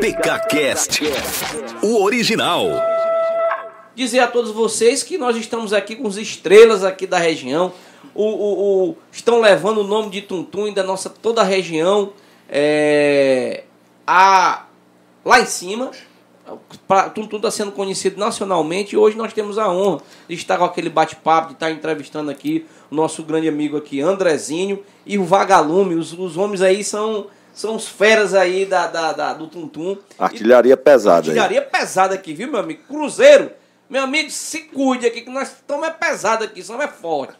PKCast, o original. Dizer a todos vocês que nós estamos aqui com os estrelas aqui da região. O, o, o- estão levando o nome de Tuntum e da nossa toda a região é, a, lá em cima. Pra, Tuntum está sendo conhecido nacionalmente e hoje nós temos a honra de estar com aquele bate-papo, de estar entrevistando aqui o nosso grande amigo aqui, Andrezinho, e o Vagalume. Os, os homens aí são, são os feras aí da, da, da- do Tuntum. Artilharia pesada. aí. Artilharia pesada aqui, viu, meu amigo? Cruzeiro, meu amigo, se cuide aqui, que nós estamos é pesado aqui, somos é forte.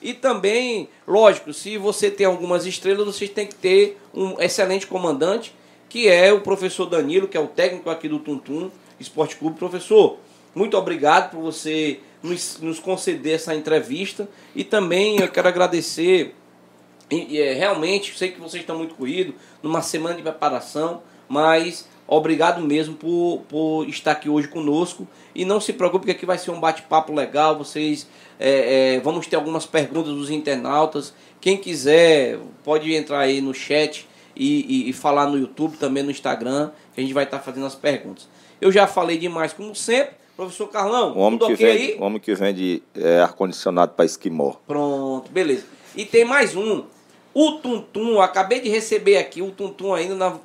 E também, lógico, se você tem algumas estrelas, você tem que ter um excelente comandante, que é o professor Danilo, que é o técnico aqui do Tuntum Esporte Clube. Professor, muito obrigado por você nos, nos conceder essa entrevista. E também eu quero agradecer e, é, realmente, sei que vocês estão muito corridos, numa semana de preparação, mas obrigado mesmo por, por estar aqui hoje conosco. E não se preocupe que aqui vai ser um bate-papo legal. Vocês é, é, vamos ter algumas perguntas dos internautas. Quem quiser pode entrar aí no chat e, e- e falar no YouTube, também no Instagram, que a gente vai estar fazendo as perguntas. Eu já falei demais, como sempre. Professor Carlão, Um homem tudo que ok aí? vende, um homem que vende é, ar-condicionado para esquimó. Pronto, beleza. E tem mais um. O Tuntum, acabei de receber aqui o Tuntum ainda na-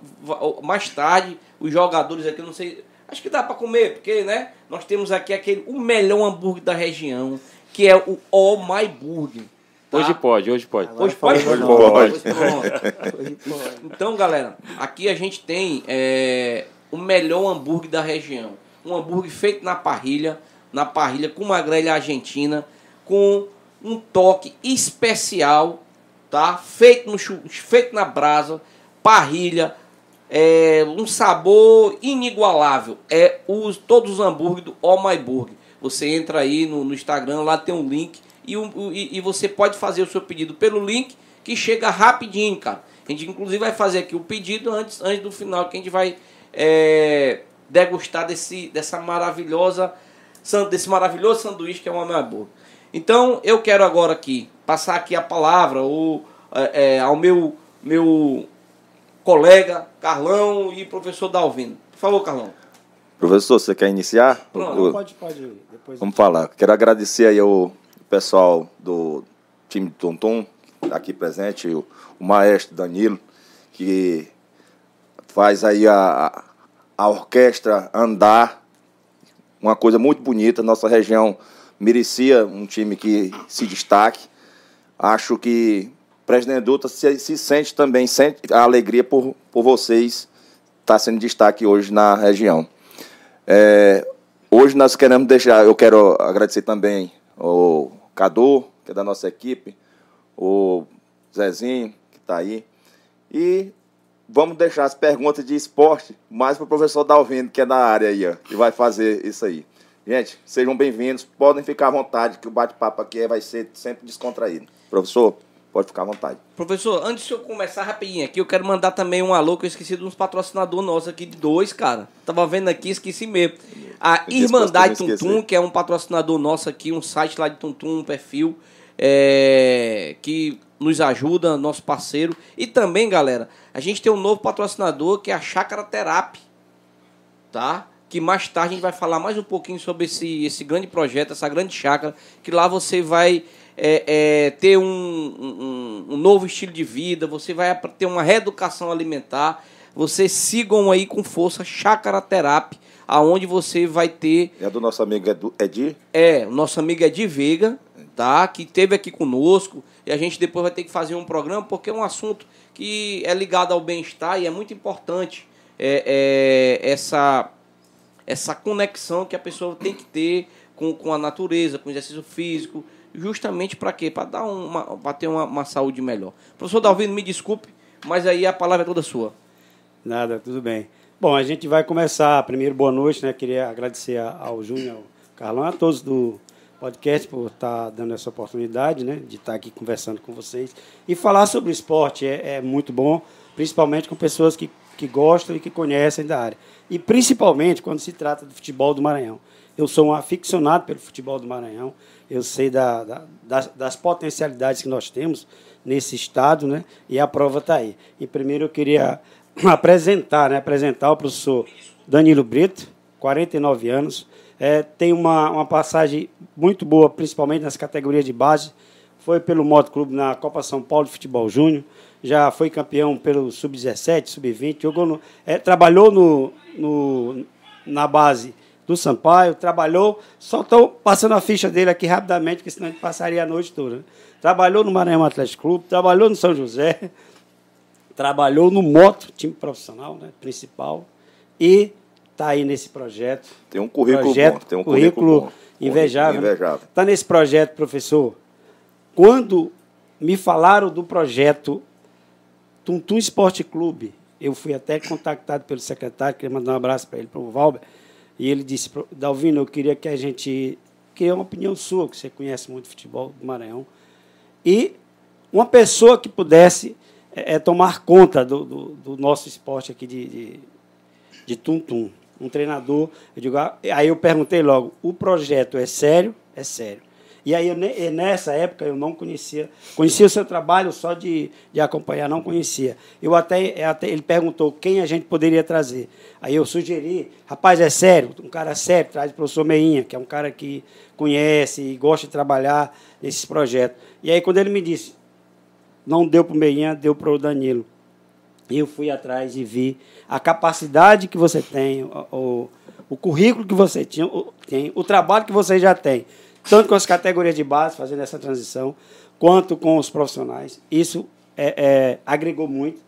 mais tarde. Os jogadores aqui, eu não sei. Acho que dá pra comer, porque, né? Nós temos aqui aquele, o melhor hambúrguer da região, que é o All My Burger. tá? Hoje pode, hoje pode. Hoje pode? Hoje Hoje pode. Então, galera, aqui a gente tem é, o melhor hambúrguer da região. Um hambúrguer feito na parrilha, na parrilha com uma grelha argentina, com um toque especial, tá? Feito, no, feito na brasa, parrilha, é, um sabor inigualável. É os, todos os hambúrgueres do All My Burger. Você entra aí no, no Instagram, lá tem um link e, um- e, e você pode fazer o seu pedido pelo link que chega rapidinho, cara. A gente inclusive vai fazer aqui o pedido antes, antes do final, que a gente vai é, degustar desse, dessa maravilhosa desse maravilhoso sanduíche que é o All My Burger. Então eu quero agora aqui passar aqui a palavra ao, é, é, ao meu meu colega Carlão e professor Dalvino. Por favor, Carlão. Professor, você quer iniciar? Pronto. O- Pode, pode. Depois Vamos falar. Quero agradecer aí ao pessoal do time de Tonton, aqui presente, o, o maestro Danilo, que faz aí a, a orquestra andar, uma coisa muito bonita. Nossa região merecia um time que se destaque. Acho que Presidente Dutra se, se sente também, sente a alegria por, por vocês estar sendo destaque hoje na região. É, hoje nós queremos deixar, eu quero agradecer também o Cadu, que é da nossa equipe, o Zezinho, que está aí, e vamos deixar as perguntas de esporte mais para o professor Dalvino, que é da área aí, ó, que vai fazer isso aí. Gente, sejam bem-vindos, podem ficar à vontade, que o bate-papo aqui vai ser sempre descontraído. Professor, pode ficar à vontade. Professor, antes de eu começar rapidinho aqui, eu quero mandar também um alô que eu esqueci de uns patrocinadores nossos aqui de dois, cara. Tava vendo aqui, esqueci mesmo. A Irmandade Tuntum, que é um patrocinador nosso aqui, um site lá de Tuntum, um perfil, é, que nos ajuda, nosso parceiro. E também, galera, a gente tem um novo patrocinador que é a Chácara Therapy, tá? Que mais tarde a gente vai falar mais um pouquinho sobre esse, esse grande projeto, essa grande chácara, que lá você vai é, é, ter um, um, um novo estilo de vida, você vai ter uma reeducação alimentar. Vocês sigam aí com força Chácara Therapy, aonde você vai ter É do nosso amigo Edir? é, o nosso amigo Edi Veiga, tá? Que esteve aqui conosco. E a gente depois vai ter que fazer um programa, porque é um assunto que é ligado ao bem-estar e é muito importante é, é, essa, essa conexão que a pessoa tem que ter com, com a natureza, com o exercício físico. Justamente para quê? Para dar uma, pra ter uma, uma saúde melhor. Professor Dalvino, me desculpe, mas aí a palavra é toda sua. Nada, tudo bem. Bom, a gente vai começar. Primeiro, boa noite, né? Queria agradecer ao Júnior, ao Carlão, a todos do podcast por estar dando essa oportunidade, né? De estar aqui conversando com vocês. E falar sobre esporte é, é muito bom, principalmente com pessoas que, que gostam e que conhecem da área. E principalmente quando se trata do futebol do Maranhão. Eu sou um aficionado pelo futebol do Maranhão. Eu sei da, da- das, das potencialidades que nós temos nesse estado, né? E a prova está aí. E primeiro eu queria apresentar, né? Apresentar o professor Danilo Brito, 49 anos. É, tem uma, uma passagem muito boa, principalmente nas categorias de base. Foi pelo Moto Clube na Copa São Paulo de Futebol Júnior. Já foi campeão pelo Sub-17, Sub-20. Jogou no, é, trabalhou no, no, na base do Sampaio, trabalhou. Só estou passando a ficha dele aqui rapidamente, porque senão a gente passaria a noite toda. Né? Trabalhou no Maranhão Atlético Clube, trabalhou no São José, trabalhou no Moto, time profissional, né, principal, e está aí nesse projeto. Tem um currículo projeto, bom, tem um currículo, currículo bom. invejável. Está invejável. Tá nesse projeto, professor. Quando me falaram do projeto Tuntum Esporte Clube, eu fui até contactado pelo secretário, queria mandar um abraço para ele, para o Valber, e ele disse, Dalvino, eu queria que a gente, que é uma opinião sua, que você conhece muito futebol do Maranhão, e uma pessoa que pudesse é, é, tomar conta do, do, do, nosso esporte aqui de, de, de tum-tum. Um treinador. Eu digo, ah, aí eu perguntei logo: o projeto é sério? É sério. E aí, eu, nessa época, eu não conhecia. Conhecia o seu trabalho só de, de acompanhar, não conhecia. Eu até, até, ele perguntou quem a gente poderia trazer. Aí eu sugeri, rapaz, é sério, um cara sério, traz o professor Meinha, que é um cara que conhece e gosta de trabalhar nesses projetos. E aí, quando ele me disse, não deu para o Meinha, deu para o Danilo. E eu fui atrás e vi a capacidade que você tem, o, o currículo que você tinha, o, tem, o trabalho que você já tem, tanto com as categorias de base, fazendo essa transição, quanto com os profissionais. Isso é, é, agregou muito.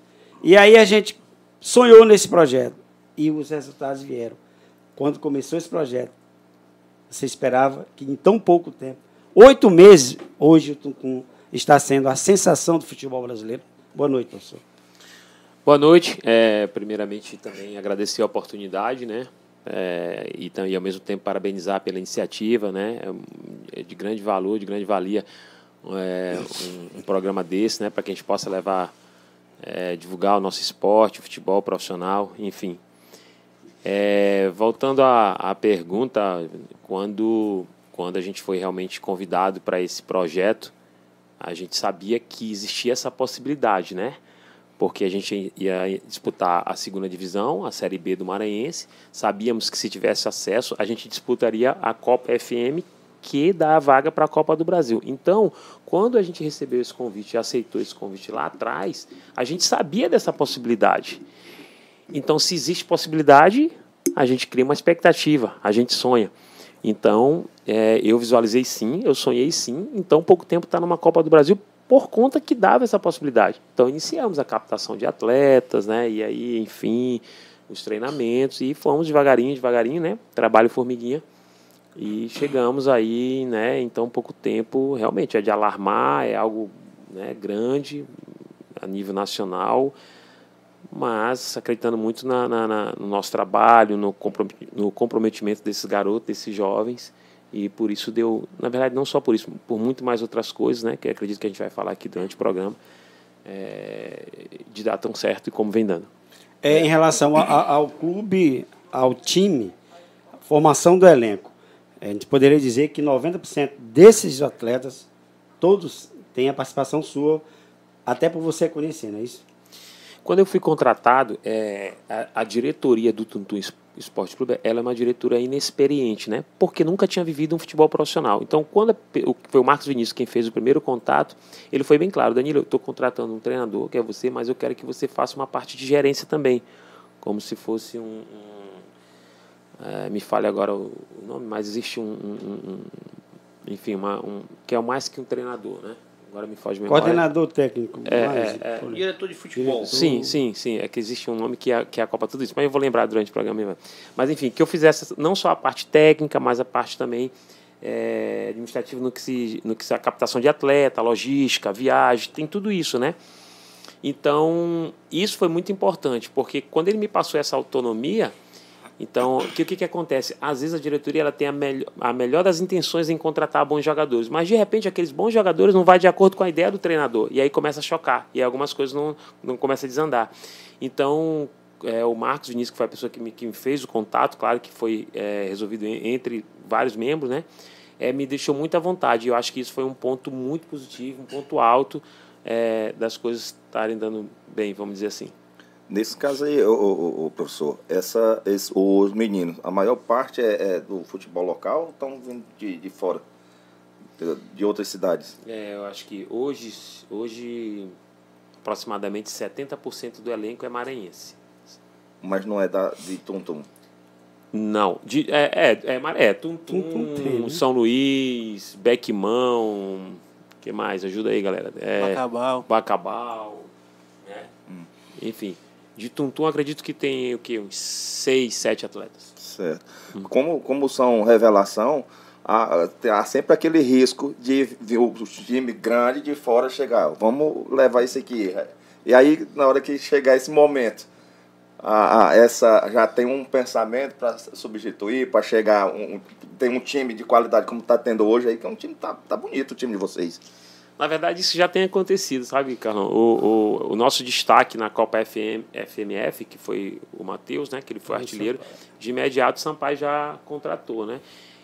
E aí a gente sonhou nesse projeto e os resultados vieram. Quando começou esse projeto, você esperava que em tão pouco tempo, oito meses, hoje eu com está sendo a sensação do futebol brasileiro. Boa noite, professor. Boa noite. É, primeiramente, também agradecer a oportunidade, né? É, e, e, ao mesmo tempo parabenizar pela iniciativa, né? É, é de grande valor, de grande valia é, um, um, programa desse, né? Para que a gente possa levar, é, divulgar o nosso esporte, o futebol profissional, enfim. É, voltando à, à pergunta, quando quando a gente foi realmente convidado para esse projeto, a gente sabia que existia essa possibilidade, né? Porque a gente ia disputar a segunda divisão, a Série B do Maranhense. Sabíamos que se tivesse acesso, a gente disputaria a Copa FM, que dá a vaga para a Copa do Brasil. Então, quando a gente recebeu esse convite e aceitou esse convite lá atrás, a gente sabia dessa possibilidade. Então, se existe possibilidade, a gente cria uma expectativa, a gente sonha. Então, é, eu visualizei sim, eu sonhei sim, então pouco tempo está numa Copa do Brasil por conta que dava essa possibilidade. Então, iniciamos a captação de atletas, né, e aí, enfim, os treinamentos, e fomos devagarinho, devagarinho, né, trabalho formiguinha, e chegamos aí, né, então pouco tempo, realmente, é de alarmar, é algo né, grande a nível nacional, mas acreditando muito na, na, na, no nosso trabalho, no, comprometimento desses garotos, desses jovens, e por isso deu, na verdade, não só por isso, por muito mais outras coisas, né, que acredito que a gente vai falar aqui durante o programa, é, de dar tão certo e como vem dando. É, em relação a, a, ao clube, ao time, formação do elenco, a gente poderia dizer que 90% desses atletas, todos têm a participação sua, até por você conhecer, não é isso? Quando eu fui contratado, é, a, a, diretoria do Tuntum Esporte Clube ela é uma diretoria inexperiente, né? Porque nunca tinha vivido um futebol profissional. Então, quando foi o Marcos Vinícius quem fez o primeiro contato, ele foi bem claro: Danilo, eu estou contratando um treinador, que é você, mas eu quero que você faça uma parte de gerência também, como se fosse um. um é, me fale agora o nome, mas existe um, um, um enfim, uma, um, que é mais que um treinador, né? Agora me foge memória. Coordenador técnico. É, mais, é, é. Diretor de futebol. Sim, sim, sim. É que existe um nome que é, que é a Copa Tudo Isso, mas eu vou lembrar durante o programa. Mas, enfim, que eu fizesse não só a parte técnica, mas a parte também é, administrativa no que, se, no que se a captação de atleta, logística, viagem, tem tudo isso, né? Então, isso foi muito importante, porque quando ele me passou essa autonomia, então, o que, que, que, acontece? Às vezes a diretoria ela tem a, melhor, a melhor das intenções em contratar bons jogadores, mas de repente aqueles bons jogadores não vai de acordo com a ideia do treinador, e aí começa a chocar, e algumas coisas não, não começam a desandar. Então, é, o Marcos Vinícius, que foi a pessoa que me, que me fez o contato, claro que foi é, resolvido entre vários membros, né? É, me deixou muito à vontade. Eu acho que isso foi um ponto muito positivo, um ponto alto é, das coisas estarem dando bem, vamos dizer assim. Nesse caso aí, o, o, o professor, essa, esse, os meninos, a maior parte é, é do futebol local ou estão vindo de, de fora? De, de, outras cidades? É, eu acho que hoje, hoje aproximadamente 70% do elenco é maranhense. Mas não é da, de Tuntum? Não. De, é, é, é, é Tum Tum, Tum, Tum São Luís, Bequimão, que mais? Ajuda aí, galera. É, Bacabal. Bacabal. Né? Hum. Enfim. De Tuntum, acredito que tem o quê? Uns seis, sete atletas. Certo. Hum. Como, como são revelação, há, há sempre aquele risco de, de o time grande de fora chegar. Vamos levar isso aqui. E aí, na hora que chegar esse momento, a, a, essa já tem um pensamento para substituir, para chegar. Um, tem um time de qualidade como está tendo hoje aí, que é um time tá, tá bonito o time de vocês. Na verdade, isso já tem acontecido, sabe, Carlão? O, o, o nosso destaque na Copa FM, FMF, que foi o Matheus, né? Que ele foi artilheiro, de imediato o Sampaio já contratou, né?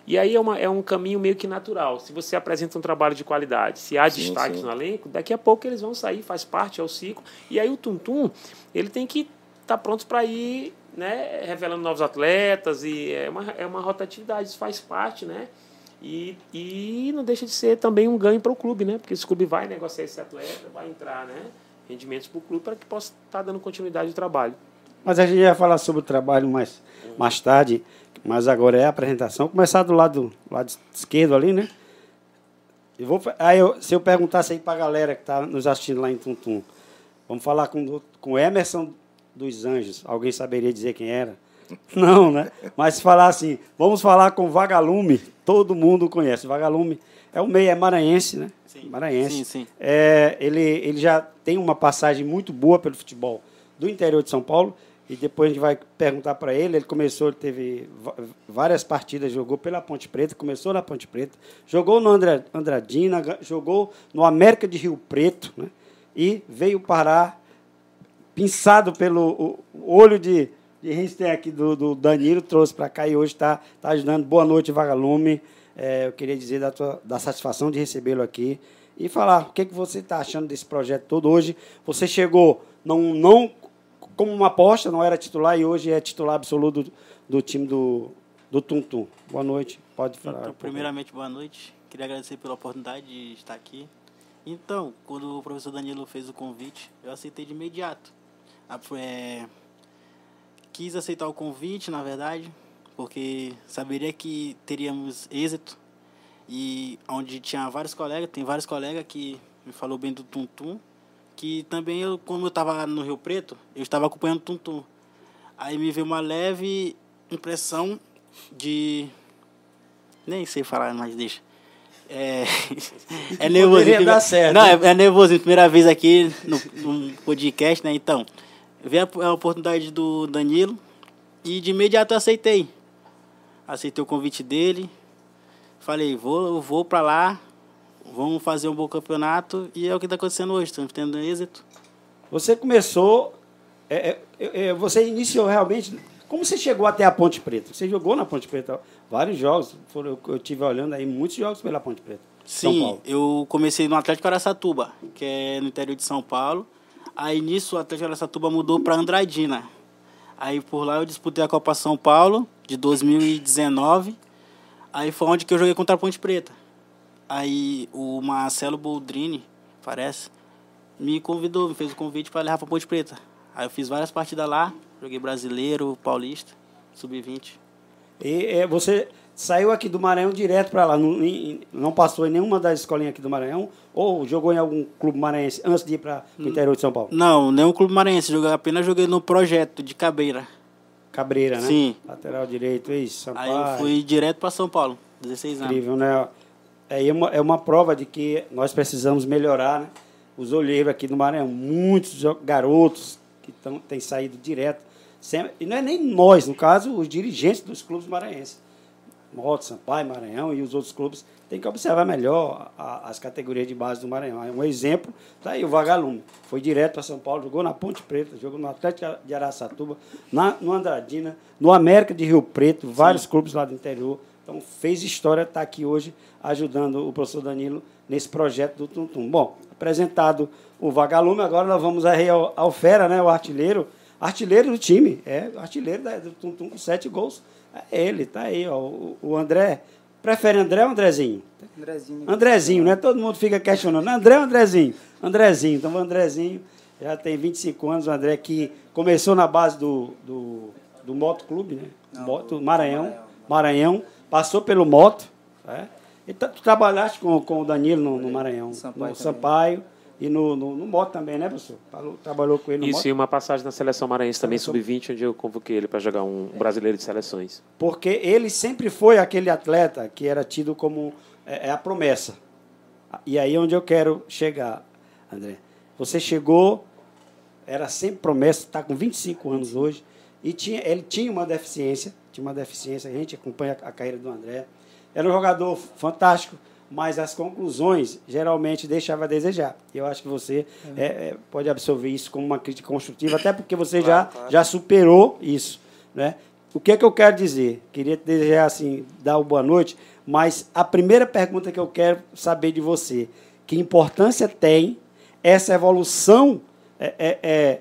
E aí é, uma, é um caminho meio que natural. Se você apresenta um trabalho de qualidade, se há destaque no elenco, daqui a pouco eles vão sair, faz parte, é o ciclo. E aí o Tuntum, ele tem que estar tá pronto para ir né, revelando novos atletas e é uma, é uma rotatividade, isso faz parte, né? E, e não deixa de ser também um ganho para o clube, né? Porque esse clube vai negociar esse atleta, vai entrar, né? Rendimentos para o clube para que possa estar tá dando continuidade de trabalho. Mas a gente vai falar sobre o trabalho mais, mais tarde, mas agora é a apresentação. Começar do lado, lado esquerdo ali, né? Eu vou, aí eu, se eu perguntasse aí para a galera que está nos assistindo lá em Tuntum, vamos falar com, com Emerson dos Anjos. Alguém saberia dizer quem era? Não, né? Mas se falar assim, vamos falar com Vagalume, todo mundo conhece. Vagalume é o meio, é maranhense, né? Sim. Maranhense. Sim, sim. É, ele, ele já tem uma passagem muito boa pelo futebol do interior de São Paulo. E depois a gente vai perguntar para ele. Ele começou, ele teve várias partidas, jogou pela Ponte Preta, começou na Ponte Preta, jogou no Andradina, jogou no América de Rio Preto, né? E veio parar pinçado pelo olho de, de aqui do, do Danilo, trouxe para cá e hoje está tá ajudando. Boa noite, Vagalume. É, eu queria dizer da, tua, da satisfação de recebê-lo aqui e falar o que, que você está achando desse projeto todo hoje. Você chegou não, não como uma aposta, não era titular e hoje é titular absoluto do, do time do, do Tuntum. Boa noite, pode falar. Então, primeiramente, boa noite. Queria agradecer pela oportunidade de estar aqui. Então, quando o professor Danilo fez o convite, eu aceitei de imediato é, quis aceitar o convite, na verdade, porque saberia que teríamos êxito e onde tinha vários colegas, tem vários colegas que me falou bem do Tum Tum, que também eu, como eu estava no Rio Preto, eu estava acompanhando o Tum Tum. Aí me veio uma leve impressão de nem sei falar, mas deixa. É, é nervoso. dar certo. Não, é, é nervoso. Primeira vez aqui no, no podcast, né? Então, veio a, a oportunidade do Danilo e de imediato eu aceitei. Aceitei o convite dele. Falei, vou, vou para lá, vamos fazer um bom campeonato e é o que está acontecendo hoje, estamos tendo êxito. Você começou, é, é, é, você iniciou realmente. Como você chegou até a Ponte Preta? Você jogou na Ponte Preta vários jogos, foram, eu tive olhando aí muitos jogos pela Ponte Preta. Sim, eu comecei no Atlético Araçatuba, que é no interior de São Paulo. Aí nisso o Atlético Aracatuba mudou para Andradina. Aí por lá eu disputei a Copa São Paulo de 2019. Aí foi onde que eu joguei contra a Ponte Preta. Aí o Marcelo Boldrini, parece, me convidou, me fez o convite para levar para Ponte Preta. Aí eu fiz várias partidas lá, joguei brasileiro, paulista, sub-20. E é, você saiu aqui do Maranhão direto para lá, não, não, passou em nenhuma das escolinhas aqui do Maranhão? Ou jogou em algum clube maranhense antes de ir para o interior de São Paulo? Não, nenhum clube maranhense, joguei, apenas joguei no projeto de Cabreira. Cabreira, né? Sim. Lateral direito, é isso. Sampaio. Aí eu fui direto para São Paulo, 16 anos. Incrível, né? É uma, é uma prova de que nós precisamos melhorar né? os olheiros aqui do Maranhão. Muitos garotos que tão, têm saído direto. Sempre, e não é nem nós, no caso, os dirigentes dos clubes maranhenses Moto, Sampaio, Maranhão e os outros clubes têm que observar melhor a, as categorias de base do Maranhão. Um exemplo, está aí o Vagalume. Foi direto para São Paulo, jogou na Ponte Preta, jogou no Atlético de Araçatuba, na, no Andradina, no América de Rio Preto, vários Sim. clubes lá do interior. Então fez história, está aqui hoje ajudando o professor Danilo nesse projeto do Tum Tum. Bom, apresentado o Vagalume, agora nós vamos ao, ao Fera, né, o artilheiro. artilheiro do time, é artilheiro da, do Tum Tum com sete gols. É ele, tá aí, ó. O, o André. Prefere André ou Andrezinho? Andrezinho. Andrezinho, né? Todo mundo fica questionando. André ou Andrezinho? Andrezinho. Então, o Andrezinho já tem 25 anos. O André que começou na base do, do, do Moto Clube, né? Não, Moto, Maranhão. Maranhão. Maranhão. Passou pelo Moto. Né? E tu trabalhaste com, com o Danilo no, no Maranhão. Sampaio no também. E no, no, no Moto também, né, professor? Trabalhou com ele no Isso, Moto. e uma passagem na seleção maranhense também, Seleção- sub-20, onde eu convoquei ele para jogar um brasileiro de seleções. Porque ele sempre foi aquele atleta que era tido como é, é a promessa. E aí é onde eu quero chegar, André. Você chegou, era sempre promessa, está com 25 anos hoje, e tinha, ele tinha uma deficiência, tinha uma deficiência, a gente acompanha a carreira do André. Era um jogador fantástico, mas as conclusões geralmente deixavam a desejar. Eu acho que você é, é, pode absorver isso como uma crítica construtiva, até porque você já, Claro, claro. já superou isso. Né? O que é que eu quero dizer? Queria te desejar assim, dar uma boa noite, mas a primeira pergunta que eu quero saber de você, que importância tem essa evolução é, é, é,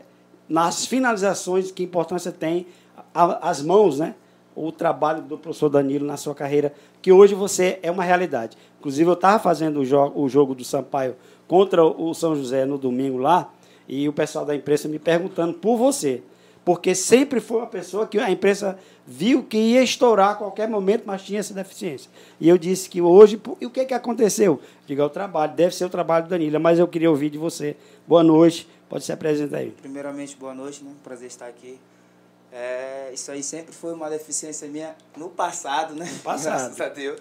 nas finalizações, que importância tem a- as mãos, né? o trabalho do professor Danilo na sua carreira, que hoje você é uma realidade. Inclusive, eu estava fazendo o, jo o jogo do Sampaio contra o São José no domingo lá, e o pessoal da imprensa me perguntando por você. Porque sempre foi uma pessoa que a imprensa viu que ia estourar a qualquer momento, mas tinha essa deficiência. E eu disse que hoje. E o que, que aconteceu? Diga, é o trabalho, deve ser o trabalho do Danilo, mas eu queria ouvir de você. Boa noite, pode se apresentar aí. Primeiramente, boa noite, né? Prazer estar aqui. É, isso aí sempre foi uma deficiência minha no passado, né? passado. Graças a Deus.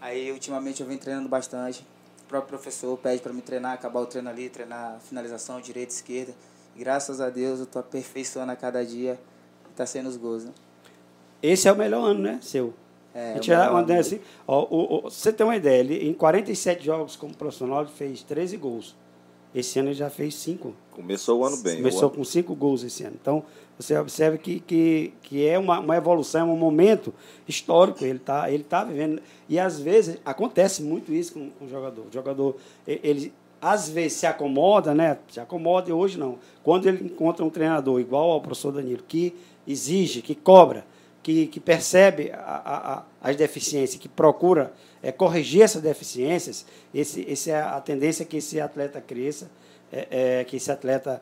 Aí, ultimamente, eu venho treinando bastante. O próprio professor pede para me treinar, acabar o treino ali, treinar finalização, direita, esquerda. E, graças a Deus, eu estou aperfeiçoando a cada dia. E tá sendo os gols, né? Esse é o melhor ano, né? Seu. É, A gente uma ideia assim, ó, o, o- você tem uma ideia, ele, em 47 jogos como profissional, ele fez 13 gols. Esse ano ele já fez 5. Começou o ano bem. Começou com 5 gols esse ano. Então, você observa que, que, que é uma, uma evolução, é um momento histórico. Ele está ele tá vivendo. E às vezes acontece muito isso com, com o jogador. O jogador, ele às vezes se acomoda, né? Se acomoda e hoje não. Quando ele encontra um treinador igual ao professor Danilo, que exige, que cobra, que, que percebe a, a- as deficiências, que procura é, corrigir essas deficiências, esse, esse é a tendência que esse atleta cresça, é, é, que esse atleta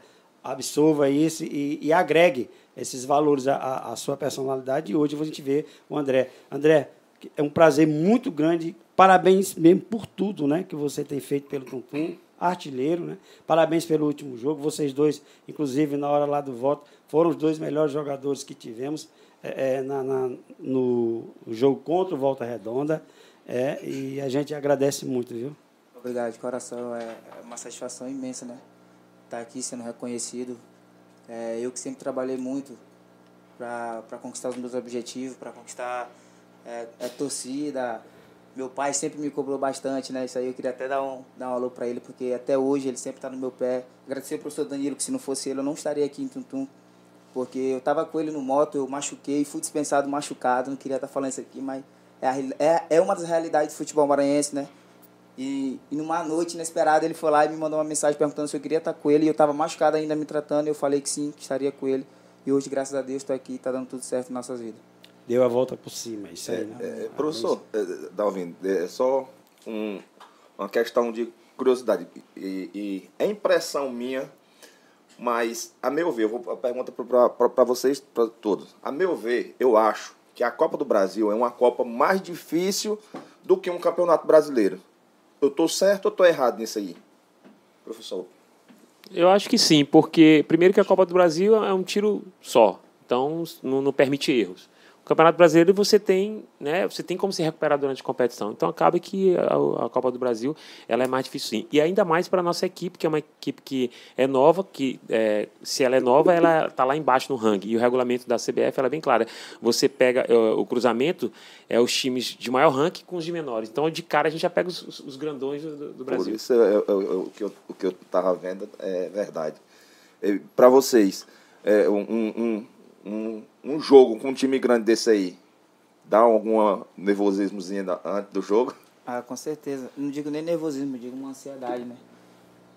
absorva isso e, e agregue esses valores à- à, sua personalidade. E hoje a gente vê o André. André, é um prazer muito grande. Parabéns mesmo por tudo né, que você tem feito pelo Tuntum, artilheiro. Né? Parabéns pelo último jogo. Vocês dois, inclusive, na hora lá do voto, foram os dois melhores jogadores que tivemos é, é, na, na- no jogo contra o Volta Redonda. É, e a gente agradece muito, viu? Obrigado, de coração. É é uma satisfação imensa, né? Estar aqui sendo reconhecido. É, eu que sempre trabalhei muito para conquistar os meus objetivos, para conquistar é, a torcida. Meu pai sempre me cobrou bastante, né? Isso aí eu queria até dar um, dar um alô para ele, porque até hoje ele sempre está no meu pé. Agradecer ao professor Danilo, que se não fosse ele eu não estaria aqui em Tuntum. Porque eu estava com ele no moto, eu machuquei, fui dispensado machucado, não queria estar falando isso aqui, mas é, a é, é uma das realidades do futebol maranhense, né? E, e numa noite inesperada ele foi lá e me mandou uma mensagem perguntando se eu queria estar com ele. E eu estava machucado ainda me tratando. E eu falei que sim, que estaria com ele. E hoje, graças a Deus, estou aqui e está dando tudo certo em nossas vidas. Deu a volta por cima, isso aí. né? É, professor, é, Dalvin, é só um- uma questão de curiosidade. E, e é impressão minha, mas, a meu ver, eu vou a pergunta para vocês, para todos. A meu ver, eu acho que a Copa do Brasil é uma Copa mais difícil do que um campeonato brasileiro. Eu estou certo ou estou errado nisso aí? Professor. Eu acho que sim, porque primeiro que a Copa do Brasil é um tiro só, então não, não permite erros. O Campeonato Brasileiro você tem, né, você tem como se recuperar durante a competição. Então acaba que a, a Copa do Brasil ela é mais difícil sim. E ainda mais para a nossa equipe, que é uma equipe que é nova, que é, se ela é nova, ela está lá embaixo no ranking. E o regulamento da CBF ela é bem clara. Você pega é, o cruzamento, é os times de maior ranking com os de menores. Então de cara a gente já pega os, os- os grandões do, do Brasil. Por isso é, é, é, o que eu o que eu estava vendo é verdade. Para vocês, é, um, um, um, um jogo com um time grande desse aí, dá algum nervosismozinho da- antes do jogo? Ah, com certeza. Não digo nem nervosismo, digo uma ansiedade, né?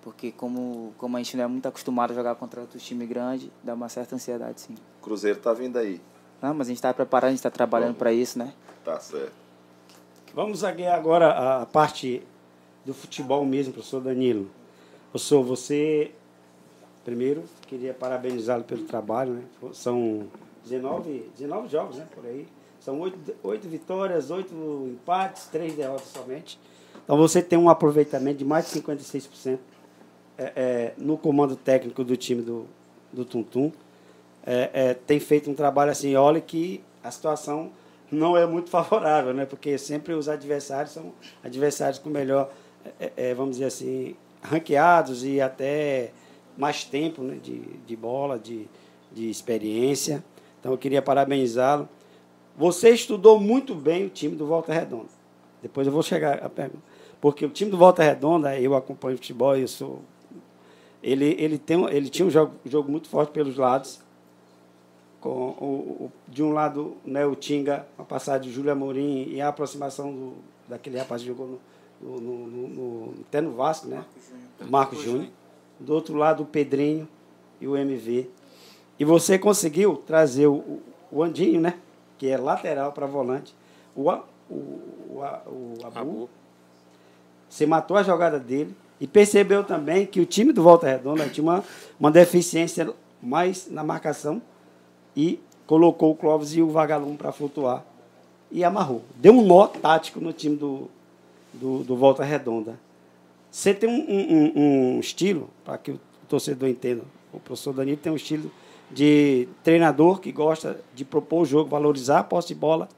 Porque como, como a gente não é muito acostumado a jogar contra outros times grandes, dá uma certa ansiedade, sim. Cruzeiro tá vindo aí. Não, mas a gente está preparado, a gente está trabalhando para isso, né? Tá certo. Vamos agora a parte do futebol mesmo, professor Danilo. Professor, você, primeiro, queria parabenizá-lo pelo trabalho, né? São 19, 19 jogos, né, por aí. São oito, oito vitórias, oito empates, três derrotas somente. Então você tem um aproveitamento de mais de 56% é, é, no comando técnico do time do, do Tuntum. É, é, tem feito um trabalho assim, olha que a situação não é muito favorável, né? porque sempre os adversários são adversários com melhor, é, é, vamos dizer assim, ranqueados e até mais tempo né? de, de bola, de, de experiência. Então eu queria parabenizá-lo. Você estudou muito bem o time do Volta Redonda. Depois eu vou chegar a pergunta. Porque o time do Volta Redonda, eu acompanho futebol, eu sou. Ele, ele, tem, ele tinha um jogo, jogo muito forte pelos lados. Com o, o, de um lado, né, o Tinga, a passagem de Júlio Amorim e a aproximação do, daquele rapaz que jogou no, no, no, no, até no Vasco, né? Marco Júnior. Do outro lado, o Pedrinho e o MV. E você conseguiu trazer o, o Andinho, né? Que é lateral para volante. O, o, o, o Abu, Abu. Você matou a jogada dele e percebeu também que o time do Volta Redonda tinha uma, uma deficiência mais na marcação e colocou o Clóvis e o Vagalume para flutuar e amarrou. Deu um nó tático no time do, do, do Volta Redonda. Você tem um, um, um estilo, para que o torcedor entenda, o professor Danilo tem um estilo de treinador que gosta de propor o jogo, valorizar a posse de bola,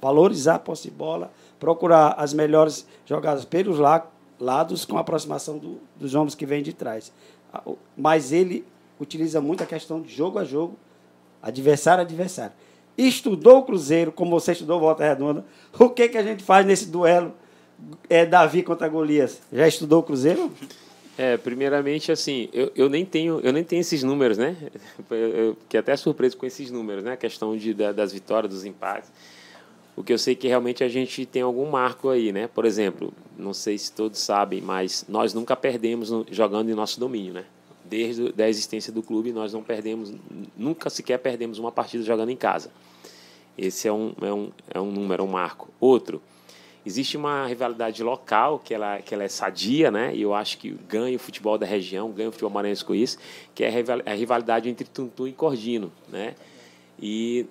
valorizar a posse de bola, procurar as melhores jogadas pelos lados com aproximação do, dos homens que vêm de trás. Mas ele utiliza muito a questão de jogo a jogo, adversário a adversário. Estudou o Cruzeiro, como você estudou Volta Redonda. O que, que a gente faz nesse duelo é, Davi contra Golias? Já estudou o Cruzeiro? É, primeiramente, assim, eu, eu, nem tenho, eu nem tenho esses números, né? Eu fiquei até surpreso com esses números, né? A questão de, da, das vitórias, dos empates. O que eu sei que realmente a gente tem algum marco aí, né? Por exemplo, não sei se todos sabem, mas nós nunca perdemos no, jogando em nosso domínio, né? Desde a existência do clube, nós não perdemos, nunca sequer perdemos uma partida jogando em casa. Esse é um, é um, é um número, um marco. Outro, existe uma rivalidade local que ela, que ela é sadia, né? E eu acho que ganha o futebol da região, ganha o futebol maranhense com isso, que é a rivalidade entre Tuntum e Cordino, né? E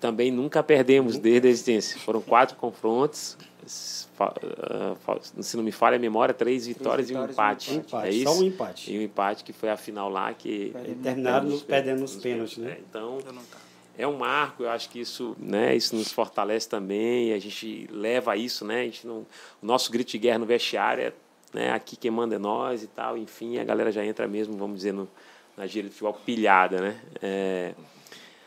também nunca perdemos desde a existência. Foram quatro confrontos, ah, se não me falha a memória, três vitórias, três vitórias e um empate. Um empate. É isso? Só um empate. E um empate que foi a final lá que. Terminaram perdendo os pênaltis, né? É, então é um marco, eu acho que isso, né, isso nos fortalece também, a gente leva isso, né, a gente não, o nosso grito de guerra no vestiário é, né, aqui quem manda é nós e tal, enfim, a galera já entra mesmo, vamos dizer, no, na gíria de futebol pilhada, né, é,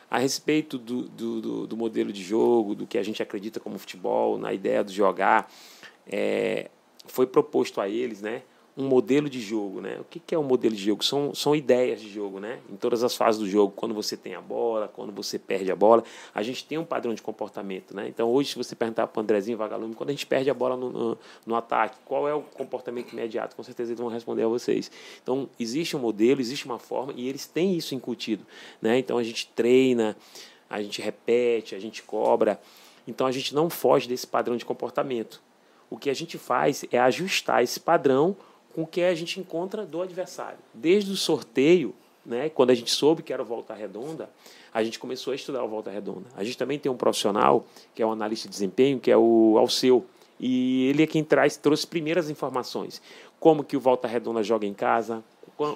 a respeito do, do, do, do, modelo de jogo, do que a gente acredita como futebol, na ideia de jogar, é, foi proposto a eles, né, um modelo de jogo, né? O que, que é um modelo de jogo? São, são ideias de jogo, né? Em todas as fases do jogo, quando você tem a bola, quando você perde a bola, a gente tem um padrão de comportamento, né? Então hoje, se você perguntar para o Andrezinho Vagalume, quando a gente perde a bola no, no, no, ataque, qual é o comportamento imediato? Com certeza eles vão responder a vocês. Então existe um modelo, existe uma forma e eles têm isso incutido, né? Então a gente treina, a gente repete, a gente cobra. Então a gente não foge desse padrão de comportamento. O que a gente faz é ajustar esse padrão com o que a gente encontra do adversário. Desde o sorteio, né, quando a gente soube que era o Volta Redonda, a gente começou a estudar o Volta Redonda. A gente também tem um profissional, que é um analista de desempenho, que é o Alceu, e ele é quem traz, trouxe primeiras informações. Como que o Volta Redonda joga em casa,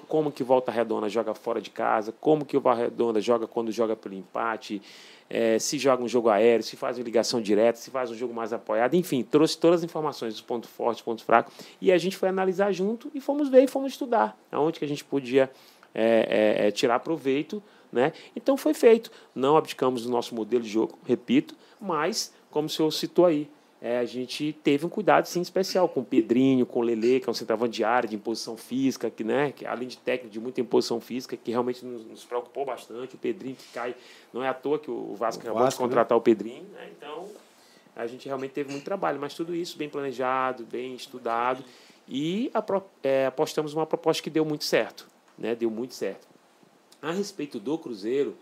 como que o Volta Redonda joga fora de casa, como que o Volta Redonda joga quando joga pelo empate, é, se joga um jogo aéreo, se faz uma ligação direta, se faz um jogo mais apoiado, enfim, trouxe todas as informações dos pontos fortes, pontos fracos, e a gente foi analisar junto e fomos ver e fomos estudar aonde que a gente podia é, é, é, tirar proveito, né? Então foi feito. Não abdicamos do nosso modelo de jogo, repito, mas, como o senhor citou aí, é, a gente teve um cuidado sim especial com o Pedrinho, com o Lele, que é um centroavante de área, de imposição física, que, né, que além de técnico, de muita imposição física, que realmente nos, nos, preocupou bastante. O Pedrinho que cai, não é à toa que o Vasco o acabou Vasco, de né? contratar né? o Pedrinho, né, então a gente realmente teve muito trabalho, mas tudo isso bem planejado, bem estudado. E é, apostamos numa proposta que deu muito certo. Né? Deu muito certo. A respeito do Cruzeiro,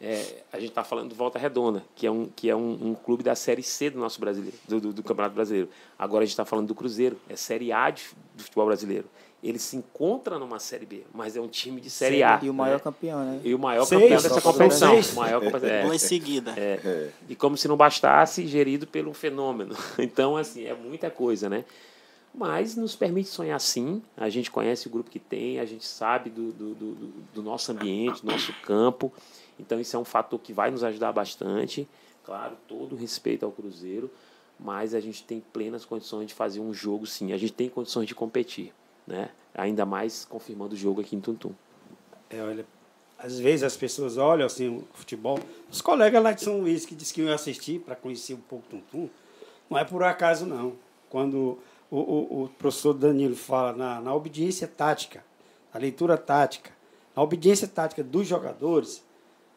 é, a gente está falando do Volta Redonda, que é, um, que é um, um, clube da Série C do nosso brasileiro, do, do, do Campeonato Brasileiro. Agora a gente está falando do Cruzeiro, é Série A de, do futebol brasileiro. Ele se encontra numa Série B, mas é um time de Série A. E o maior né? campeão, né? E o maior seis, campeão dessa competição. Seis. O maior é, em seguida. É, é. E como se não bastasse, gerido pelo fenômeno. Então, assim, é muita coisa, né? Mas nos permite sonhar sim. A gente conhece o grupo que tem, a gente sabe do, do, do, do nosso ambiente, do nosso campo. Então, isso é um fator que vai nos ajudar bastante. Claro, todo respeito ao Cruzeiro, mas a gente tem plenas condições de fazer um jogo, sim. A gente tem condições de competir, né? Ainda mais confirmando o jogo aqui em Tuntum. É, olha, às vezes as pessoas olham assim o futebol. Os colegas lá de São Luís que dizem que iam assistir para conhecer um pouco Tuntum, não é por acaso não. Quando o, o, o professor Danilo fala na, na obediência tática, na leitura tática, na obediência tática dos jogadores,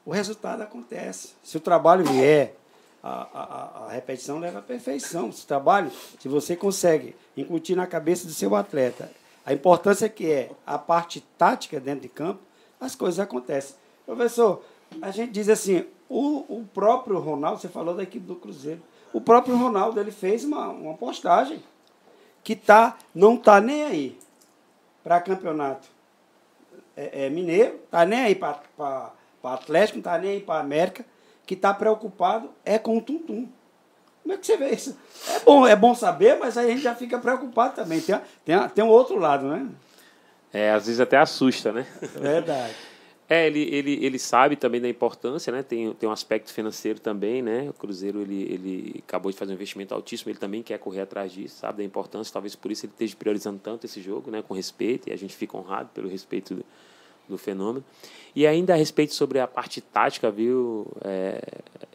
o resultado acontece. Se o trabalho vier, a, a, a repetição leva à perfeição. Se o trabalho, se você consegue incutir na cabeça do seu atleta a importância que é a parte tática dentro de campo, as coisas acontecem. Professor, a gente diz assim, o, o próprio Ronaldo, você falou da equipe do Cruzeiro, o próprio Ronaldo ele fez uma, uma postagem que tá, não está nem aí para campeonato é, é, mineiro, está nem aí para para Atlético, não está nem aí para América, que está preocupado é com o Tuntum. Como é que você vê isso? É bom, é bom saber, mas aí a gente já fica preocupado também. Tem, tem, tem um outro lado, né? É, às vezes até assusta, né? É verdade. É, ele, ele, ele sabe também da importância, né? Tem, tem um aspecto financeiro também, né? O Cruzeiro ele, ele acabou de fazer um investimento altíssimo, ele também quer correr atrás disso, sabe da importância. Talvez por isso ele esteja priorizando tanto esse jogo, né? Com respeito e a gente fica honrado pelo respeito do, fenômeno. E ainda a respeito sobre a parte tática, viu? É,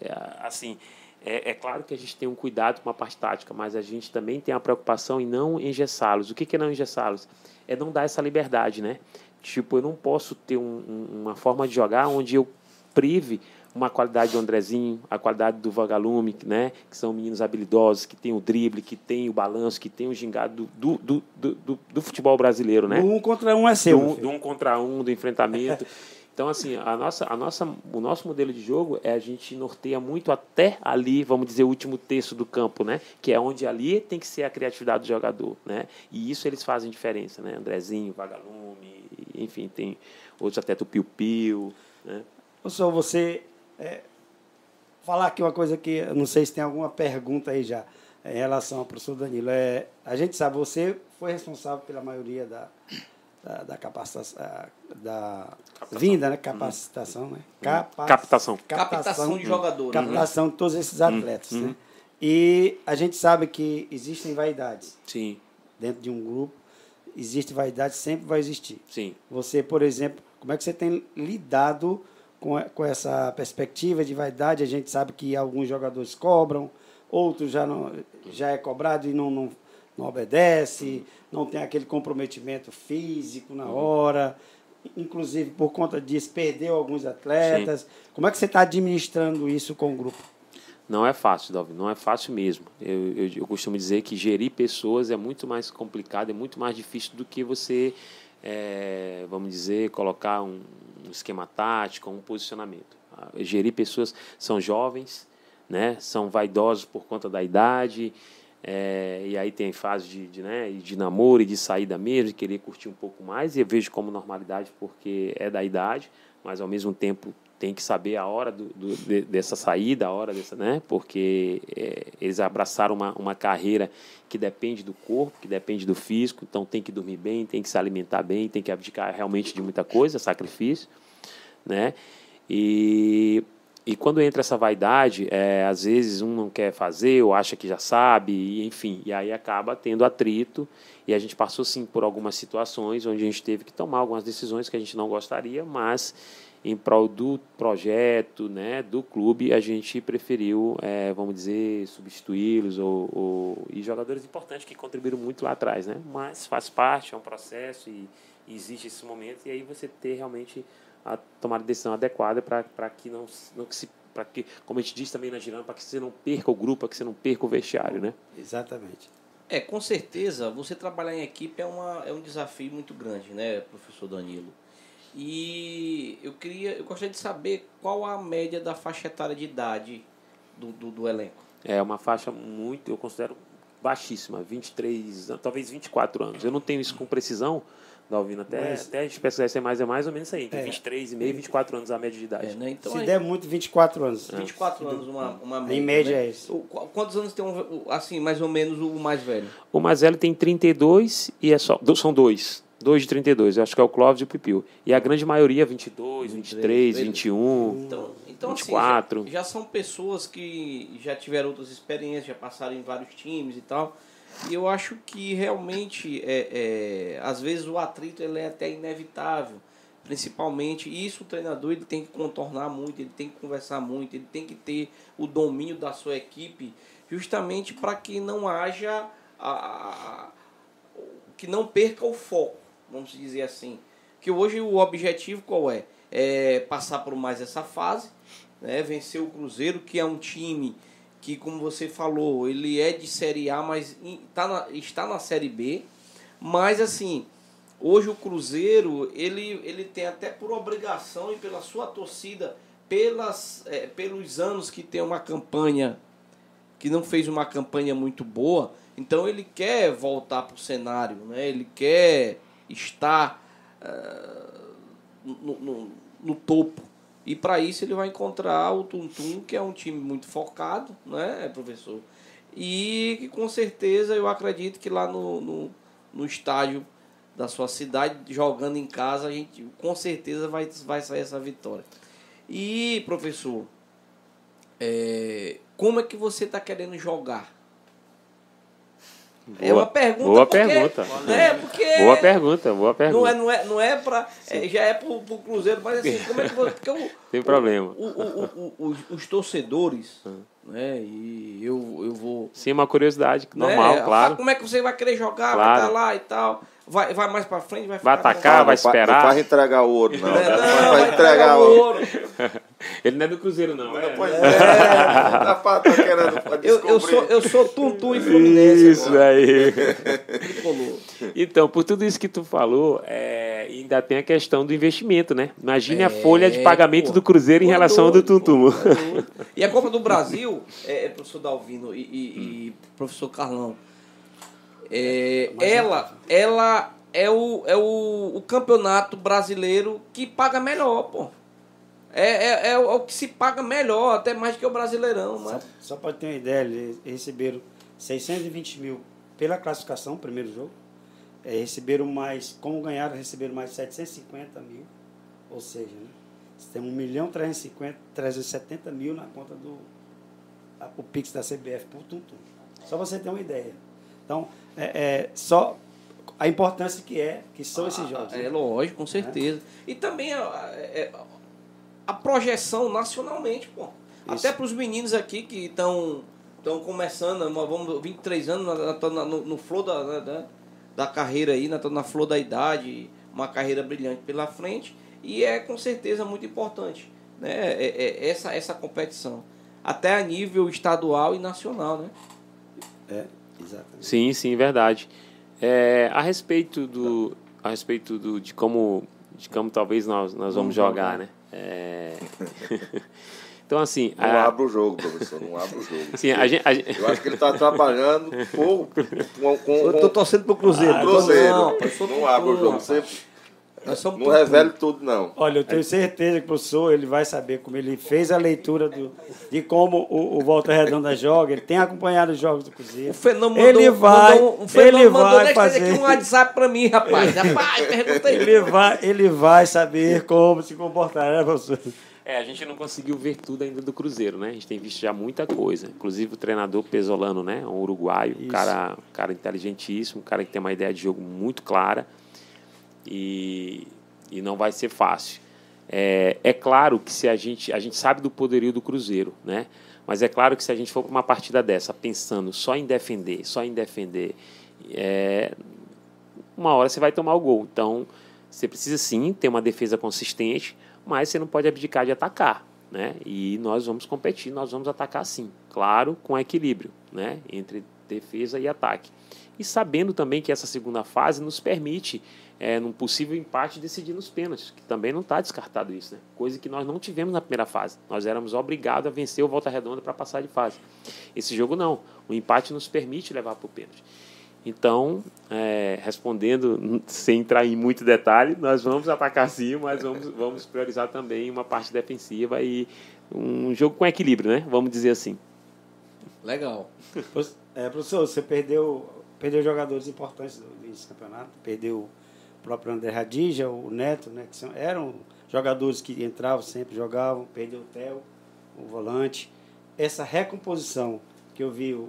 é, assim, é, é, claro que a gente tem um cuidado com a parte tática, mas a gente também tem a preocupação em não engessá-los. O que, que é não engessá-los? É não dar essa liberdade, né? Tipo, eu não posso ter um, uma forma de jogar onde eu prive uma qualidade do Andrezinho, a qualidade do Vagalume, né? que são meninos habilidosos, que tem o drible, que tem o balanço, que tem o gingado do, do, do, do, do futebol brasileiro. Né? Do um contra um é seu. Do, do um contra um, do enfrentamento. Então, assim, a nossa, a nossa, o nosso modelo de jogo é a gente norteia muito até ali, vamos dizer, o último terço do campo, né? Que é onde ali tem que ser a criatividade do jogador, né? E isso eles fazem diferença, né? Andrezinho, Vagalume, enfim, tem outros até do Piu Piu, né? Professor, você é, falar aqui uma coisa que eu não sei se tem alguma pergunta aí já em relação ao professor Danilo. É, a gente sabe, você foi responsável pela maioria da, da, da capacitação, da captação. vinda, né? Capacitação, né? Capac, captação. Captação de jogadores. Captação de todos esses atletas, uhum. né? E a gente sabe que existem vaidades. Sim. Dentro de um grupo, existe vaidade, sempre vai existir. Sim. Você, por exemplo, como é que você tem lidado com, com essa perspectiva de vaidade. A gente sabe que alguns jogadores cobram, outros já, não, já é cobrado e não, não, não obedece, não tem aquele comprometimento físico na uhum. hora. Inclusive, por conta disso, perdeu alguns atletas. Sim. Como é que você está administrando isso com o grupo? Não é fácil, Davi, não é fácil mesmo. Eu, eu, eu, costumo dizer que gerir pessoas é muito mais complicado, é muito mais difícil do que você, é, vamos dizer, colocar um, um esquema tático, um posicionamento. Ah, gerir pessoas são jovens, né? são vaidosos por conta da idade, é, e aí tem fase de, de, né, de namoro e de saída mesmo, de querer curtir um pouco mais, e eu vejo como normalidade porque é da idade, mas ao mesmo tempo tem que saber a hora do, do de, dessa saída, a hora dessa, né? Porque é, eles abraçaram uma, uma carreira que depende do corpo, que depende do físico, então tem que dormir bem, tem que se alimentar bem, tem que abdicar realmente de muita coisa, sacrifício, né? E, e quando entra essa vaidade, é, às vezes um não quer fazer ou acha que já sabe, e, enfim, e aí acaba tendo atrito. E a gente passou sim por algumas situações onde a gente teve que tomar algumas decisões que a gente não gostaria, mas em prol do projeto, né, do clube, a gente preferiu, é, vamos dizer, substituí-los ou, ou, e jogadores importantes que contribuíram muito lá atrás, né? Mas faz parte, é um processo e, e existe esse momento e aí você ter realmente a tomar a decisão adequada para que não, não que se para que, como a gente disse também na Girana, para que você não perca o grupo, para que você não perca o vestiário, né? Exatamente. É, com certeza, você trabalhar em equipe é, uma, é um desafio muito grande, né, professor Danilo? E eu queria, eu gostaria de saber qual a média da faixa etária de idade do, do, do elenco. É uma faixa muito, eu considero baixíssima, 23, talvez 24 anos. Eu não tenho isso com precisão, Dalvino, até, Mas- até a gente pesquisar isso é mais, é mais ou menos isso aí, entre É. 23 e meio e 24 anos a média de idade. É, né? Então, Se aí, der muito, 24 anos. 24 anos, uma, uma média. Em média né? é isso. Quantos anos tem, um, o- assim, mais ou menos, o mais velho? O mais velho tem 32 e é só. São dois. Dois de 32. Eu acho que é o Clóvis e o Pipil. E a grande maioria, 22, 23, 21. Então, então assim, 24. já, já são pessoas que já tiveram outras experiências, já passaram em vários times e tal. E eu acho que realmente, é, é, às vezes, o atrito ele é até inevitável. Principalmente, isso o treinador ele tem que contornar muito, ele tem que conversar muito, ele tem que ter o domínio da sua equipe, justamente para que não haja. A, a- que não perca o foco, vamos dizer assim. Que hoje o objetivo qual é? É passar por mais essa fase, né? vencer o Cruzeiro, que é um time que, como você falou, ele é de Série A, mas tá na- está na Série B. Mas assim, hoje o Cruzeiro, ele, ele tem até por obrigação e pela sua torcida, pelas, é, pelos anos que tem uma campanha que não fez uma campanha muito boa, então ele quer voltar para o cenário, né? ele quer estar ah, no, no, no topo. E para isso ele vai encontrar o Tuntum, que é um time muito focado, né, professor? E que com certeza eu acredito que lá no, no, no estádio da sua cidade, jogando em casa, a gente com certeza vai, vai sair essa vitória. E, professor, é, como é que você está querendo jogar? É Boa- uma pergunta. boa porque, pergunta. Né, porque Boa pergunta, boa pergunta. não é, não é, não é para. já é pro, pro Cruzeiro, mas assim, como é que. Porque o, Tem problema. o- o- o- o- os, os torcedores, né? E eu, eu vou. Sim, uma curiosidade, normal, né, claro. Como é que você vai querer jogar? Claro. Vai estar lá e tal. Vai, vai mais pra frente, vai Vai atacar, vai Não esperar. Não faz entregar o ouro, não. Não, Não, não, faz entregar o ouro. Ele não é do Cruzeiro, não. é? Pois é, querendo pra Eu, eu, sou, eu sou Tuntum e Fluminense. Isso agora. aí. Então, por tudo isso que tu falou, é, ainda tem a questão do investimento, né? Imagine a É, folha de pagamento pô. do Cruzeiro em é relação ao do é doido. E a Copa do Brasil, é, é, professor Dalvino e, e- e professor Carlão, é, ela, ela é, o, é o, o campeonato brasileiro que paga melhor, pô. É, é, é o é que se paga melhor, até mais que o Brasileirão. Só, Mas... só para ter uma ideia, eles receberam 620 mil pela classificação, primeiro jogo. É, receberam mais, como ganharam, receberam mais 750 mil. Ou seja, né, temos 1 milhão 350, 370 mil na conta do a- o Pix da CBF por tum, tum. Só você ter uma ideia. Então, é, é, só a importância que é, que são esses jogos. É né? lógico, com certeza. E também a, é- a projeção nacionalmente, pô. Isso. Até para os meninos aqui que estão estão começando, vamos 23 anos na- na- no, no flor da, da- da, da carreira aí, na, na flor da idade, uma carreira brilhante pela frente. E é com certeza muito importante né? É- é- essa, essa competição. Até a nível estadual e nacional, né? É, exatamente. Sim, sim, verdade. É, a respeito do, a respeito do, de como, de como talvez nós, nós vamos, Vamos jogar, jogar. né? É, então assim, Não a, abre o jogo, professor, não abre o jogo. sim, a gente, a gente- Eu acho que ele está trabalhando com, com, com, Eu tô torcendo pro Cruzeiro. com o Cruzeiro. Não, sou não abre o jogo. Sempre, Nós somos não revele tudo, não. Olha, eu tenho certeza que o professor ele vai saber como ele fez a leitura do, de como o, o Volta Redonda joga, ele tem acompanhado os jogos do Cruzeiro. O fenômeno Ele mandou, vai- mandou, um fenômeno ele mandou vai fazer- aqui um WhatsApp pra mim, rapaz. Rapaz, pergunta aí. Ele vai, ele vai saber como se comportar, né, professor? É, a gente não conseguiu ver tudo ainda do Cruzeiro, né? A gente tem visto já muita coisa. Inclusive o treinador Pesolano, né? Um uruguaio, um cara, um cara inteligentíssimo, um cara que tem uma ideia de jogo muito clara. E, e não vai ser fácil. É, é claro que se a gente. A gente sabe do poderio do Cruzeiro, né? Mas é claro que se a gente for para uma partida dessa pensando só em defender, só em defender, é, uma hora você vai tomar o gol. Então, você precisa sim ter uma defesa consistente, mas você não pode abdicar de atacar. Né? E nós vamos competir, nós vamos atacar sim. Claro, com equilíbrio, né? Entre defesa e ataque. E sabendo também que essa segunda fase nos permite, é, num possível empate, decidir nos pênaltis, que também não está descartado isso, né? coisa que nós não tivemos na primeira fase. Nós éramos obrigados a vencer o Volta Redonda para passar de fase. Esse jogo não. O empate nos permite levar para o pênalti. Então, é, respondendo sem entrar em muito detalhe, nós vamos atacar sim, mas vamos, vamos priorizar também uma parte defensiva e um jogo com equilíbrio, né? Vamos dizer assim. Legal. É, professor, você perdeu, perdeu jogadores importantes do campeonato, perdeu próprio André Radija, o Neto, né? Que são, eram jogadores que entravam, sempre jogavam, perdeu o Theo, o volante. Essa recomposição que eu vi o,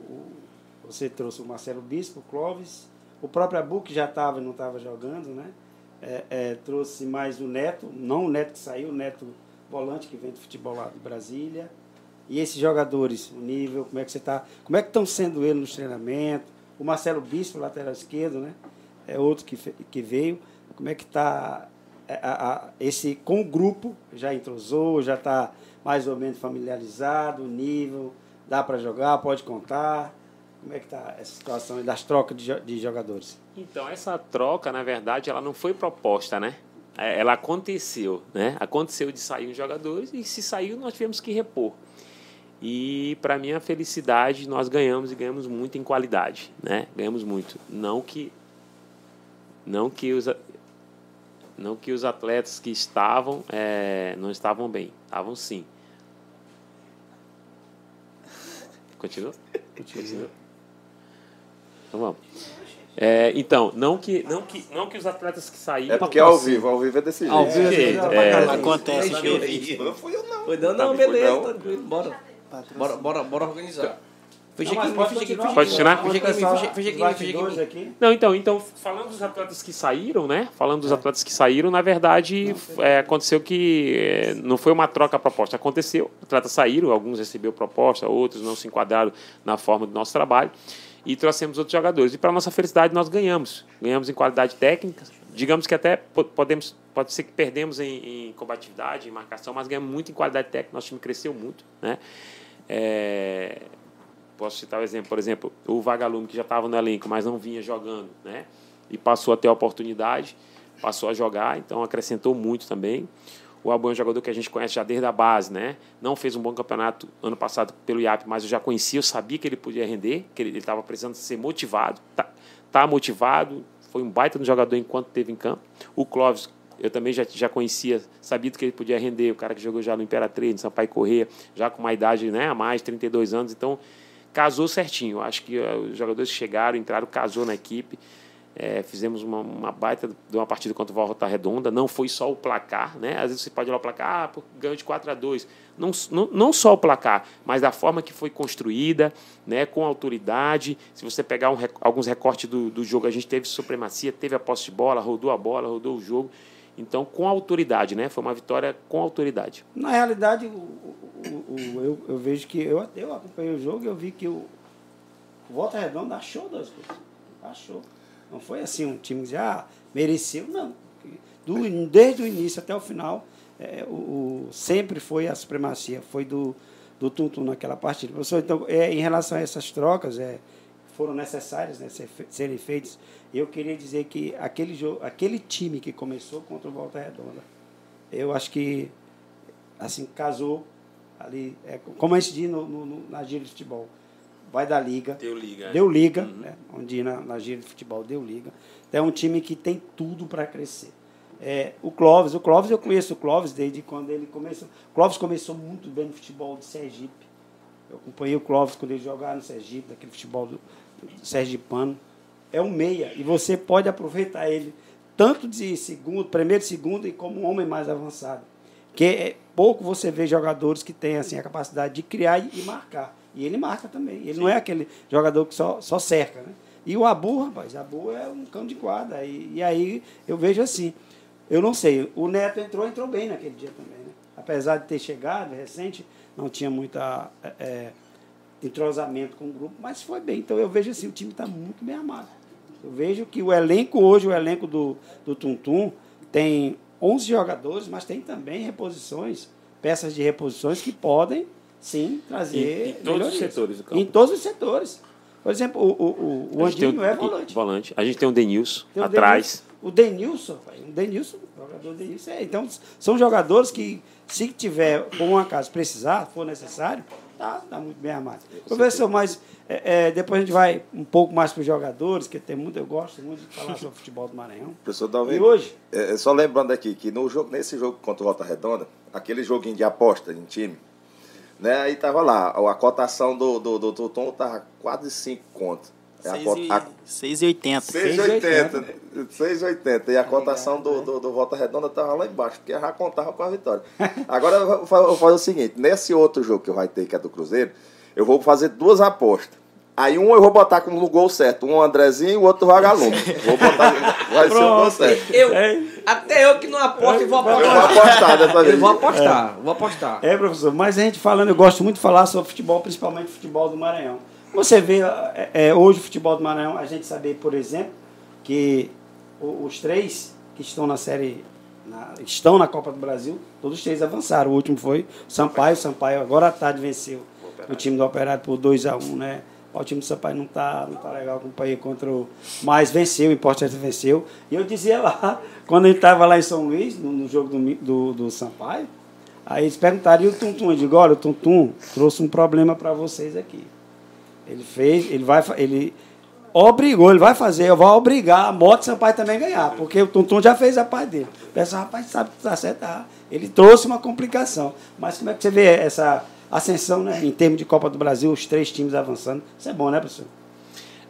você trouxe o Marcelo Bispo, o Clóvis, o próprio Abu, que já estava e não estava jogando, né? É, é, trouxe mais o Neto, não o Neto que saiu, o Neto volante que vem do futebol lá de Brasília. E esses jogadores, o nível, como é que você está? Como é que estão sendo eles nos treinamentos? O Marcelo Bispo, lateral esquerdo, né? É outro que, que veio. Como é que está é, esse com o grupo? Já entrosou, já está mais ou menos familiarizado, o nível, dá para jogar, pode contar. Como é que está essa situação das trocas de, de jogadores? Então, essa troca, na verdade, ela não foi proposta, né? É, ela aconteceu, né? Aconteceu de sair os jogadores e se saiu, nós tivemos que repor. E para minha felicidade, nós ganhamos e ganhamos muito em qualidade, né? Ganhamos muito. Não que não que os não que os atletas que estavam é, não estavam bem, estavam sim. Continua? Continua. Então vamos. É, então, não que, não, que, não que os atletas que saíram. É porque é ao vivo, ao vivo é desse jeito. Ao vivo é, é, é, acontece, fui eu, não. Foi não, não, beleza, tranquilo, bora. Bora, bora, bora organizar. Fecha aqui, fecha aqui, fecha Pode continuar? Fecha aqui, fecha aqui, fecha aqui. Não, então, então, falando dos atletas que saíram, né? Falando dos atletas que saíram, na verdade, é, aconteceu que é, não foi uma troca proposta. Aconteceu, atletas saíram, alguns receberam proposta, outros não se enquadraram na forma do nosso trabalho e trouxemos outros jogadores. E para nossa felicidade nós ganhamos. Ganhamos em qualidade técnica. Digamos que até podemos, pode ser que perdemos em, em combatividade, em marcação, mas ganhamos muito em qualidade técnica. Nosso time cresceu muito, né? É, posso citar o um exemplo, por exemplo, o Vagalume que já estava no elenco, mas não vinha jogando, né? E passou a ter a oportunidade, passou a jogar, então acrescentou muito também. O Alban é um jogador que a gente conhece já desde a base, né? Não fez um bom campeonato ano passado pelo IAP, mas eu já conhecia, eu sabia que ele podia render, que ele estava precisando ser motivado. Tá, tá motivado, foi um baita no jogador enquanto esteve em campo. O Clóvis, eu também já, já conhecia, sabia que ele podia render, o cara que jogou já no Imperatriz, no Sampaio Corrêa, já com uma idade né, a mais, 32 anos, então casou certinho. Acho que uh, os jogadores chegaram, entraram, casou na equipe. É, fizemos uma, uma, baita de uma partida contra o Volta Redonda. Não foi só o placar, né? Às vezes você pode olhar o placar, ah, ganhou de 4 a 2 não, não, não só o placar, mas da forma que foi construída, né? com autoridade. Se você pegar um, alguns recortes do, do jogo, a gente teve supremacia, teve a posse de bola, rodou a bola, rodou o jogo. Então, com autoridade, né? Foi uma vitória com autoridade. Na realidade, o, o, o eu, eu vejo que. Eu, eu acompanhei o jogo e eu vi que o, Volta Redonda achou duas coisas. Achou. Não foi assim um time que já ah, mereceu, não. Do, desde o início até o final, é, o, sempre foi a supremacia, foi do, do Tuntum naquela partida. Professor, então, é, em relação a essas trocas, é, foram necessárias né, ser, serem feitas. Eu queria dizer que aquele, jogo, aquele time que começou contra o Volta Redonda, eu acho que assim casou ali, é, como a gente diz no, no, no, na gira de futebol vai da liga. Deu liga. Deu liga, uhum. né? onde na, na gira de futebol deu liga. Então, é um time que tem tudo para crescer. É, o Clóvis, o Clóvis, eu conheço o Clóvis desde quando ele começou. O Clóvis começou muito bem no futebol de Sergipe. Eu acompanhei o Clóvis quando ele jogava no Sergipe, daquele futebol do Sergipano. É um meia e você pode aproveitar ele tanto de segundo, primeiro, segundo e como um homem mais avançado. Que é, pouco você vê jogadores que têm assim a capacidade de criar e marcar. E ele marca também. Ele Sim. não é aquele jogador que só, só cerca, né? E o Abu, rapaz, Abu é um cão de guarda. E, e aí eu vejo assim, eu não sei, o Neto entrou, entrou bem naquele dia também, né? Apesar de ter chegado recente, não tinha muita é, é entrosamento com o grupo, mas foi bem. Então eu vejo assim, o time está muito bem armado. Eu vejo que o elenco hoje, o elenco do, do Tuntum, tem 11 jogadores, mas tem também reposições, peças de reposições que podem sim trazer. Em, em todos os setores do campo. Em todos os setores. Por exemplo, o, o, o, o gente tem Andinho um- é volante. volante. A gente tem o Denilson Tem o atrás. O Denilson, o Denilson, o jogador Denilson. É, então, são jogadores que, se tiver, por um acaso, precisar, for necessário, tá, tá muito bem armado. Professor, mas é, é, depois a gente vai um pouco mais para os jogadores, que tem muito, eu gosto muito de falar sobre o futebol do Maranhão. Professor Dalvin, E hoje? é, é, só lembrando aqui que no jogo, nesse jogo contra o Volta Redonda, aquele joguinho de aposta em time, né? Aí tava lá, a cotação do, do, do Tutum tava quase 5 conto. É a Seis cota- e- a- seis e oitenta. 6,80. 6,80. E a cotação do, do, do Volta Redonda estava lá embaixo, porque já contava com a vitória. Agora eu vou fazer o seguinte: nesse outro jogo que eu vai ter, que é do Cruzeiro, eu vou fazer duas apostas. Aí um eu vou botar como no gol certo, um Andrezinho e o outro Vagalume. Vou botar, vai ser o gol certo. Eu, É. até eu que não aposto, eu vou Eu vou apostar. apostar dessa vez. Eu vou apostar, vou apostar. É, professor, mas a gente falando, eu gosto muito de falar sobre futebol, principalmente futebol do Maranhão. Você vê é, é, hoje o futebol do Maranhão, a gente saber, por exemplo, que os três que estão na série, na- estão na Copa do Brasil, todos os três avançaram. O último foi Sampaio, Sampaio agora à tarde venceu o time do Operário por 2 a 1 um, né? O time do Sampaio não tá, não tá legal acompanhei contra o. Mas venceu, o importante venceu. E eu dizia lá, quando a gente estava lá em São Luís, no, no jogo do, do, do Sampaio, aí eles perguntaram, e o Tuntum? Eu digo, olha, o Tuntum trouxe um problema para vocês aqui. Ele fez, ele vai, ele obrigou, ele vai fazer, eu vou obrigar a moto Sampaio também a ganhar, porque o Tuntum já fez a parte dele. Pessoal, rapaz, sabe tá. Ele trouxe uma complicação. Mas como é que você vê essa ascensão, né, em termos de Copa do Brasil, os três times avançando? Isso é bom, né, professor?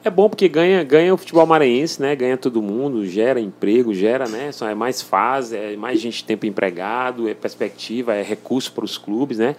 É bom porque ganha, ganha o futebol maranhense, né? Ganha todo mundo, gera emprego, gera, né? É mais fase, é mais gente tempo empregado, é perspectiva, é recurso para os clubes, né?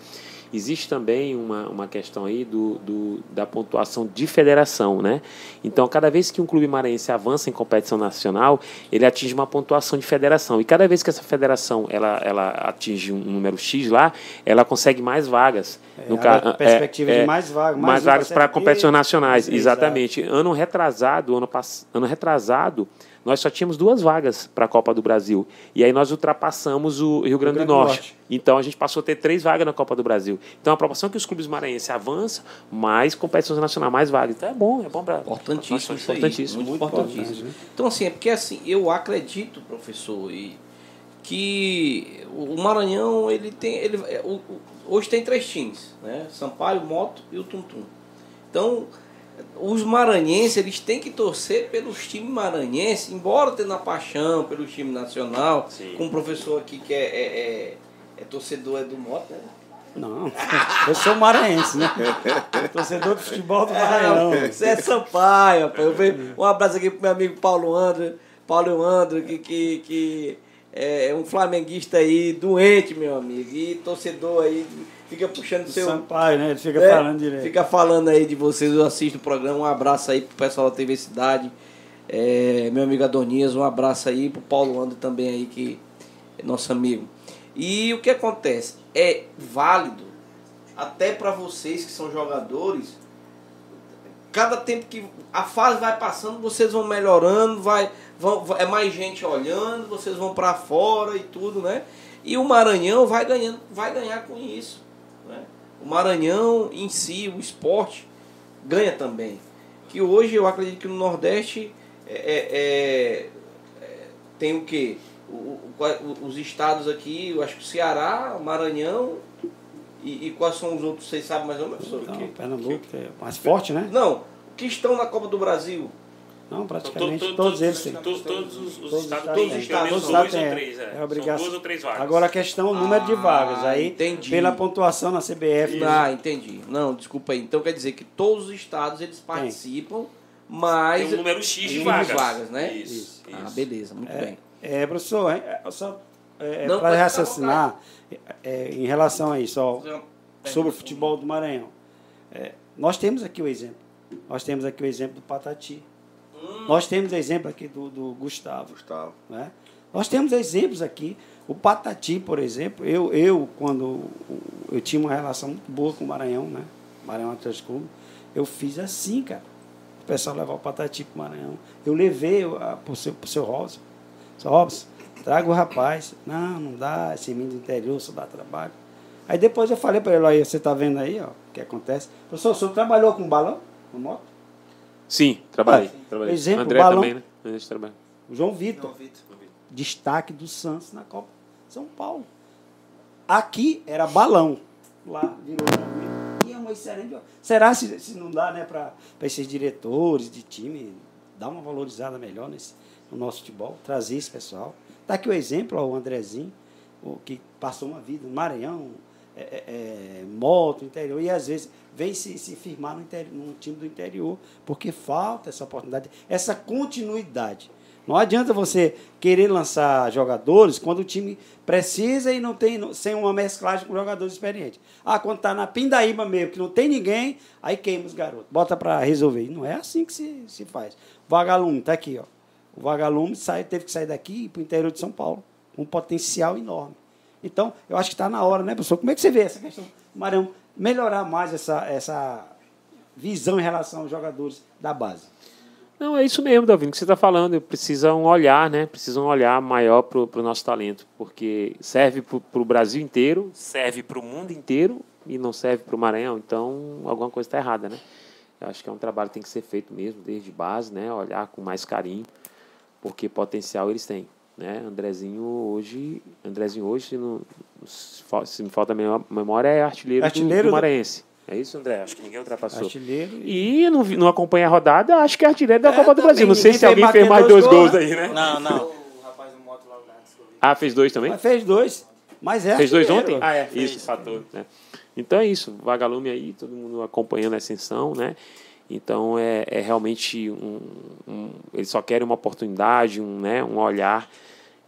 Existe também uma, uma questão aí do, do, da pontuação de federação, né? Então, cada vez que um clube maranhense avança em competição nacional, ele atinge uma pontuação de federação. E cada vez que essa federação ela, ela atinge um número X lá, ela consegue mais vagas. É, no abre ca- a perspectiva de mais vagas, mais mais vagas para B. competições nacionais, Exato. exatamente. Ano retrasado, ano, ano retrasado, nós só tínhamos duas vagas para a Copa do Brasil. E aí nós ultrapassamos o Rio Grande, Grande do Norte. Norte. Então a gente passou a ter três vagas na Copa do Brasil. Então a proporção que os clubes maranhenses avançam, mais competições nacionais, mais vagas. Então é bom, é bom para. Importantíssimo isso aí. Importantíssimo. Muito, importantíssimo. Então, assim, é porque assim, eu acredito, professor, e que o Maranhão, ele tem. Ele, é, o- o- hoje tem três times, né? Sampaio, Moto e o Tuntum. Então, os maranhenses, eles têm que torcer pelos times maranhenses, embora tendo a paixão pelo time nacional, com um professor aqui que é, é, é- é torcedor é do Moto, né? Não, eu sou maranhense, né? Torcedor do futebol do Maranhão. Não, você é Sampaio, rapaz. Eu vejo- Um abraço aqui pro meu amigo Paulo André. Paulo André, que, que, que é um flamenguista aí, doente, meu amigo. E torcedor aí, fica puxando seu. Sampaio, né? Ele fica né? falando direto. Fica falando aí de vocês, eu assisto o programa. Um abraço aí pro pessoal da TV Cidade. É, meu amigo Adonias, um abraço aí pro Paulo André também aí, que é nosso amigo. E o que acontece? É válido até para vocês que são jogadores. Cada tempo que a fase vai passando, vocês vão melhorando, vai, vão, é mais gente olhando, vocês vão para fora e tudo, né? E o Maranhão vai ganhando, vai ganhar com isso. O Maranhão em si, o esporte, ganha também. Que hoje eu acredito que no Nordeste é, é- é- é- tem o quê? O- o- os estados aqui, eu acho que o Ceará, Maranhão e, e quais são os outros, vocês sabem mais ou menos? Não, quê? Pernambuco é mais forte, né? Não, que estão na Copa do Brasil. Não, Então, praticamente todos eles têm. Todos, todos os, os Todos os estados todos os têm estados são dois tem, ou é. três. É. É São obrigação. duas ou três vagas. Agora a questão é o número de Ah, vagas. Aí, entendi. pela pontuação na CBF. né? Ah, entendi. Não, desculpa aí. Então quer dizer que todos os estados eles participam, mas. Tem um número X de Tem vagas. vagas, né? Isso, Ah, isso. beleza, muito bem. É, professor, é, é, só é, Não, para raciocinar é, em relação a isso, ó, sobre o futebol do Maranhão. É, nós temos aqui o exemplo. Nós temos aqui o exemplo do Patati. Nós temos exemplo aqui do, do Gustavo. Gustavo. né? Nós temos exemplos aqui. O Patati, por exemplo, eu, eu quando eu tinha uma relação muito boa com o Maranhão, né? Maranhão Atlético Clube, eu fiz assim, cara. O pessoal levar o Patati para o Maranhão. Eu levei para o seu, pro seu Robson. Seu Robson, traga o rapaz. Não, não dá, esse menino do interior só dá trabalho. Aí depois eu falei para ele, aí você está vendo aí, ó, o que acontece. Professor, o senhor trabalhou com balão, com moto? Sim, trabalhei. Olha, trabalhei. exemplo, André balão- também, né? A gente trabalha. O João Vitor, João Vitor. destaque do Santos na Copa São Paulo. Aqui era balão. Lá virou. E é uma excelente. Será se, se não dá né, para esses diretores de time dar uma valorizada melhor nesse, no nosso futebol, trazer esse pessoal? Está aqui o exemplo, ó, o Andrezinho, o que passou uma vida no Maranhão, é, é, é, moto, interior, e às vezes vem se, se firmar no, interi- no time do interior, porque falta essa oportunidade, essa continuidade. Não adianta você querer lançar jogadores quando o time precisa e não tem sem uma mesclagem com jogadores experientes. Ah, quando tá na pindaíba mesmo, que não tem ninguém, aí queima os garotos, bota para resolver. E não é assim que se, se faz. Vagalume tá aqui, ó. O vagalume sai, teve que sair daqui para o interior de São Paulo, um potencial enorme. Então, eu acho que está na hora, né, professor? Como é que você vê essa questão do Maranhão melhorar mais essa, essa visão em relação aos jogadores da base? Não, é isso mesmo, Davi, que você está falando. Precisa um olhar, né? Precisa um olhar maior para o nosso talento, porque serve para o Brasil inteiro, serve para o mundo inteiro e não serve para o Maranhão. Então, alguma coisa está errada, né? Eu acho que é um trabalho que tem que ser feito mesmo, desde base, né? Olhar com mais carinho, porque potencial eles têm. Né? Andrezinho hoje, Andrezinho hoje, se, não, se me falta a memó- memória, é artilheiro, do- Artilheiro do, do- Maranhense. É isso, André? Acho que ninguém ultrapassou. Artilheiro e... Não, não acompanhei a rodada, acho que é artilheiro da É, Copa do Brasil. Não sei se alguém fez fez mais dois gols gols, aí, né? Não, não. O rapaz do moto lá, antes que eu vi. Ah, fez dois também? Mas fez dois. Mas é Fez dois ontem? Ah, é, Fez. isso, fator. né? Então é isso, vagalume aí, todo mundo acompanhando a ascensão, né? Então é, é realmente um, um- Eles só querem uma oportunidade, um, né, um olhar.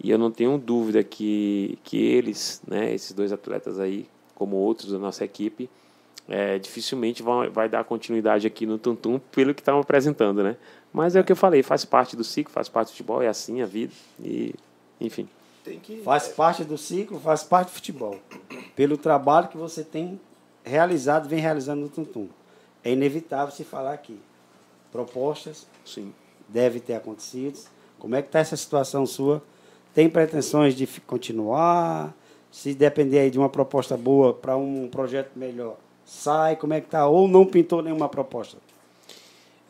E eu não tenho dúvida que, que eles, né, esses dois atletas aí, como outros da nossa equipe, é, dificilmente vão, vai dar continuidade aqui no Tuntum pelo que estavam apresentando, né? Mas é o que eu falei, faz parte do ciclo, faz parte do futebol, é assim a vida. E, enfim. Tem que. Faz parte do ciclo, faz parte do futebol. Pelo trabalho que você tem realizado, vem realizando no Tuntum. É inevitável se falar aqui. Propostas Sim. devem ter acontecido. Como é que está essa situação sua? Tem pretensões de continuar? Se depender aí de uma proposta boa para um projeto melhor, sai? Como é que está? Ou não pintou nenhuma proposta?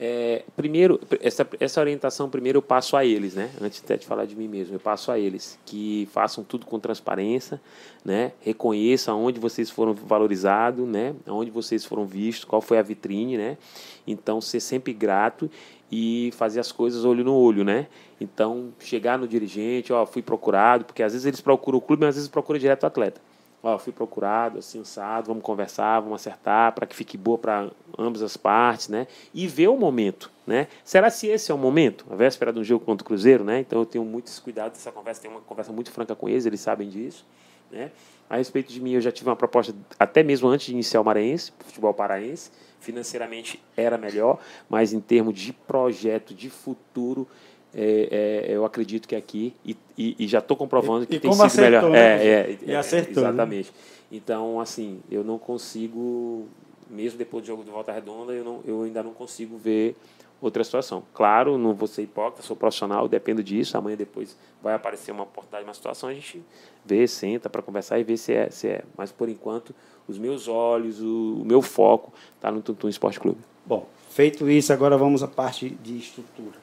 É, primeiro, essa, essa orientação primeiro eu passo a eles, né? Antes até de falar de mim mesmo, eu passo a eles que façam tudo com transparência, né? Reconheçam onde vocês foram valorizados, né? Onde vocês foram vistos, qual foi a vitrine, né? Então ser sempre grato e fazer as coisas olho no olho, né? Então chegar no dirigente, ó, fui procurado, porque às vezes eles procuram o clube, mas às vezes procuram direto o atleta. Ó, fui procurado, assim, vamos conversar, vamos acertar para que fique boa para ambas as partes, né? E ver o momento, né? Será se esse é o momento? A véspera de um jogo contra o Cruzeiro, né? Então eu tenho muito esse cuidado dessa conversa, tenho uma conversa muito franca com eles, eles sabem disso, né? A respeito de mim, eu já tive uma proposta até mesmo antes de iniciar o Maranhense, futebol paraense, financeiramente era melhor, mas em termos de projeto, de futuro, é, é, eu acredito que aqui, e, e, e já estou comprovando E- que tem sido melhor. acertou, né? É, é, E é, acertou, né? Exatamente. Então, assim, eu não consigo, mesmo depois do jogo de Volta Redonda, eu, não, eu ainda não consigo ver outra situação. Claro, não vou ser hipócrita, sou profissional, dependo disso. Amanhã depois vai aparecer uma oportunidade, uma situação, a gente vê, senta para conversar e vê se é, se é. Mas, por enquanto, os meus olhos, o, o meu foco está no Tuntum Esporte Clube. Bom, feito isso, agora vamos à parte de estrutura.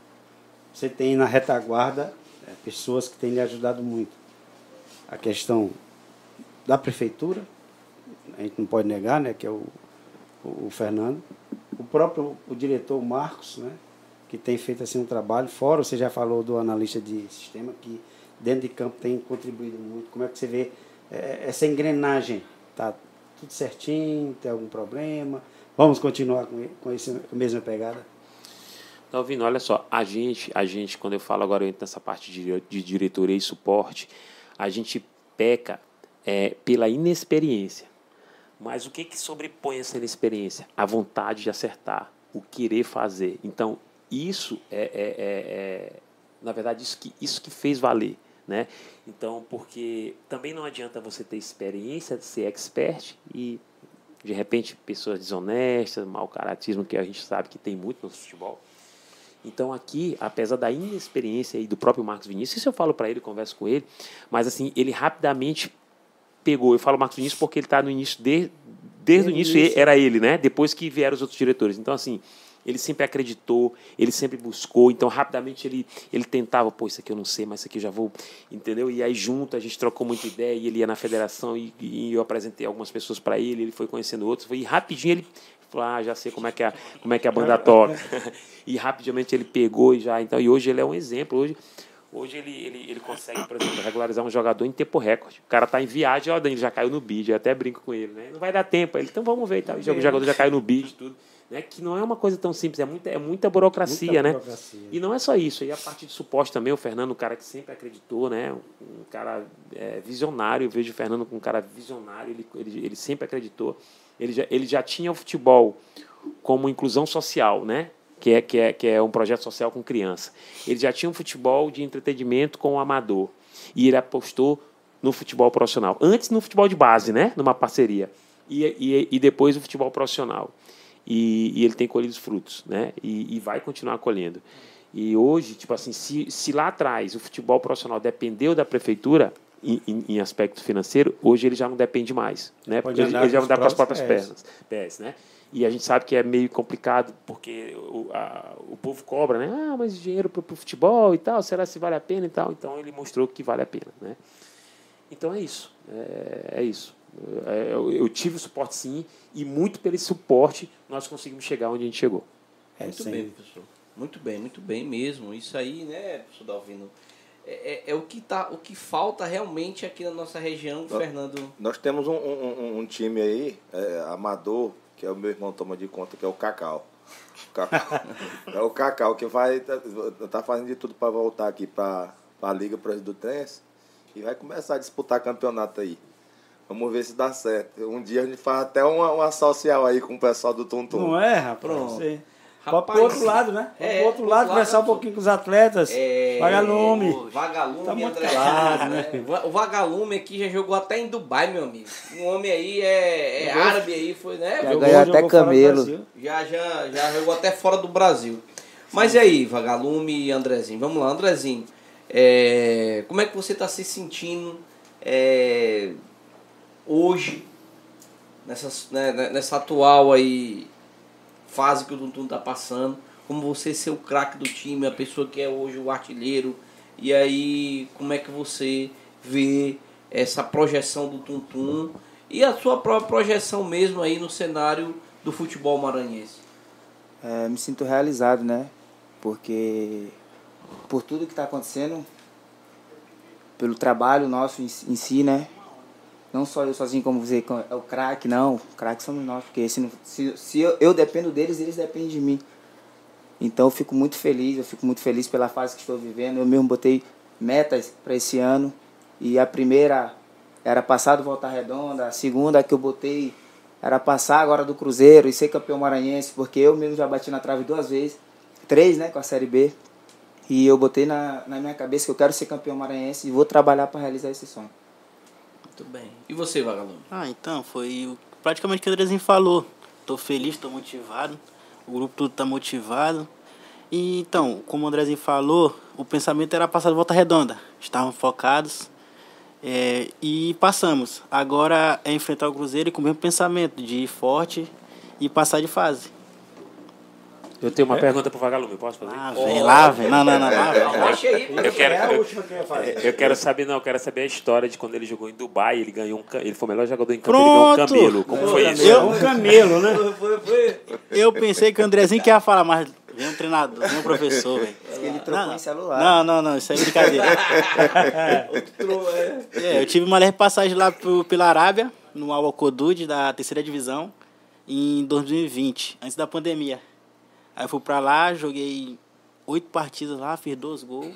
Você tem na retaguarda é, pessoas que têm lhe ajudado muito. A questão da prefeitura, a gente não pode negar, né, que é o, o, Fernando. O próprio o diretor Marcos, né, que tem feito assim um trabalho. Fora, você já falou do analista de sistema, que dentro de campo tem contribuído muito. Como é que você vê é, essa engrenagem? Tá tudo certinho? Tem algum problema? Vamos continuar com, com essa mesma pegada? Tá ouvindo? Olha só, a gente, a gente, quando eu falo agora, eu entro nessa parte de, de diretoria e suporte, a gente peca é, pela inexperiência. Mas o que, que sobrepõe essa inexperiência? A vontade de acertar, o querer fazer. Então, isso é, é, é- é- na verdade, isso que, isso que fez valer. Né? Então, porque também não adianta você ter experiência, ser expert e, de repente, pessoas desonestas, mau caratismo, que a gente sabe que tem muito no futebol. Então aqui, apesar da inexperiência aí do próprio Marcos Vinícius, isso eu falo para ele, converso com ele, mas assim, ele rapidamente pegou. Eu falo Marcos Vinícius porque ele está no início, de, desde o Desde o início início. era ele, né? Depois que vieram os outros diretores. Então assim, ele sempre acreditou, ele sempre buscou, então rapidamente ele, ele tentava, pô, isso aqui eu não sei, mas isso aqui eu já vou, entendeu? E aí junto a gente trocou muita ideia, e ele ia na federação e, e eu apresentei algumas pessoas para ele, ele foi conhecendo outros, e rapidinho ele falou, ah, já sei como é que a, como é que a banda toca. e rapidamente ele pegou e já, então, e hoje ele é um exemplo, hoje Hoje ele, ele, ele consegue, por exemplo, regularizar um jogador em tempo recorde. O cara tá em viagem, ó, ele já caiu no bid, eu até brinco com ele, né? Não vai dar tempo. Ele, então vamos ver, tá? o jogador já caiu no bid, tudo né, que não é uma coisa tão simples, é muita, é muita burocracia, muita né? Burocracia. E não é só isso, aí a parte de suporte também, o Fernando, um cara que sempre acreditou, né? Um cara é, visionário, eu vejo o Fernando como um cara visionário, ele, ele, ele sempre acreditou. Ele já, ele já tinha o futebol como inclusão social, né? Que é, que, é, que é um projeto social com criança. Ele já tinha um futebol de entretenimento com o amador. E ele apostou no futebol profissional. Antes no futebol de base, né? Numa parceria. E, e, e depois o futebol profissional e, e ele tem colhido os frutos, né? E, e, vai continuar colhendo. E hoje, tipo assim, se, se lá atrás o futebol profissional dependeu da prefeitura em, em, em aspecto financeiro, hoje ele já não depende mais, né? Porque ele, já não dá com as próprias pernas, pés, né? E a gente sabe que é meio complicado, porque o, a, o povo cobra, né? Ah, mas dinheiro para o futebol e tal, será se vale a pena e tal? Então ele mostrou que vale a pena, né? Então é isso, é, é isso. É, eu, eu, tive o suporte sim, e muito pelo suporte nós conseguimos chegar onde a gente chegou. É, muito bem, professor. Muito bem, muito bem mesmo. Isso aí, né, professor Dalvino? É, é, é, o, que tá, o que falta realmente aqui na nossa região, nós, Fernando. Nós temos um, um, um time aí, é, amador, que é o meu irmão toma de conta, que é o Cacau. Cacau. é o Cacau que vai tá, tá fazendo de tudo para voltar aqui para a Liga Presidente e vai começar a disputar campeonato aí. Vamos ver se dá certo. Um dia a gente faz até uma, uma social aí com o pessoal do Tum. Não é, rapaz? Pronto. Rapaz, pro outro lado, né? É, pro outro lado, conversar um pouquinho com os atletas. É, vagalume. Vagalume, tá muito claro, né? O vagalume aqui já jogou até em Dubai, meu amigo. Um homem aí é, é árabe aí, foi, né? Já ganhou até camelo. Já, já, já jogou até fora do Brasil. Mas e aí, Vagalume e Andrezinho? Vamos lá, Andrezinho. É, como é que você está se sentindo? É, hoje, nessa, né, né, nessa atual aí fase que o Tuntum está passando, como você ser o craque do time, a pessoa que é hoje o artilheiro, e aí como é que você vê essa projeção do Tuntum e a sua própria projeção mesmo aí no cenário do futebol maranhense? É, me sinto realizado, né? Porque por tudo que está acontecendo, pelo trabalho nosso em si, né? Não só eu sozinho, como você, é o craque, não. O craque somos nós, porque se, se, se eu, eu dependo deles, eles dependem de mim. Então eu fico muito feliz, eu fico muito feliz pela fase que estou vivendo. Eu mesmo botei metas para esse ano. E a primeira era passar do Volta Redonda, a segunda que eu botei era passar agora do Cruzeiro e ser campeão maranhense, porque eu mesmo já bati na trave duas vezes, três, né, com a Série B. E eu botei na, na minha cabeça que eu quero ser campeão maranhense e vou trabalhar para realizar esse sonho. Muito bem. E você, vagalume? Ah, então, foi praticamente o que o Andrezinho falou. Tô feliz, tô motivado. O grupo todo tá motivado. E então, como o Andrezinho falou, o pensamento era passar de volta redonda. Estavam focados é, e passamos. Agora é enfrentar o Cruzeiro com o mesmo pensamento de ir forte e passar de fase. Eu tenho uma é. pergunta pro Vagalume, posso fazer? Ah, vem oh, lá, vem. Não, não, não. não. Deixa aí. Eu quero, é a última que eu ia fazer. Eu quero saber, não, eu quero saber a história de quando ele jogou em Dubai, ele ganhou um ele foi o melhor jogador em campo, ele ganhou um camelo. Como foi isso? Eu, um camelo, né? Eu pensei que o Andrezinho que ia falar, mas vem um treinador, vem um professor, velho. Ele trocou em celular. Não, não, não, isso é brincadeira. é, eu tive uma leve passagem lá pro, pela Arábia, no Al Alcodud da terceira divisão, em 2020, antes da pandemia. Aí eu fui pra lá, joguei oito partidas lá, fiz dois gols.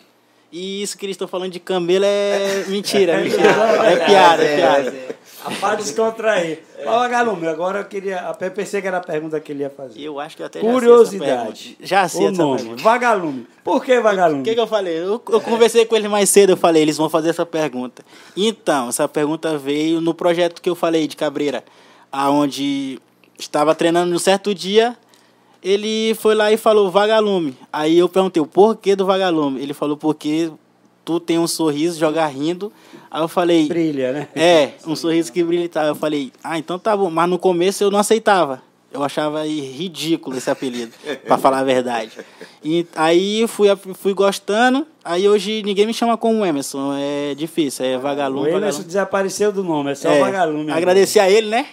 E isso que eles estão falando de Camelo é mentira, é mentira. É piada, é piada. Para descontrair. Fala, Galume, agora eu queria. Até pensei que era a pergunta que ele ia fazer. Eu acho que eu até Curiosidade. Já sei essa o nome. Pergunta. Vagalume. Por que Vagalume? O que, que eu falei? Eu, eu conversei com eles mais cedo, eu falei, eles vão fazer essa pergunta. Então, essa pergunta veio no projeto que eu falei de Cabreira, aonde estava treinando um certo dia ele foi lá e falou vagalume. Aí eu perguntei o porquê do vagalume. Ele falou porque tu tem um sorriso, joga rindo. Aí eu falei. Brilha, né? É, um sorriso que brilha e tal. Eu falei, ah, então tá bom. Mas no começo eu não aceitava. Eu achava ridículo esse apelido, para falar a verdade. E aí fui, fui gostando, aí hoje ninguém me chama como Emerson, é difícil, é vagalume. O Emerson vagalume. desapareceu do nome, é só é, vagalume. Agradecer a ele, né?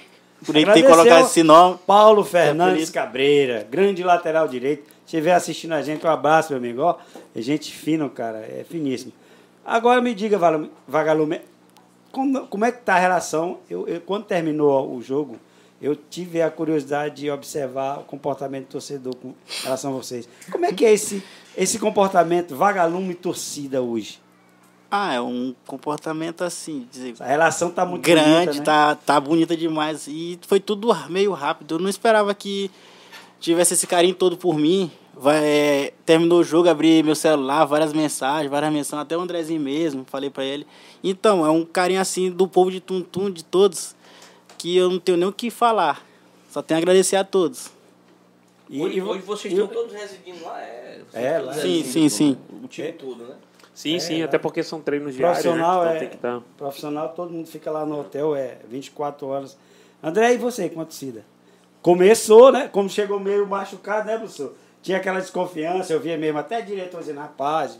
Por ele ter colocado esse nome. Paulo Fernandes Cabreira, grande lateral direito. Se estiver assistindo a gente, um abraço, meu amigo. Ó, é gente fina, cara, é finíssimo. Agora me diga, Vagalume, como, como é que tá a relação? Eu, eu, quando terminou o jogo, eu tive a curiosidade de observar o comportamento do torcedor com relação a vocês. Como é que é esse, esse comportamento vagalume torcida hoje? Ah, é um comportamento assim. Dizer, a relação tá muito grande, bonita, né? tá, tá bonita demais. E foi tudo meio rápido. Eu não esperava que tivesse esse carinho todo por mim. Vai, é, terminou o jogo, abri meu celular, várias mensagens, várias mensagens, até o Andrezinho mesmo, falei para ele. Então, é um carinho assim do povo de Tuntum, de todos, que eu não tenho nem o que falar. Só tenho a agradecer a todos. E, hoje, hoje vocês estão todos residindo lá? É, é lá. Sim, sim, sim. O time todo, né? Sim, é, sim, até porque são treinos diários. Né? Profissional, né? é, tá... profissional, todo mundo fica lá no hotel, é 24 horas. André, e você com a torcida? Começou, né? Como chegou meio machucado, né, professor? Tinha aquela desconfiança, eu via mesmo até diretor dizendo, rapaz,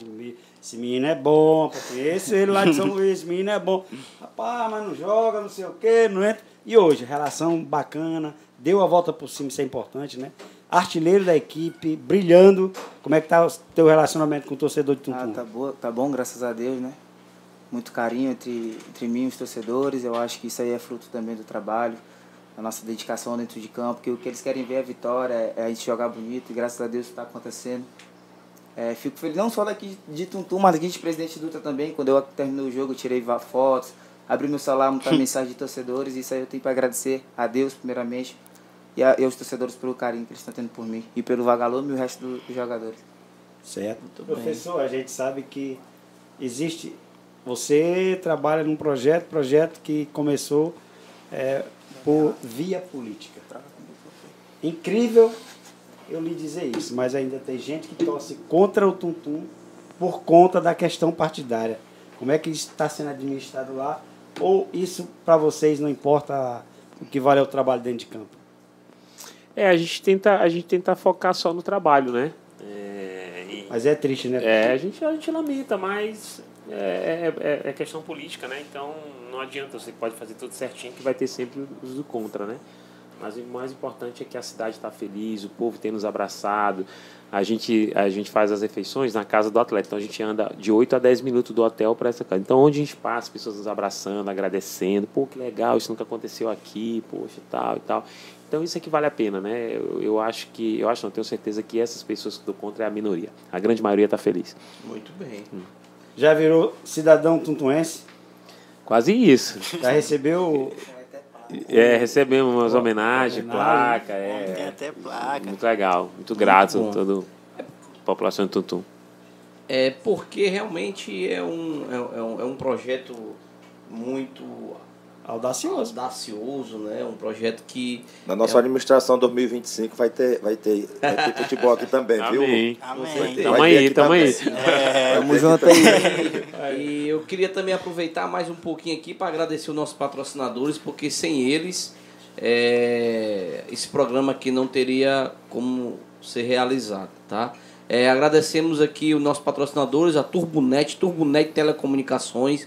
esse menino é bom, porque esse ele lá de São Luís, esse menino é bom. Rapaz, mas não joga, não sei o quê, não entra. E hoje, relação bacana, deu a volta por cima, isso é importante, né? Artilheiro da equipe, brilhando. Como é que tá o teu relacionamento com o torcedor de Tuntum? Ah, tá, boa, tá bom, graças a Deus, né? Muito carinho entre, entre mim e os torcedores. Eu acho que isso aí é fruto também do trabalho, da nossa dedicação dentro de campo, que o que eles querem ver é a vitória, é a gente jogar bonito, e graças a Deus está acontecendo. É, fico feliz não só daqui de Tuntum, mas aqui de Presidente Dutra também. Quando eu terminei o jogo, eu tirei fotos, abri meu celular, muita mensagem de torcedores. Isso aí eu tenho para agradecer a Deus, primeiramente, e, a, e aos torcedores pelo carinho que eles estão tendo por mim e pelo Vagalume e o resto dos jogadores. Certo. Muito Professor, bem. a gente sabe que existe. Você trabalha num projeto, projeto que começou é, por via política. Incrível eu lhe dizer isso, mas ainda tem gente que torce contra o Tuntum por conta da questão partidária. Como é que está sendo administrado lá? Ou isso para vocês não importa o que vale é o trabalho dentro de campo? É, a gente tenta, a gente tenta focar só no trabalho, né? É, e, mas é triste, né? É, a gente, a gente lamenta, mas é, é, é, questão política, né? Então não adianta, você pode fazer tudo certinho que vai ter sempre os do contra, né? Mas o mais importante é que a cidade está feliz, o povo tem nos abraçado. A gente, a gente faz as refeições na casa do atleta. Então a gente anda de 8 a 10 minutos do hotel para essa casa. Então onde a gente passa, pessoas nos abraçando, agradecendo. Pô, que legal, isso nunca aconteceu aqui, poxa, tal e tal. Então isso é que vale a pena, né? Eu, eu acho que, eu acho, não tenho certeza que essas pessoas que estão contra é a minoria. A grande maioria está feliz. Muito bem. Hum. Já virou cidadão tuntuense? Quase isso. Já recebeu é, recebemos umas homenagens, homenagem. placa, é. Tem até placa. Muito legal, muito grato a toda a população de Tuntum. É porque realmente é um, é, um, é um projeto muito Audacioso. Audacioso, né? Um projeto que. Na nossa é... administração 2025 vai ter, vai ter, vai ter futebol aqui também, viu? Amém. Amém. Tamo aí, tamo aí. É, Tamo junto aí. E eu queria também aproveitar mais um pouquinho aqui para agradecer os nossos patrocinadores, porque sem eles é, esse programa aqui não teria como ser realizado, tá? É, agradecemos aqui os nossos patrocinadores, a Turbonet, Turbonet Telecomunicações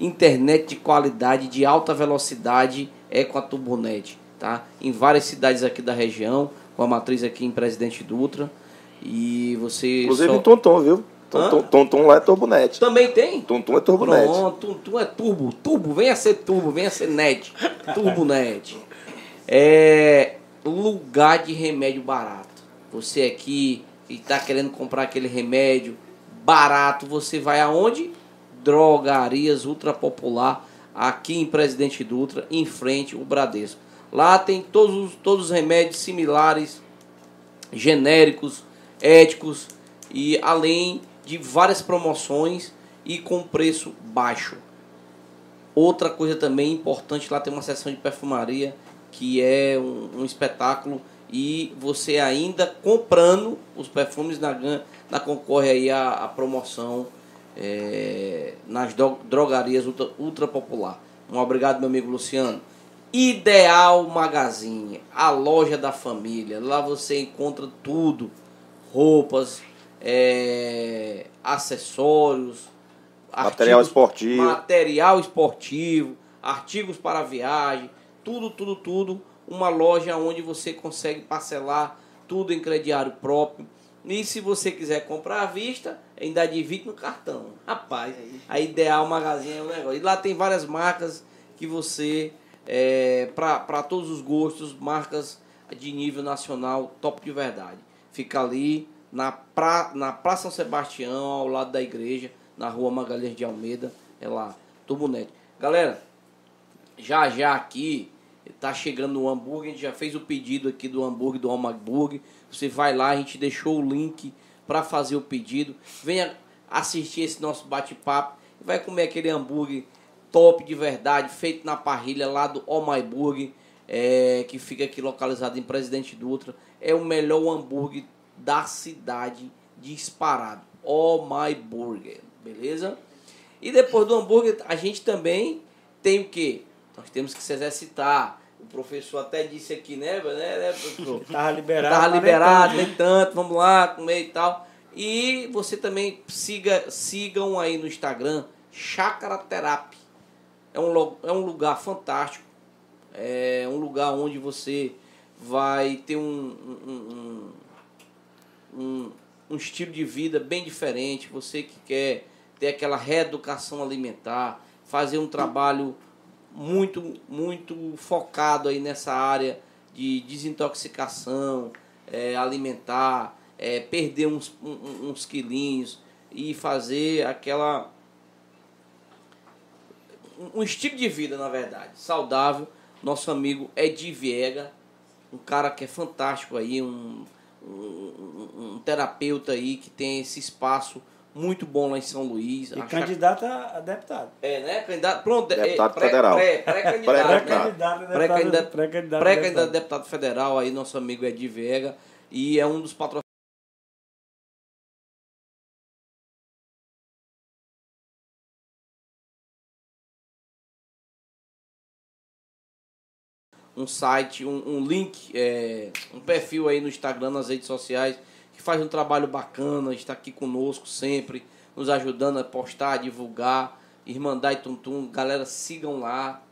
internet de qualidade, de alta velocidade, é com a Turbonet, tá? Em várias cidades aqui da região, com a matriz aqui em Presidente Dutra. E você. Inclusive só... em Tonton, viu? Tonton, Tonton lá é Turbonet. Também tem? Tonton é Turbonet. Pronto, Tonton é turbo. Turbo, venha ser turbo, venha ser net. Turbonet. É lugar de remédio barato. Você aqui que está querendo comprar aquele remédio barato, você vai aonde? Drogarias Ultra Popular, aqui em Presidente Dutra, em frente o Bradesco. Lá tem todos, todos os remédios similares, genéricos, éticos e além de várias promoções e com preço baixo. Outra coisa também importante, lá tem uma seção de perfumaria que é um, um espetáculo e você ainda comprando os perfumes na, na concorre aí a, a promoção é, nas drogarias ultra, ultra popular. Um obrigado, meu amigo Luciano. Ideal Magazine, a loja da família. Lá você encontra tudo: roupas, é, acessórios, Material esportivo. material esportivo, artigos para viagem, tudo, tudo, tudo. Uma loja onde você consegue parcelar tudo em crediário próprio. E se você quiser comprar à vista, ainda divide no cartão. Rapaz, a Ideal Magazine é um negócio. E lá tem várias marcas que você, é, para todos os gostos, marcas de nível nacional, top de verdade. Fica ali na, pra, na Praça São Sebastião, ao lado da igreja, na rua Magalhães de Almeida. É lá, tudo bonito. Galera, já já aqui tá chegando o hambúrguer, a gente já fez o pedido aqui do hambúrguer do Hambúrguer. Você vai lá, a gente deixou o link para fazer o pedido. Venha assistir esse nosso bate-papo. Vai comer aquele hambúrguer top de verdade, feito na parrilha lá do Oh My Burger, é, que fica aqui localizado em Presidente Dutra. É o melhor hambúrguer da cidade disparado. Oh My Burger, beleza? E depois do hambúrguer, a gente também tem o quê? Nós temos que se exercitar. O professor até disse aqui, né, né, né professor? Tava liberado. Tava nem liberado, tanto, né? nem tanto, vamos lá, comer e tal. E você também siga, sigam aí no Instagram, Chácara Therapy. É um, é um lugar fantástico. É um lugar onde você vai ter um, um, um, um, um estilo de vida bem diferente. Você que quer ter aquela reeducação alimentar, fazer um trabalho muito, muito focado aí nessa área de desintoxicação é, alimentar, é, perder uns, uns quilinhos e fazer aquela um- estilo de vida, na verdade, saudável. Nosso amigo Edi Viega, um cara que é fantástico aí, um, um- um terapeuta aí que tem esse espaço muito bom lá em São Luís. E candidato a a deputado. é, né? Candidato, pronto, é, Deputado pré- federal. pré- Pré-candidato. Pré-candidato. né? Pré-candidato a Pré-candidato deputado- pré-candidato a deputado. federal, aí nosso amigo Edi Vega, e é um dos patrocinadores. Um site, um, um link, é, um perfil aí no Instagram, nas redes sociais, que faz um trabalho bacana, está aqui conosco sempre, nos ajudando a postar, a divulgar. Irmandade Tuntum, galera, sigam lá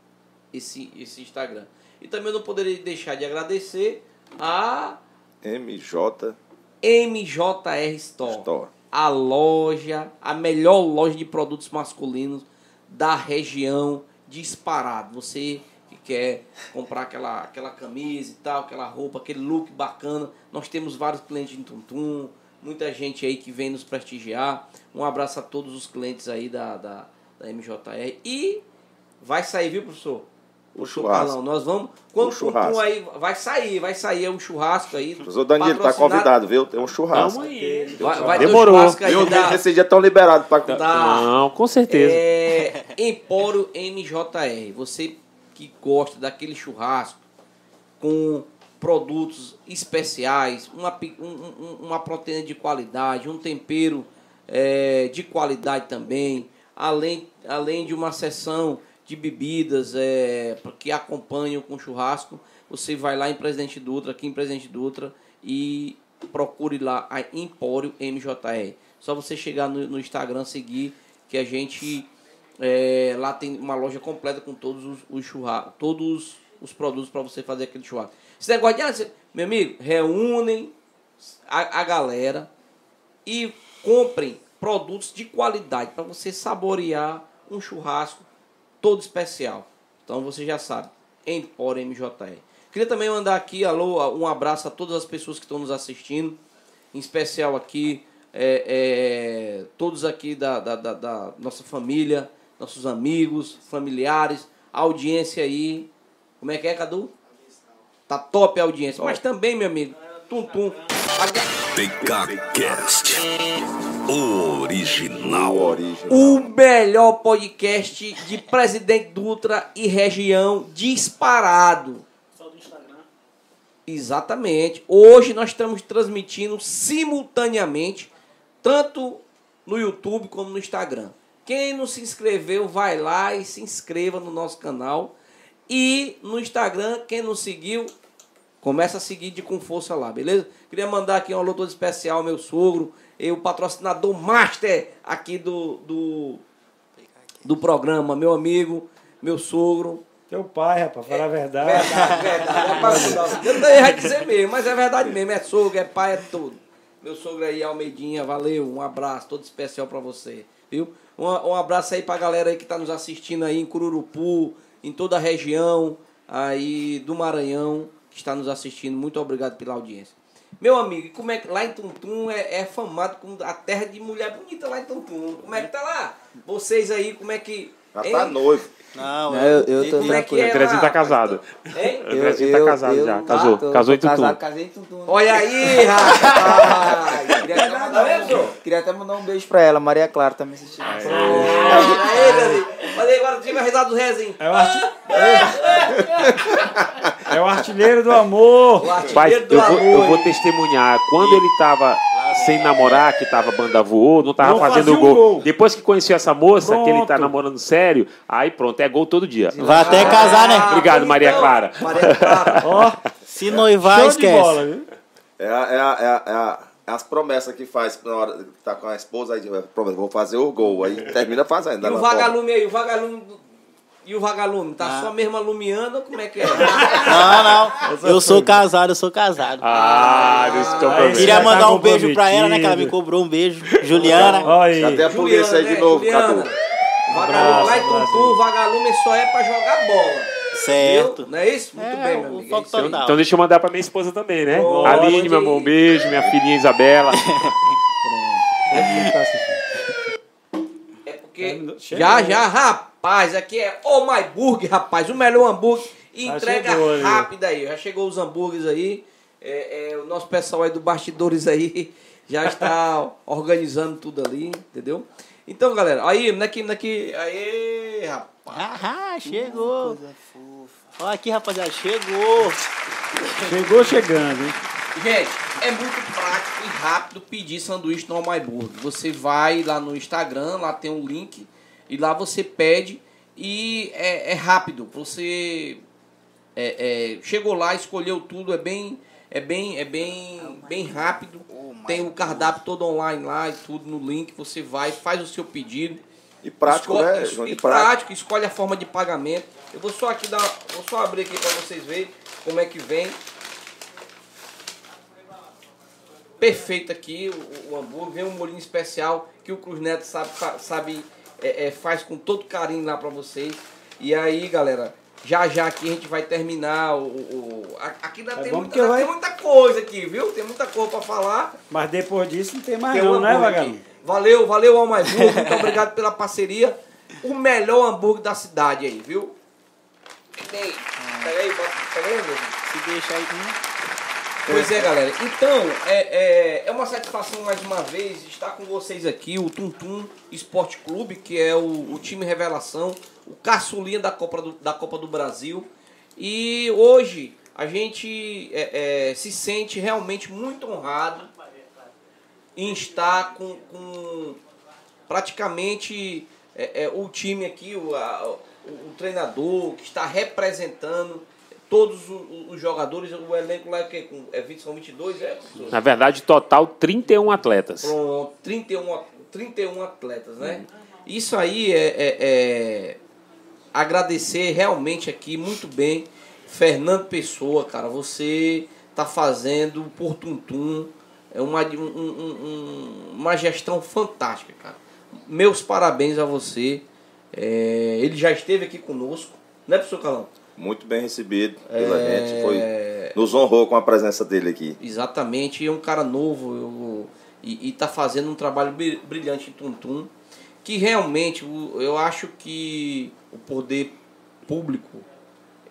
esse, esse Instagram. E também eu não poderia deixar de agradecer a MJ MJR Store, Store. a loja, a melhor loja de produtos masculinos da região disparado. Você quer comprar aquela, aquela camisa e tal, aquela roupa, aquele look bacana. Nós temos vários clientes em Tuntum, muita gente aí que vem nos prestigiar. Um abraço a todos os clientes aí da, da, da MJR. E vai sair, viu, professor? O churrasco. Carlão, nós vamos. Quando O o churrasco. Tuntum aí vai sair, vai sair é um churrasco aí. Professor Danilo, tá convidado, viu? Tem um churrasco. Tamo aí. Vai, vai ter um Demorou. churrasco aí Viu? da- Esse dia estão liberados para Tá. Não, com certeza. É, Empório MJR. Você que gosta daquele churrasco com produtos especiais, uma, um- um- uma proteína de qualidade, um tempero é, de qualidade também, além, além de uma seção de bebidas é, que acompanham com churrasco, você vai lá em Presidente Dutra, aqui em Presidente Dutra, e procure lá a Empório MJR. Só você chegar no, no Instagram, seguir, que a gente é, lá tem uma loja completa com todos os, os churrascos, todos os produtos para você fazer aquele churrasco. Esse negócio de, ah, você- meu amigo, reúnem a, a galera e comprem produtos de qualidade para você saborear um churrasco todo especial. Então você já sabe, Empório MJR. Queria também mandar aqui alô, um abraço a todas as pessoas que estão nos assistindo, em especial aqui é, é, todos aqui da, da, da- da nossa família, nossos amigos, familiares, a audiência aí. Como é que é, Cadu? Tá top a audiência. Mas também, meu amigo, Tum Tum. TKCast. o Original. original. O melhor podcast de Presidente Dutra e região disparado. Só do Instagram. Exatamente. Hoje nós estamos transmitindo simultaneamente, tanto no YouTube como no Instagram. Quem não se inscreveu, vai lá e se inscreva no nosso canal. E no Instagram, quem não seguiu, começa a seguir de com força lá, beleza? Queria mandar aqui um alô todo especial ao meu sogro, e o patrocinador master aqui do, do, do programa, meu amigo, meu sogro. Teu pai, rapaz, falar a verdade. Verdade, verdade. É pai, eu também ia dizer mesmo, mas é verdade mesmo. É sogro, é pai, é tudo. Meu sogro aí, Almeidinha, valeu. Um abraço todo especial pra você, viu? Um, um abraço aí pra galera aí que tá nos assistindo aí em Cururupu, em toda a região aí do Maranhão, que está nos assistindo. Muito obrigado pela audiência. Meu amigo, como é que lá em Tuntum é, é famado como a terra de mulher bonita lá em Tuntum? Como é que tá lá? Vocês aí, como é que. Já tá noivo. Não, Não, eu, eu tô é tranquilo. é O Andrezinho lá? tá casado. Hein? O Andrezinho tá casado já. Casou. tô- casou tô em Tuntum. Casado, casei em Tuntum. Olha aí, rapaz! Queria até mandar um beijo. Queria até mandar um beijo pra ela, Maria Clara tá me assistindo. Aí, Dani. Mas aí agora tive a risada do Rezinho. É o, arti... é o artilheiro do amor. O artilheiro Mas do eu vou, eu amor. vou testemunhar. Quando ele tava sem namorar, que tava banda voou, não tava Não fazendo gol. gol. Depois que conheceu essa moça, que ele tá Pronto. namorando sério, aí pronto, é gol todo dia. Vai até casar, né? Obrigado, Maria Clara. Maria Clara. Ó, Se noivar, show de esquece. bola, viu? É, é, é, é é as promessas que faz na hora que tá com a esposa, aí promessa, vou fazer o gol. Aí termina fazendo. E ela o vagalume aí, o vagalume. E o vagalume? Tá só mesmo alumiando ou como é que é? Não, não. Eu sou casado, eu sou casado. Ah, Aí problema. Queria tá mandar um beijo pra ela, né? Que ela me cobrou um beijo. Juliana. Olha aí. Tem a polícia aí né? de novo, Juliana. Vagalume. Tuntum, o vagalume só é pra jogar bola. Certo. Viu? Não é isso? Muito É, bem, meu o amigo. foco é. Então deixa eu mandar pra minha esposa também, né? Pode. Aline, meu amor, um beijo. Minha filhinha Isabela. Tá assistindo. É porque. Chegou. Já, já, rapaz, aqui é Oh My Burger, rapaz. O melhor hambúrguer. Entrega chegou rápida aí. Já chegou os hambúrgueres aí. É, é, o nosso pessoal aí do Bastidores aí já está organizando tudo ali, entendeu? Então, galera, aí, naqui, naqui. Aí, rapaz. Ah, chegou. Olha aqui, rapaziada, chegou. Chegou chegando, hein? Gente, é muito prático e rápido pedir sanduíche no My Burger. Você vai lá no Instagram, lá tem um link, e lá você pede e é, é rápido. Você é, é, chegou lá, escolheu tudo, é bem, é bem, é bem, bem rápido. Tem o cardápio todo online lá e tudo no link. Você vai, faz o seu pedido. E prático, Escolhe- né? João? E E prático. prático, escolhe a forma de pagamento. Eu vou só aqui dar, vou só abrir aqui para vocês verem como é que vem. Perfeito aqui o, o hambúrguer, vem um molhinho especial que o Cruz Neto sabe, sabe é, é, faz com todo carinho lá para vocês. E aí, galera, já já aqui a gente vai terminar o, o- aqui ainda, É tem, muita, vai- tem muita coisa aqui, viu? Tem muita coisa para falar. Mas depois disso não tem mais Tem não, um né, aqui. Valeu, valeu, Almaiburgo. Muito obrigado pela parceria. O melhor hambúrguer da cidade aí, viu? Tem. Pega aí, bota, pega aí, meu. Se deixar aí. hum. Pois é, galera. Então, é, é, é uma satisfação mais uma vez estar com vocês aqui, o Tum Tum Esporte Clube, que é o, o time revelação, o caçulinha da Copa do, da Copa do Brasil. E hoje a gente é, é, se sente realmente muito honrado em estar com, com praticamente é, é, o time aqui, o, a- o, o treinador que está representando todos os jogadores, o elenco lá é? Com- é 20, são 22, é? professor? Na verdade, total 31 atletas. Pronto, 31, a- 31 atletas, né? Isso aí é, é- é agradecer realmente aqui muito bem. Fernando Pessoa, cara, você tá fazendo por Tuntum é uma, um- um- um- uma gestão fantástica, cara. Meus parabéns a você. É, ele já esteve aqui conosco, né, professor Calão? Muito bem recebido pela É. gente. Foi, nos honrou com a presença dele aqui. Exatamente, é um cara novo eu- e, e tá fazendo um trabalho bri- brilhante em Tuntum, que realmente eu acho que o poder público,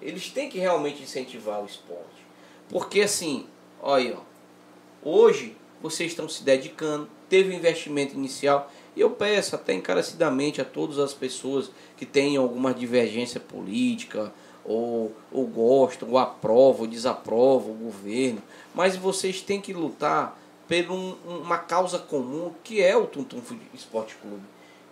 eles têm que realmente incentivar o esporte. Porque assim, olha hoje vocês estão se dedicando, teve um investimento inicial, e eu peço até encarecidamente a todas as pessoas que têm alguma divergência política, ou, ou gostam, ou aprovam, ou desaprovam o governo, mas vocês têm que lutar por um- uma causa comum que é o Tuntum Esporte Clube,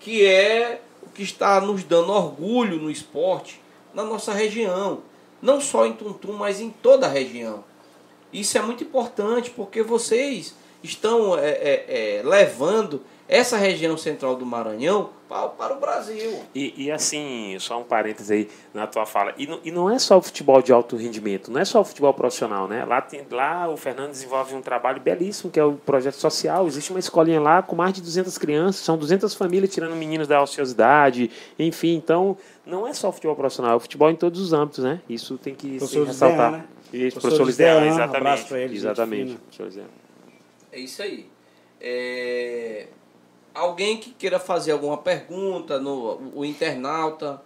que é o que está nos dando orgulho no esporte na nossa região. Não só em Tuntum, mas em toda a região. Isso é muito importante porque vocês estão é, é, é, levando essa região central do Maranhão para, para o Brasil. E, e, assim, só um parênteses aí na tua fala. E não, e não é só o futebol de alto rendimento, não é só o futebol profissional, né? Lá, tem, lá o Fernando desenvolve um trabalho belíssimo, que é o projeto social. Existe uma escolinha lá com mais de 200 crianças, são 200 famílias tirando meninos da ociosidade, enfim. Então, não é só o futebol profissional, é o futebol em todos os âmbitos, né? Isso tem que se ressaltar. Né? Isso, professor, professor Lisdean, exatamente. Um ele, exatamente. É isso aí. É alguém que queira fazer alguma pergunta, no, o internauta.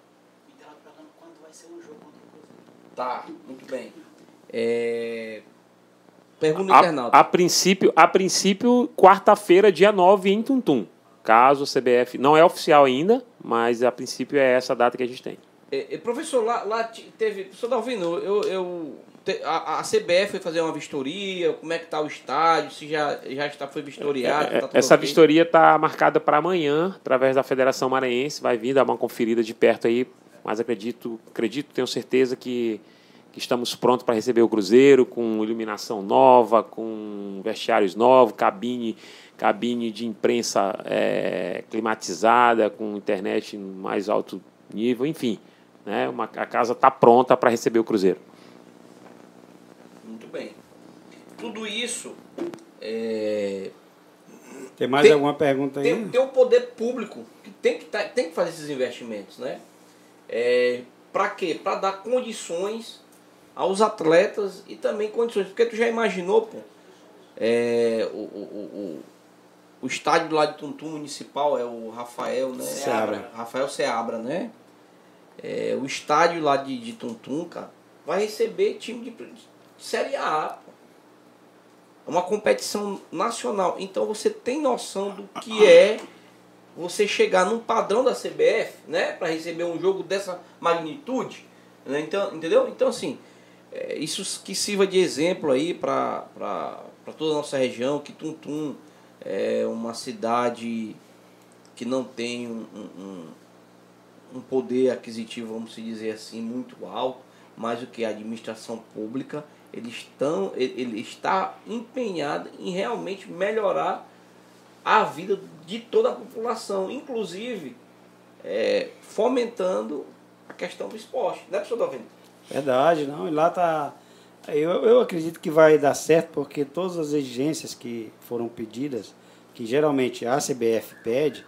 Tá, muito bem. É... Pergunta a, internauta. A princípio, a princípio quarta-feira, dia 9, em Tuntum. Caso a CBF. Não é oficial ainda, mas a princípio é essa data que a gente tem. É, professor, lá, lá teve. Professor Dalvino, eu, eu a, a CBF foi fazer uma vistoria, como é que está o estádio, se já, já está, foi vistoriado. É, tá essa vistoria está marcada para amanhã, através da Federação Maranhense, vai vir dar uma conferida de perto aí, mas acredito, acredito tenho certeza que, que estamos prontos para receber o Cruzeiro, com iluminação nova, com vestiários novos, cabine, cabine de imprensa é, climatizada, com internet mais alto nível, enfim. Né, uma, a casa está pronta para receber o Cruzeiro bem. Tudo isso. É... Tem mais tem, alguma pergunta aí? Tem, tem o poder público que tem que, tá, tem que fazer esses investimentos, né? É, para quê? Para dar condições aos atletas e também condições. Porque tu já imaginou, pô, é, o, o, o, o estádio lá de Tuntum Municipal é o Rafael, né? Seabra. Rafael Seabra, né? É, o estádio lá de, de Tuntum, cara, vai receber time de, Série A. É uma competição nacional. Então você tem noção do que é você chegar num padrão da CBF, né? Para receber um jogo dessa magnitude. Né? Então, entendeu? Então, assim, é, isso que sirva de exemplo aí para toda a nossa região, que Tuntum é uma cidade que não tem um, um, um poder aquisitivo, vamos dizer assim, muito alto, mais do que a administração pública eles estão, ele está empenhado em realmente melhorar a vida de toda a população, inclusive é, fomentando a questão do esporte, né, professor Dalvino? Verdade, não, e lá tá. Eu, eu acredito que vai dar certo, porque todas as exigências que foram pedidas, que geralmente a CBF pede,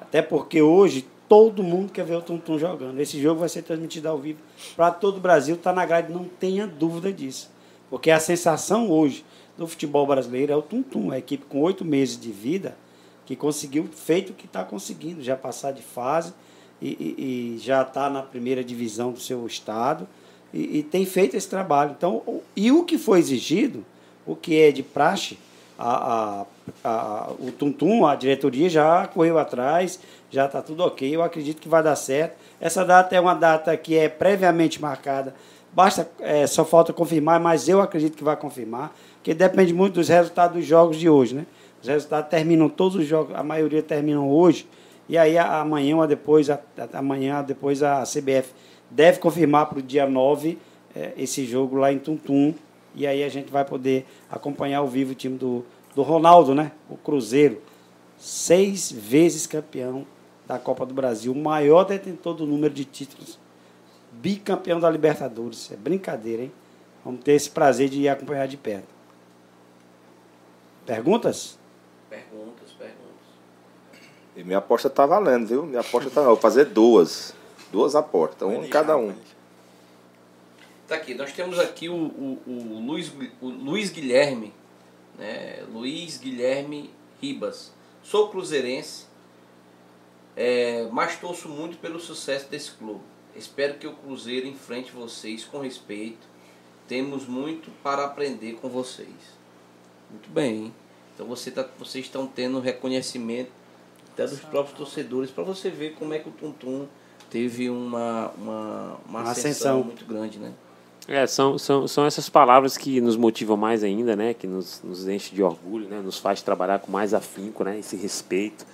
até porque hoje todo mundo quer ver o Tum jogando. Esse jogo vai ser transmitido ao vivo para todo o Brasil, está na grade, não tenha dúvida disso. Porque a sensação hoje do futebol brasileiro é o Tum-Tum, a equipe com oito meses de vida que conseguiu, feito o que está conseguindo, já passar de fase e, e, e já está na primeira divisão do seu estado e, e, tem feito esse trabalho. Então, e o que foi exigido, o que é de praxe, a, a, a, o Tum-Tum, a diretoria já correu atrás, já está tudo ok, eu acredito que vai dar certo. Essa data é uma data que é previamente marcada Basta, é, só falta confirmar, mas eu acredito que vai confirmar, que depende muito dos resultados dos jogos de hoje, né? Os resultados terminam, todos os jogos, a maioria terminam hoje, e aí amanhã ou depois, amanhã depois a CBF deve confirmar para o dia 9 é, esse jogo lá em Tuntum, e aí a gente vai poder acompanhar ao vivo o time do, do Ronaldo, né? O Cruzeiro, seis vezes campeão da Copa do Brasil, o maior detentor do número de títulos bicampeão da Libertadores. É brincadeira, hein? Vamos ter esse prazer de acompanhar de perto. Perguntas? Perguntas, perguntas. E minha aposta tá valendo, viu? Minha aposta tá. Vou fazer duas. Duas apostas, um cada um. Tá aqui, nós temos aqui o, o, o, Luiz, o Luiz Guilherme, né? Luiz Guilherme Ribas. Sou cruzeirense, é, mas torço muito pelo sucesso desse clube. Espero que o Cruzeiro enfrente vocês com respeito. Temos muito para aprender com vocês. Muito bem. Hein? Então você tá, vocês estão tendo reconhecimento até dos próprios torcedores para você ver como é que o Tuntum teve uma, uma, uma, uma ascensão, ascensão muito grande, né? É, são, são, são essas palavras que nos motivam mais ainda, né? Que nos, nos enche de orgulho, né? Nos faz trabalhar com mais afinco, né? Esse respeito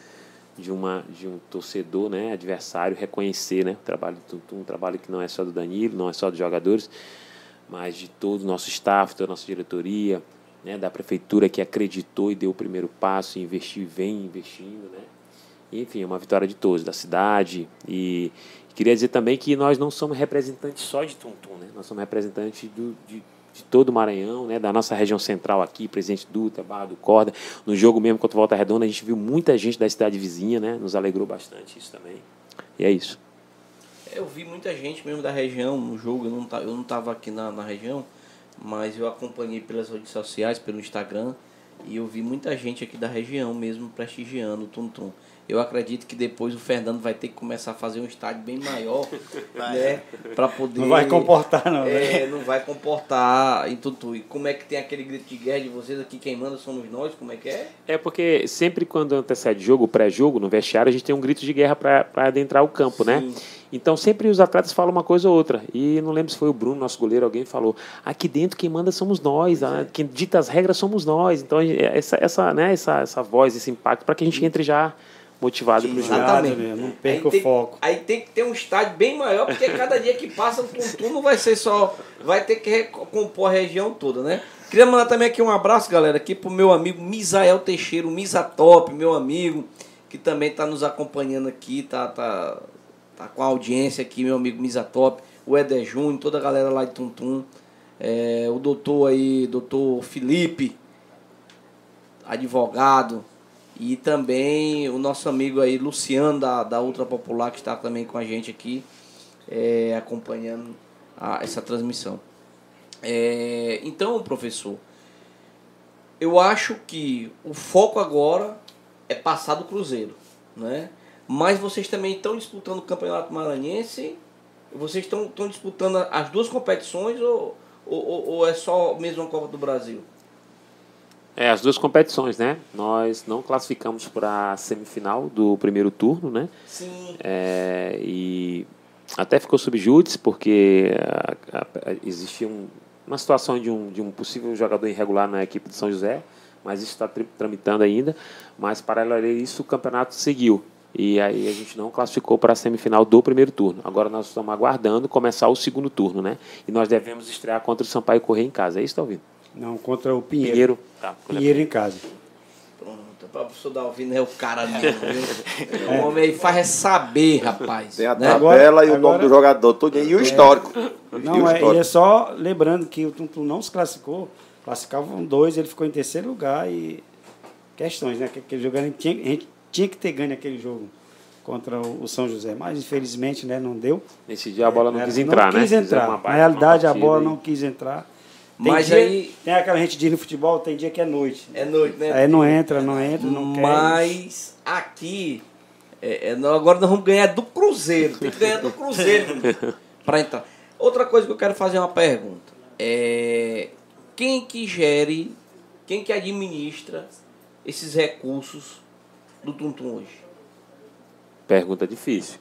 de, uma, de um torcedor, né, adversário, reconhecer né, o trabalho do Tuntum, um trabalho que não é só do Danilo, não é só dos jogadores, mas de todo o nosso staff, toda a nossa diretoria, né, da prefeitura que acreditou e deu o primeiro passo, investiu e vem investindo. Né? Enfim, é uma vitória de todos, da cidade. E queria dizer também que nós não somos representantes só de Tuntum, né? nós somos representantes do, de de todo o Maranhão, né, da nossa região central aqui, Presidente Dutra, Barra do Corda. No jogo mesmo contra o Volta Redonda, a gente viu muita gente da cidade vizinha, né, nos alegrou bastante isso também. E é isso. Eu vi muita gente mesmo da região no jogo, eu não, eu não estava aqui na, na região, mas eu acompanhei pelas redes sociais, pelo Instagram, e eu vi muita gente aqui da região mesmo prestigiando o Tum Tum. Eu acredito que depois o Fernando vai ter que começar a fazer um estádio bem maior, né? Para poder. Não vai comportar, não. É, né? não vai comportar em tudo. E como é que tem aquele grito de guerra de vocês aqui? Quem manda somos nós? Como é que é? É porque sempre quando antecede jogo, pré-jogo, no vestiário, a gente tem um grito de guerra para adentrar o campo, né? Sim. né? Então sempre os atletas falam uma coisa ou outra. E não lembro se foi o Bruno, nosso goleiro, alguém falou: aqui dentro quem manda somos nós, é. quem dita as regras somos nós. Então essa, essa, né, essa, essa voz, esse impacto, para que a gente entre já motivado para o jogo. Não perca o foco. Aí tem que ter um estádio bem maior, porque cada dia que passa o Tuntum não vai ser só. Vai ter que compor a região toda, né? Queria mandar também aqui um abraço, galera, aqui pro meu amigo Misael Teixeira, o Misa Top, meu amigo, que também está nos acompanhando aqui, tá, tá, tá com a audiência aqui, meu amigo Misa Top, o Eder Júnior, toda a galera lá de Tuntum, é, o doutor aí, doutor Felipe, advogado, e também o nosso amigo aí, Luciano, da, da Ultra Popular, que está também com a gente aqui, é, acompanhando a, essa transmissão. É, então, professor, eu acho que o foco agora é passar do Cruzeiro, né? Mas vocês também estão disputando o Campeonato Maranhense? Vocês estão, estão disputando as duas competições ou, ou, ou é só mesmo a Copa do Brasil? É, as duas competições, né? Nós não classificamos para a semifinal do primeiro turno, né? Sim. É, e até ficou subjúdice porque a, a, a, existia um, uma situação de um, de um possível jogador irregular na equipe de São José, mas isso está tramitando ainda. Mas, paralelo a isso, o campeonato seguiu. E aí a gente não classificou para a semifinal do primeiro turno. Agora nós estamos aguardando começar o segundo turno, né? E nós devemos estrear contra o Sampaio Correia em casa. É isso, está ouvindo? Não, contra o Pinheiro. Pinheiro, tá, Pinheiro em casa. Pronto, para o professor Dalvino é o cara mesmo. é. O homem aí faz é saber, rapaz. Tem a né? tabela e o nome do jogador todo e o é. histórico. Não, o é, histórico. é só lembrando que o Tuntum não se classificou, classificavam dois, ele ficou em terceiro lugar e questões, né? Que aquele jogo a gente tinha, a gente tinha que ter ganho aquele jogo contra o São José, mas infelizmente né, não deu. Nesse dia a bola não é, quis entrar, não né? Quis entrar. Na realidade a bola não quis entrar. Tem Mas dia, aí. Tem aquela gente diz no futebol, tem dia que é noite. É noite, né? Aí não entra, não entra, não quer. Mas aqui. É, é, agora nós vamos ganhar do Cruzeiro. Tem que ganhar do Cruzeiro para entrar. Outra coisa que eu quero fazer uma pergunta. É, quem que gere, quem que administra esses recursos do Tuntum hoje? Pergunta difícil.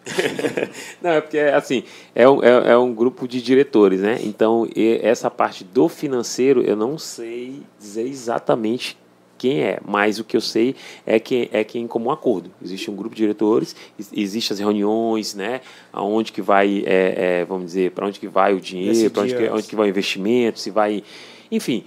Não, é porque, assim, é um, é, é, um grupo de diretores, né? Então, essa parte do financeiro, eu não sei dizer exatamente quem é, mas o que eu sei é que é que em comum acordo. Existe um grupo de diretores, existem as reuniões, né? Aonde que vai, é, é, vamos dizer, para onde que vai o dinheiro, para onde, que, onde que vai o investimento, se vai... Enfim,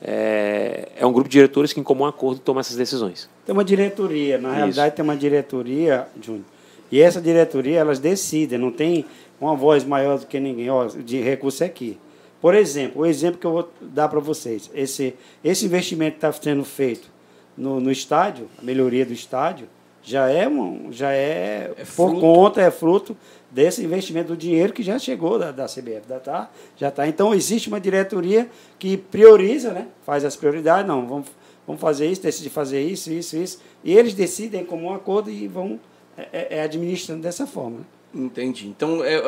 é, é um grupo de diretores que em comum acordo toma essas decisões. Tem uma diretoria, na Isso. realidade tem uma diretoria, Júnior, e essa diretoria, elas decidem, não tem uma voz maior do que ninguém, ó, de recurso é aqui. Por exemplo, o exemplo que eu vou dar para vocês, esse, esse investimento que está sendo feito no, no estádio, a melhoria do estádio, já é, um, já é, é por conta, é fruto desse investimento do dinheiro que já chegou da, da CBF, já tá, já tá. Então existe uma diretoria que prioriza, né? Faz as prioridades, não, vamos, vamos fazer isso, decide fazer isso, isso, isso, e eles decidem como um acordo e vão é, é, é administrando dessa forma. Entendi. Então, é, é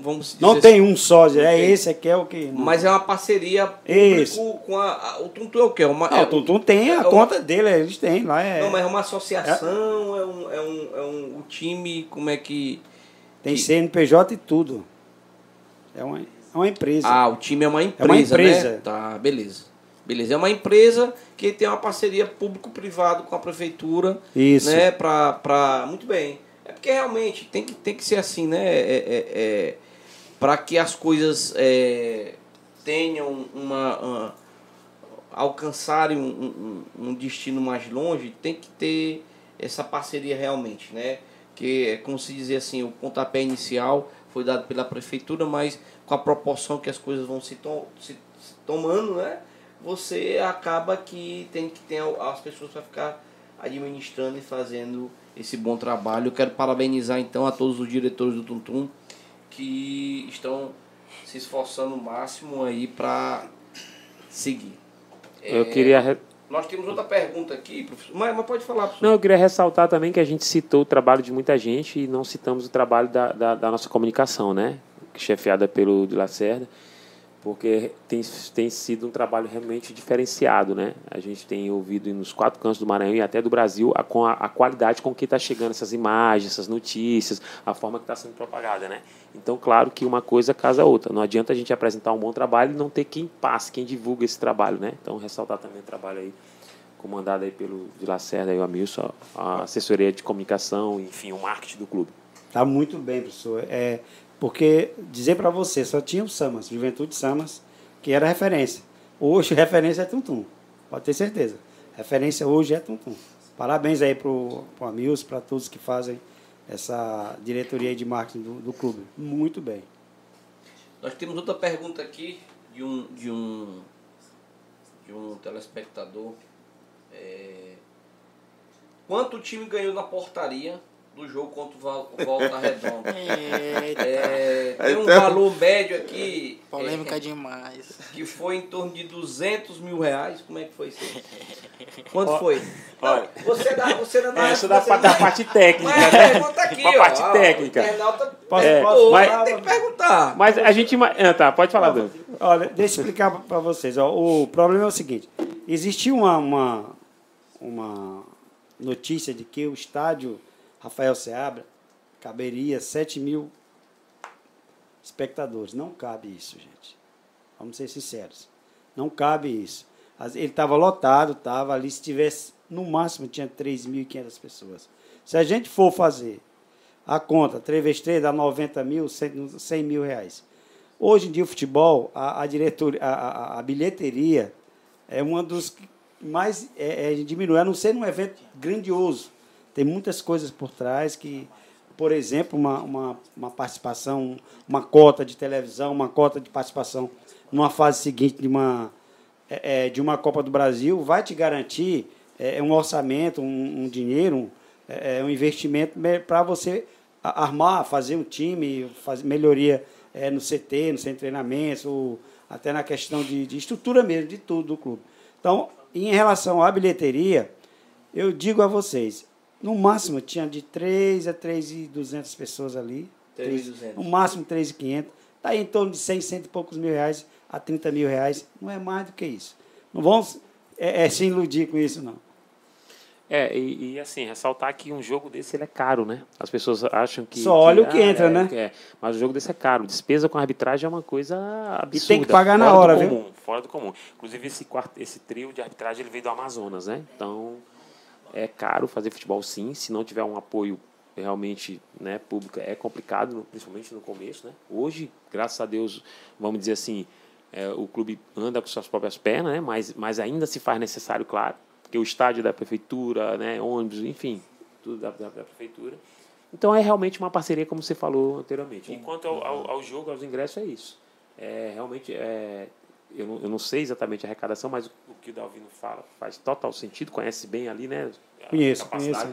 vamos Não assim, tem um sócio, é esse aqui é o que. Mas é uma parceria Isso. com a, a, O Tuntum é o quê? Uma, é, o Tuntum tem a conta uma, dele, eles têm lá. É, não, mas é uma associação, é, um, é, um, é um, um time, como é que. Tem que... CNPJ e tudo. É uma, é uma empresa. Ah, o time é uma empresa. É uma empresa. Né? Tá, beleza. Beleza, é uma empresa que tem uma parceria público-privado com a prefeitura. Isso. Né, pra, pra, muito bem. É porque realmente tem que, tem que ser assim, né? É, é, é, para que as coisas é, tenham uma. uma alcançarem um, um, um destino mais longe, tem que ter essa parceria realmente, né? Que é como se dizer assim, o pontapé inicial foi dado pela prefeitura, mas com a proporção que as coisas vão se, to se, se tomando, né? Você acaba que tem que ter as pessoas para ficar administrando e fazendo esse bom trabalho. Eu quero parabenizar então a todos os diretores do Tuntum que estão se esforçando o máximo aí para seguir. Eu queria nós temos outra pergunta aqui, professor. Mas, mas pode falar, professor. Não, eu queria ressaltar também que a gente citou o trabalho de muita gente e não citamos o trabalho da, da, da nossa comunicação, né? Chefiada pelo de Lacerda, porque tem, tem sido um trabalho realmente diferenciado, né? A gente tem ouvido nos quatro cantos do Maranhão e até do Brasil a, a, a qualidade com que está chegando essas imagens, essas notícias, a forma que está sendo propagada, né? Então, claro que uma coisa casa a outra. Não adianta a gente apresentar um bom trabalho e não ter quem passe, quem divulga esse trabalho, né? Então, ressaltar também o trabalho aí comandado aí pelo de Lacerda e o Amilson, a assessoria de comunicação, enfim, o marketing do clube. Tá muito bem, professor. É, porque dizer para você, só tinha o Samas, Juventude Samas, que era referência. Hoje, referência é Tuntum. Pode ter certeza. Referência hoje é Tuntum. Parabéns aí para o Amilson, para todos que fazem essa diretoria de marketing do, do clube. Muito bem. Nós temos outra pergunta aqui de um, de um, de um telespectador. É, quanto o time ganhou na portaria do jogo contra o Volta Redonda? É, tem um então, valor médio aqui. Polêmica é, demais. Que foi em torno de 200 mil reais. Como é que foi isso? Quanto foi? Olha, você dá, você dá, essa da, da parte técnica, mas, né? Pergunta aqui, a parte ó, técnica. Posso, é, posso, mas, tem que perguntar. Mas a gente. Ah, tá, pode falar, Dan. Olha, deixa eu explicar para vocês. Ó, o problema é o seguinte: existiu uma, uma, uma notícia de que o estádio Rafael Seabra caberia 7 mil espectadores. Não cabe isso, gente. Vamos ser sinceros. Não cabe isso. Ele estava lotado, estava ali. Se tivesse, no máximo, tinha 3.500 pessoas. Se a gente for fazer a conta, 3 vezes 3 dá 90 mil, 100 mil reais. Hoje em dia, o futebol, a, a, diretoria, a, a, a bilheteria é uma dos mais é, é, diminui, a não ser num evento grandioso. Tem muitas coisas por trás que, por exemplo, uma, uma, uma participação, uma cota de televisão, uma cota de participação numa fase seguinte de uma, é, é de uma Copa do Brasil vai te garantir é, é um orçamento, um, um dinheiro, um, é, um investimento para você armar, fazer um time, fazer melhoria é, no CT, no de treinamento, até na questão de, de estrutura mesmo, de tudo do clube. Então, em relação à bilheteria, eu digo a vocês, no máximo tinha de 3 a 3.200 pessoas ali. 3, no máximo 3.500. Está em torno de 100, 100 e poucos mil reais a 30 mil reais. Não é mais do que isso. Não vamos é, é, se iludir com isso, não. É, e, e, assim, ressaltar que um jogo desse ele é caro, né? As pessoas acham que. Só olha que, o que ah, entra, é, né? É, mas o jogo desse é caro. Despesa com arbitragem é uma coisa absurda. E tem que pagar na hora, comum, viu? Fora do comum. Inclusive, esse, quarto, esse trio de arbitragem ele veio do Amazonas, né? Então, é caro fazer futebol sim. Se não tiver um apoio realmente né, público, é complicado, principalmente no começo, né? Hoje, graças a Deus, vamos dizer assim, é, o clube anda com suas próprias pernas, né? Mas, mas ainda se faz necessário, claro porque o estádio da prefeitura, né, ônibus, enfim, tudo da, da, da prefeitura. Então é realmente uma parceria, como você falou anteriormente. Enquanto ao, ao, ao jogo, aos ingressos, é isso. É, realmente, é, eu, não, eu não sei exatamente a arrecadação, mas o, o que o Dalvino fala faz total sentido, conhece bem ali, né? Conheço, conheço.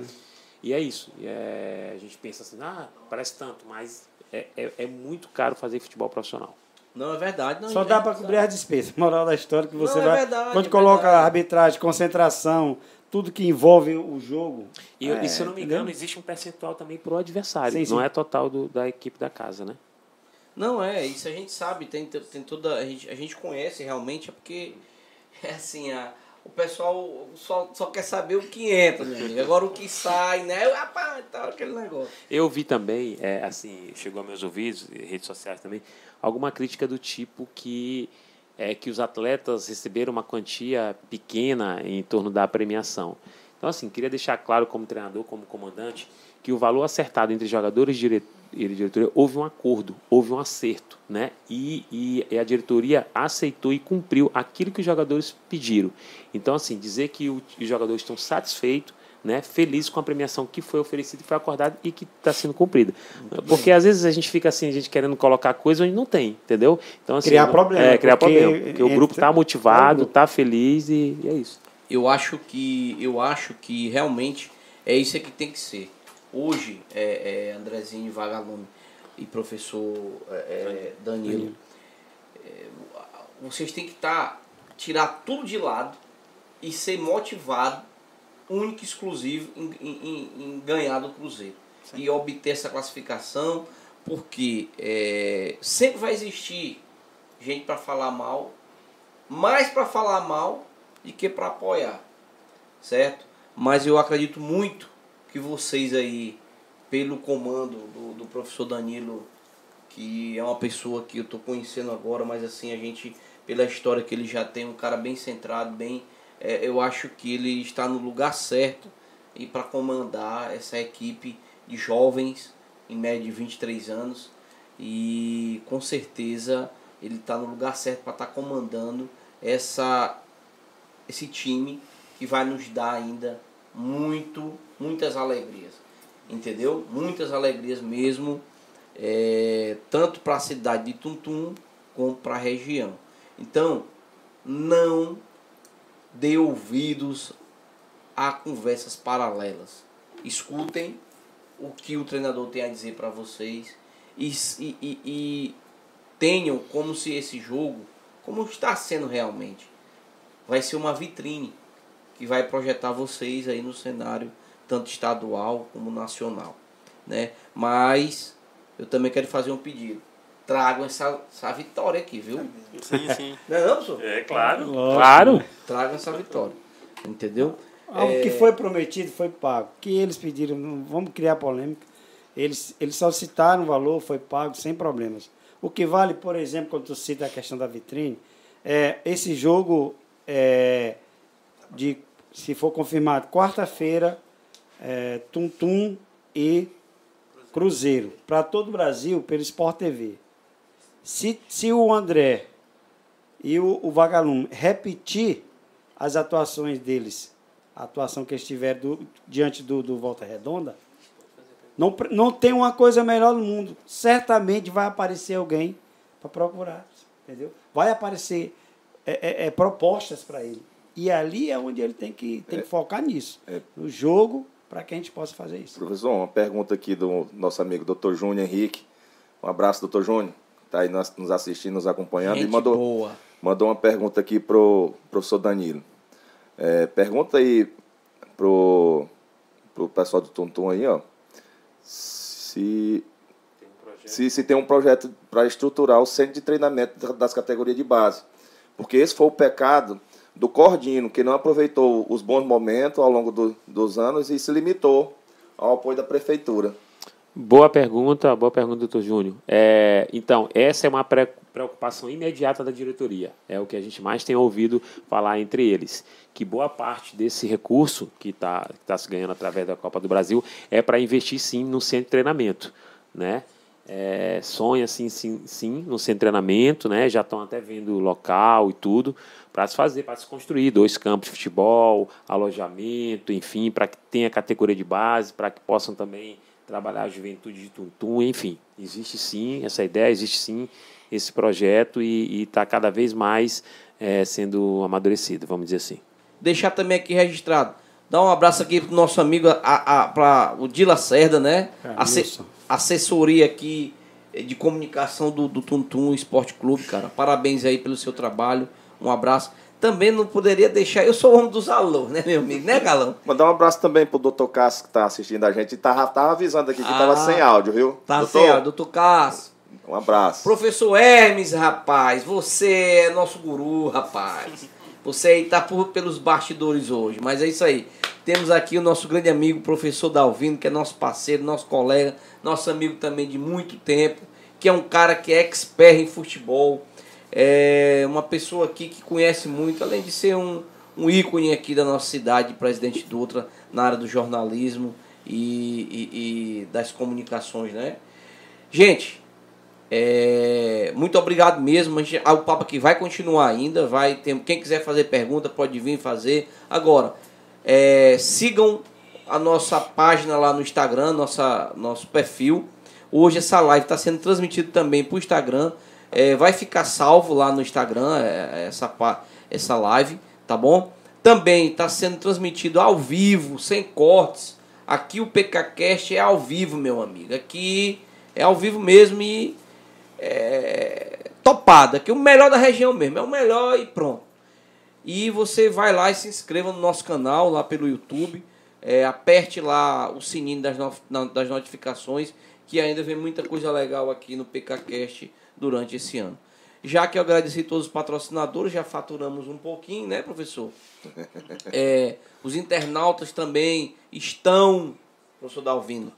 E é isso. E é, a gente pensa assim, ah, parece tanto, mas é, é, é muito caro fazer futebol profissional. Não, é verdade. Não, Só dá para cobrir as despesas. Moral da história que você não, vai. É verdade, quando é coloca verdade. arbitragem, concentração, tudo que envolve o jogo. E, é, e se eu não me engano, existe um percentual também para o adversário. Sim, sim. Não é total do, da equipe da casa, né? Não, é, isso a gente sabe, tem, tem toda. A gente, a gente conhece realmente, é porque é assim, a, o pessoal só, só quer saber o que entra, amigo. Agora o que sai, né? Rapaz, tá aquele negócio. Eu vi também, é, assim, chegou a meus ouvidos, redes sociais também, alguma crítica do tipo que é que os atletas receberam uma quantia pequena em torno da premiação. Então, assim, queria deixar claro como treinador, como comandante, que o valor acertado entre jogadores e diretoria houve um acordo, houve um acerto, né? E, e, a diretoria aceitou e cumpriu aquilo que os jogadores pediram. Então, assim, dizer que os jogadores estão satisfeitos né, feliz com a premiação que foi oferecida e foi acordada e que está sendo cumprida. Porque às vezes a gente fica assim, a gente querendo colocar coisa onde não tem, entendeu? Então, assim, criar problema. É, criar porque problema. Porque o grupo está motivado, está feliz e, e, é isso. Eu acho que eu acho que realmente é isso que tem que ser. Hoje, é, é Andrezinho Vagalume e professor é, é Danilo, é, vocês têm que estar tá, tirar tudo de lado e ser motivado único e exclusivo em, em, em ganhar do Cruzeiro. Sim. E obter essa classificação, porque é, sempre vai existir gente para falar mal, mais para falar mal do que para apoiar, certo? Mas eu acredito muito que vocês aí, pelo comando do, do professor Danilo, que é uma pessoa que eu estou conhecendo agora, mas assim, a gente, pela história que ele já tem, um cara bem centrado, bem é, eu acho que ele está no lugar certo e para comandar essa equipe de jovens, em média de 23 anos, e com certeza ele está no lugar certo para estar tá comandando essa, esse time que vai nos dar ainda muito, muitas alegrias. Entendeu? Muitas alegrias mesmo, é, tanto para a cidade de Tuntum como para a região. Então, não dê ouvidos a conversas paralelas. Escutem o que o treinador tem a dizer para vocês e, e, e, tenham como se esse jogo, como está sendo realmente, vai ser uma vitrine que vai projetar vocês aí no cenário tanto estadual como nacional, né? Mas eu também quero fazer um pedido tragam essa, essa vitória aqui, viu? Sim, sim. Não é não, senhor? É, claro. Claro. Tragam essa vitória. Entendeu? Algo é... que foi prometido foi pago. que eles pediram, não vamos criar polêmica. Eles, eles só citaram o valor, foi pago sem problemas. O que vale, por exemplo, quando tu cita a questão da vitrine, é esse jogo é, de, se for confirmado, quarta-feira, é, Tum Tum e Cruzeiro, para todo o Brasil, pelo Sport TV. Se, se o André e o, o Vagalume repetir as atuações deles, a atuação que eles tiveram do, diante do, do Volta Redonda, não, não tem uma coisa melhor no mundo. Certamente vai aparecer alguém para procurar, entendeu? Vai aparecer é, é, é propostas para ele. E ali é onde ele tem que, tem que é. focar nisso. É. No jogo, para que a gente possa fazer isso. Professor, uma pergunta aqui do nosso amigo Dr. Júnior Henrique. Um abraço, doutor Júnior está aí nos assistindo, nos acompanhando. Gente e mandou, boa. mandou uma pergunta aqui pro professor Danilo. É, pergunta aí pro, pro pessoal do Tuntum aí, ó. Se se, se tem um projeto para estruturar o centro de treinamento das categorias de base. Porque esse foi o pecado do Cordino, que não aproveitou os bons momentos ao longo do, dos anos e se limitou ao apoio da prefeitura. Boa pergunta, boa pergunta, doutor Júnior. É, então, essa é uma preocupação imediata da diretoria. É o que a gente mais tem ouvido falar entre eles. Que boa parte desse recurso que está tá se ganhando através da Copa do Brasil é para investir sim no centro de treinamento. Né? É, sonha sim, sim, sim no centro de treinamento, né? já estão até vendo o local e tudo, para se fazer, para se construir dois campos de futebol, alojamento, enfim, para que tenha categoria de base, para que possam também trabalhar a juventude de Tuntum, enfim, existe sim essa ideia, existe sim esse projeto e está cada vez mais é, sendo amadurecido, vamos dizer assim. Deixar também aqui registrado, dar um abraço aqui para o nosso amigo, para o Dila Cerda, né? Asse, assessoria aqui de comunicação do, do Tuntum Esporte Clube, cara. Parabéns aí pelo seu trabalho, um abraço também não poderia deixar. Eu sou o homem dos alô, né, meu amigo? Né, Galão? Mandar um abraço também pro doutor Cássio que tá assistindo a gente. Tava, tava avisando aqui que ah, tava sem áudio, viu? Tá doutor? sem áudio, doutor Cássio. Um abraço. Professor Hermes, rapaz, você é nosso guru, rapaz. Você aí tá por, pelos bastidores hoje, mas é isso aí. Temos aqui o nosso grande amigo, professor Dalvino, que é nosso parceiro, nosso colega, nosso amigo também de muito tempo, que é um cara que é expert em futebol É uma pessoa aqui que conhece muito, além de ser um, um ícone aqui da nossa cidade, presidente Dutra, na área do jornalismo e, e, e das comunicações, né? Gente, é, muito obrigado mesmo. Gente, o papo aqui vai continuar ainda. Vai ter, quem quiser fazer pergunta pode vir fazer. Agora, é, sigam a nossa página lá no Instagram, nossa, nosso perfil. Hoje essa live está sendo transmitida também para o Instagram. É, vai ficar salvo lá no Instagram é, essa, essa live, tá bom? Também está sendo transmitido ao vivo, sem cortes. Aqui o PKCast é ao vivo, meu amigo. Aqui é ao vivo mesmo e é, topada, que o melhor da região mesmo, é o melhor e pronto. E você vai lá e se inscreva no nosso canal, lá pelo YouTube. É, aperte lá o sininho das, no, das notificações, que ainda vem muita coisa legal aqui no PKCast durante esse ano. Já que eu agradeci todos os patrocinadores, já faturamos um pouquinho, né, professor? É, os internautas também estão, professor Dalvino,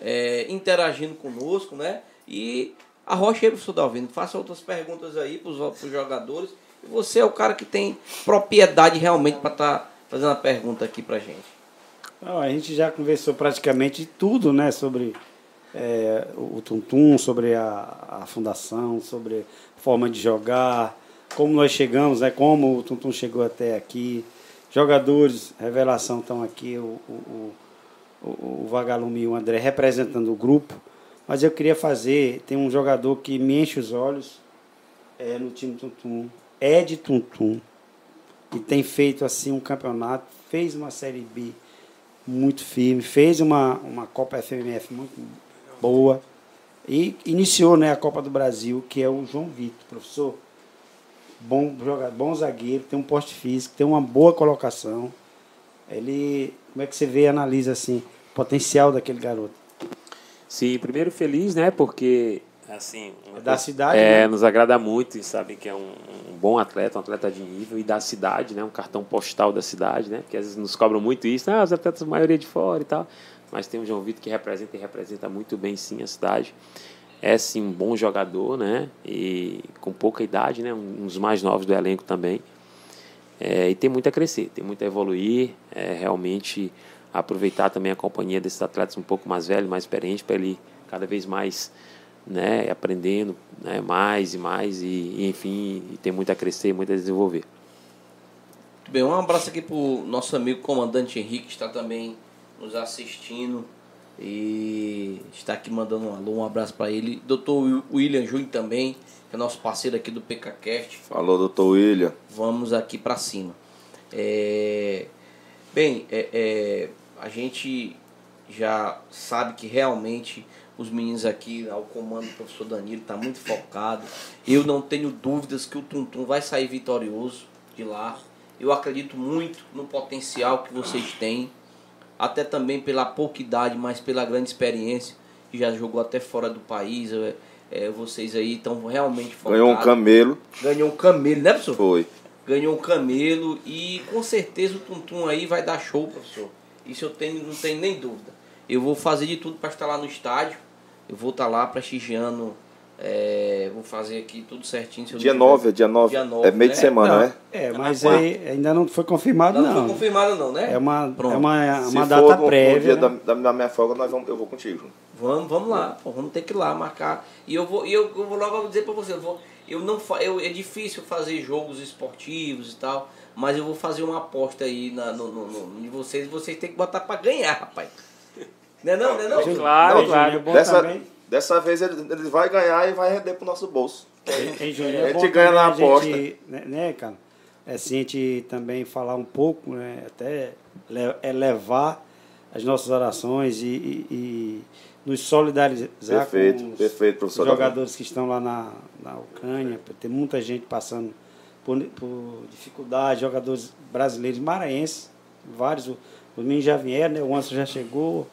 é, interagindo conosco, né? E arrocha aí, professor Dalvino, faça outras perguntas aí para os jogadores. E você é o cara que tem propriedade realmente para estar tá fazendo a pergunta aqui para gente. Não, a gente já conversou praticamente tudo, né, sobre é, o Tuntum, sobre a, a fundação, sobre a forma de jogar, como nós chegamos, né, como o Tuntum chegou até aqui. Jogadores, revelação, estão aqui, o, o, o, o Vagalume e o André representando o grupo. Mas eu queria fazer, tem um jogador que me enche os olhos é, no time Tuntum, Ed Tuntum, que tem feito assim um campeonato, fez uma Série B muito firme, fez uma, uma Copa FMF muito boa e iniciou né, a Copa do Brasil, que é o João Vitor, professor. Bom jogador, bom zagueiro, tem um poste físico, tem uma boa colocação. Ele, como é que você vê e analisa assim, o potencial daquele garoto? Sim, primeiro feliz, né? Porque assim, é da cidade, é, né? nos agrada muito, sabe que é um, um, bom atleta, um atleta de nível e da cidade, né? Um cartão postal da cidade, né? Porque às vezes nos cobram muito isso, ah, os atletas a maioria de fora e tal, mas tem o João Vitor que representa e representa muito bem sim a cidade. É sim um bom jogador, né? E com pouca idade, né? Um dos mais novos do elenco também. É, e tem muito a crescer, tem muito a evoluir, é, realmente aproveitar também a companhia desses atletas um pouco mais velhos, mais experientes, para ele cada vez mais né, aprendendo né, mais e mais, e, e enfim, e tem muito a crescer, muito a desenvolver. Muito bem, um abraço aqui para o nosso amigo comandante Henrique, que está também nos assistindo e está aqui mandando um alô, um abraço para ele. Doutor William Júnior também, que é nosso parceiro aqui do PKCast. Falou, doutor William. Vamos aqui para cima. É... Bem, é, é, a gente já sabe que realmente os meninos aqui, ao comando do professor Danilo, está muito focado. Eu não tenho dúvidas que o Tuntum vai sair vitorioso de lá. Eu acredito muito no potencial que vocês têm, até também pela pouca idade, mas pela grande experiência, que já jogou até fora do país. É, é, vocês aí estão realmente focados. Ganhou um camelo. Ganhou um camelo, né, professor? Foi. Ganhou um camelo e com certeza o Tuntum aí vai dar show, professor. Isso eu tenho, não tenho nem dúvida. Eu vou fazer de tudo para estar lá no estádio. Eu vou estar lá prestigiando. É, vou fazer aqui tudo certinho. dia 9, é dia 9. Dia 9. É meio né? de semana, não, né? É, mas aí, ainda não foi confirmado, ainda não. Não foi confirmado, não, né? É uma, Pronto. é uma, uma data for prévia. No dia né? da, da, minha folga, nós vamos, eu vou contigo. Vamos, vamos lá. Pô, vamos ter que ir lá marcar. E eu vou, eu, eu vou logo dizer para você, eu vou, eu não eu, é difícil fazer jogos esportivos e tal, mas eu vou fazer uma aposta aí na, no, no, no, em vocês. Vocês têm que botar para ganhar, rapaz. Não é não, não é não? Claro, Não, claro. Júnior, é bom Dessa, também. dessa vez ele, ele vai ganhar e vai render pro nosso bolso. Hein, Júnior, A é bom gente ganha na a aposta. gente, né, né, cara? É assim, a gente também falar um pouco, né, até le- elevar as nossas orações e, e- e nos solidarizar Perfeito, com os perfeito, professor. jogadores que estão lá na, na Ucrânia, tem muita gente passando por, por dificuldade, jogadores brasileiros maranhenses, vários, os meninos já vieram, né, o Anso já chegou,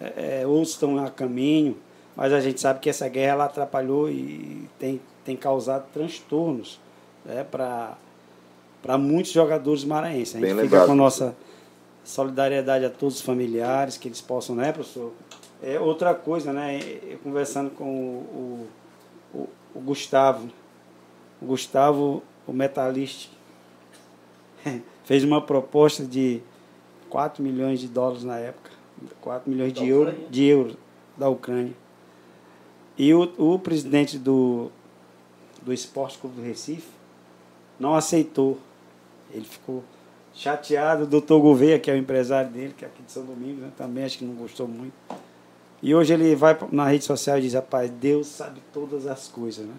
é, é, outros estão a caminho, mas a gente sabe que essa guerra ela atrapalhou e tem, tem causado transtornos né, para muitos jogadores maranhenses. A gente Bem fica lembrado, com a nossa solidariedade a todos os familiares, que eles possam, né, professor? É outra coisa, né? Eu conversando com o, o, o Gustavo, o Gustavo, o metalista, fez uma proposta de 4 milhões de dólares na época, 4 milhões de euros, de euros da Ucrânia. E o, o presidente do, do Esporte Clube do Recife não aceitou. Ele ficou chateado. O doutor Gouveia, que é o empresário dele, que é aqui de São Domingos, né, também acho que não gostou muito. E hoje ele vai na rede social e diz, rapaz, Deus sabe todas as coisas, né?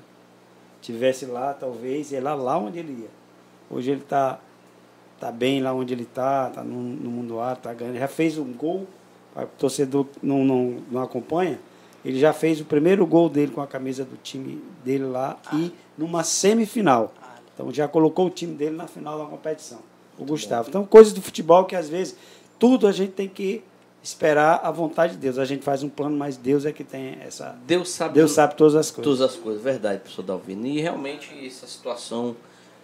Tivesse lá, talvez, é lá, lá onde ele ia. Hoje ele está tá bem lá onde ele está, está no, no mundo A, está ganhando. Já fez um gol, para o torcedor não, não, não acompanha, ele já fez o primeiro gol dele com a camisa do time dele lá e numa semifinal. Então já colocou o time dele na final da competição, o Gustavo. Então, coisas do futebol que às vezes tudo a gente tem que esperar a vontade de Deus. A gente faz um plano, mas Deus é que tem essa. Deus sabe, Deus sabe todas as coisas. Todas as coisas, verdade, professor Dalvino. E realmente essa situação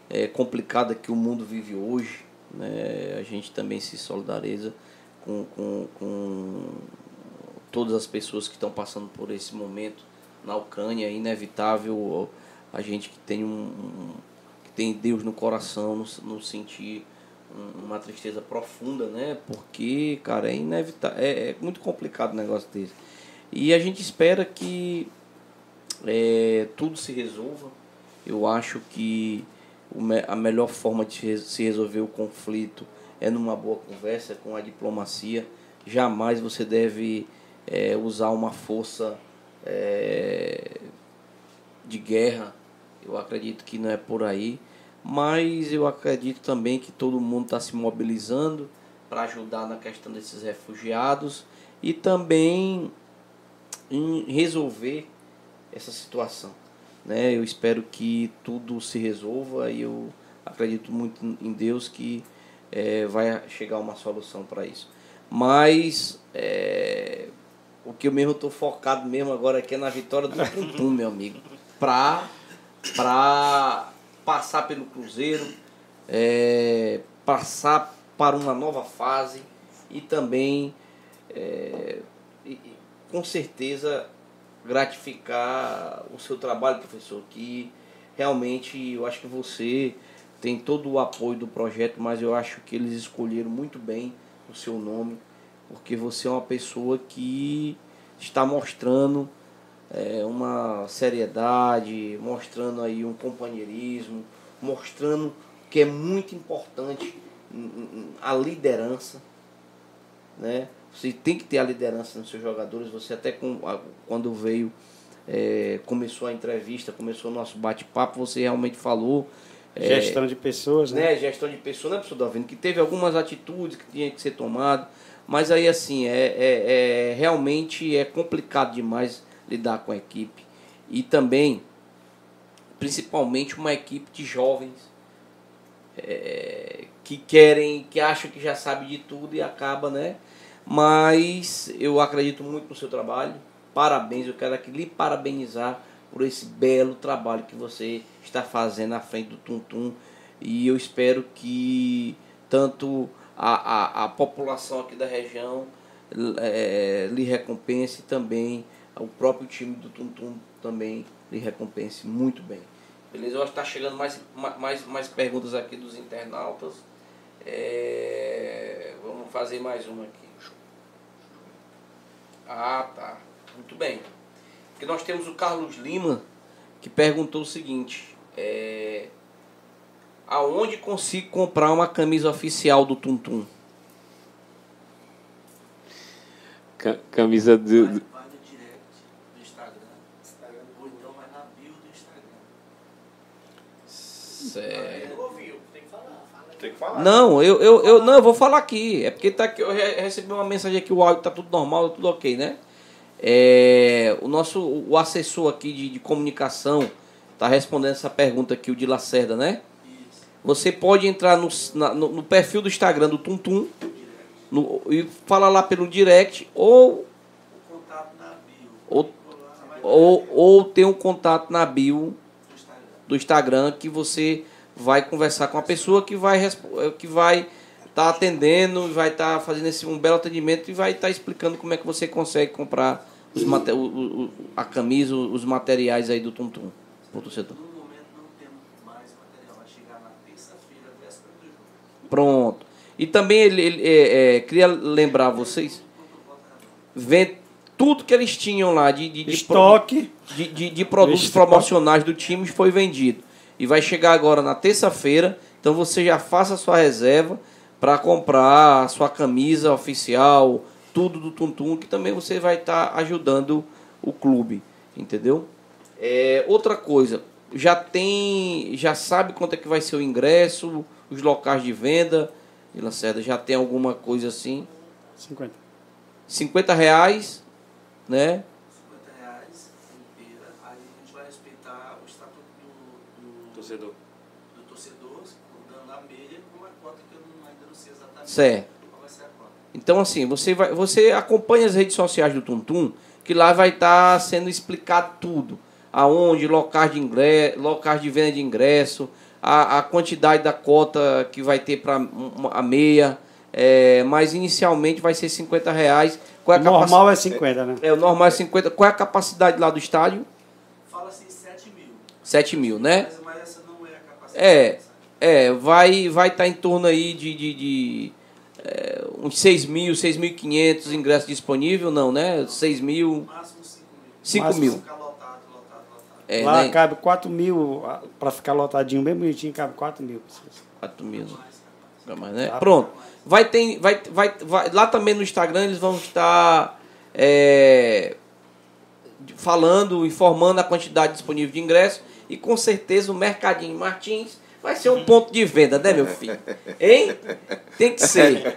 é, complicada que o mundo vive hoje, né, a gente também se solidariza com, com, com todas as pessoas que estão passando por esse momento na Ucrânia. É inevitável a gente que tem um, um que tem Deus no coração, no, no sentir uma tristeza profunda, né? Porque, cara, é inevitável, é, é muito complicado o negócio desse. E a gente espera que é, tudo se resolva. Eu acho que a melhor forma de se resolver o conflito é numa boa conversa, com a diplomacia. Jamais você deve é, usar uma força é, de guerra. Eu acredito que não é por aí mas eu acredito também que todo mundo está se mobilizando para ajudar na questão desses refugiados e também em resolver essa situação. Né? Eu espero que tudo se resolva e eu acredito muito em Deus que é, vai chegar uma solução para isso. Mas é, o que eu mesmo estou focado mesmo agora aqui é na vitória do Tum, meu amigo. Para pra passar pelo Cruzeiro, é, passar para uma nova fase e também, é, e, com certeza, gratificar o seu trabalho, professor, que realmente eu acho que você tem todo o apoio do projeto, mas eu acho que eles escolheram muito bem o seu nome, porque você é uma pessoa que está mostrando é, uma seriedade, mostrando aí um companheirismo, mostrando que é muito importante a liderança, né? Você tem que ter a liderança nos seus jogadores. Você até com, quando veio, é, começou a entrevista, começou o nosso bate-papo, você realmente falou. É, gestão de pessoas, né? né? Gestão de pessoas, né, professor Davino? Que teve algumas atitudes que tinha que ser tomado, mas aí assim, é, é, é realmente é complicado demais lidar com a equipe e também, principalmente, uma equipe de jovens é, que querem, que acham que já sabe de tudo e acaba, né? Mas eu acredito muito no seu trabalho. Parabéns, eu quero aqui lhe parabenizar por esse belo trabalho que você está fazendo à frente do Tum Tum. E eu espero que tanto a, a, a população aqui da região é, lhe recompense também o próprio time do Tum Tum também lhe recompense muito bem. Beleza? Eu acho que está chegando mais, mais, mais perguntas aqui dos internautas. É... Vamos fazer mais uma aqui. Ah, tá. Muito bem. Porque nós temos o Carlos Lima que perguntou o seguinte: é... Aonde consigo comprar uma camisa oficial do Tum Tum? Camisa do, É... Tem que falar. Não, eu, eu, eu, não, eu vou falar aqui. É porque tá aqui, eu recebi uma mensagem aqui, o áudio tá tudo normal, tudo ok, né? É, o nosso o assessor aqui de, de comunicação tá respondendo essa pergunta aqui, o de Lacerda, né? Você pode entrar no, na, no, no, perfil do Instagram do Tum Tum no, e falar lá pelo direct ou, ou, ou, ou tem um contato na bio do Instagram que você vai conversar com a pessoa que vai eh, que vai estar tá atendendo, vai estar tá fazendo esse, um belo atendimento e vai estar tá explicando como é que você consegue comprar os o, o, a camisa, os materiais aí do Tuntum, pro torcedor. Pronto. E também ele, ele é, é, queria lembrar vocês, vende tudo que eles tinham lá de, de, de, Estoque. de, de, de produtos Estoque. promocionais do time foi vendido. E vai chegar agora na terça-feira, então você já faça a sua reserva para comprar a sua camisa oficial, tudo do Tuntum, que também você vai estar ajudando o clube, entendeu? É, outra coisa, já tem, já sabe quanto é que vai ser o ingresso, os locais de venda, e Lacerda, já tem alguma coisa assim? 50. 50 reais, né? 50 reais inteira, aí a gente vai respeitar o estatuto do, do, Torcedor. do torcedor, dando a meia com uma cota que eu não- ainda não sei exatamente Certo. qual vai ser a cota. Então, assim, você, vai, você acompanha as redes sociais do Tuntum, que lá vai estar sendo explicado tudo. Aonde, locais de, ingresso, locais de venda de ingresso, a, a quantidade da cota que vai ter para a meia. É, mas inicialmente vai ser 50 reais. Qual é a Normal é 50, né? É, o normal é 50. Qual é a capacidade lá do estádio? Fala-se em 7 mil, 7 mil, né? mas, mas essa não é a capacidade. É, é, vai vai estar em torno aí de, de, de, é, uns 6 mil, 6.500 ingressos disponíveis, não, né? 6 mil, Máximo 5 mil. 5 Máximo. mil. Ficar lotado, lotado, lotado. É, Lá né? cabe 4 mil, para ficar lotadinho, bem bonitinho, cabe 4 mil pessoas. 4 mil. Mas, né? Pronto. Vai ter, vai, vai, vai, lá também no Instagram eles vão estar é, falando, informando a quantidade disponível de ingressos e com certeza o Mercadinho Martins vai ser um ponto de venda, né, meu filho? Hein? Tem que ser.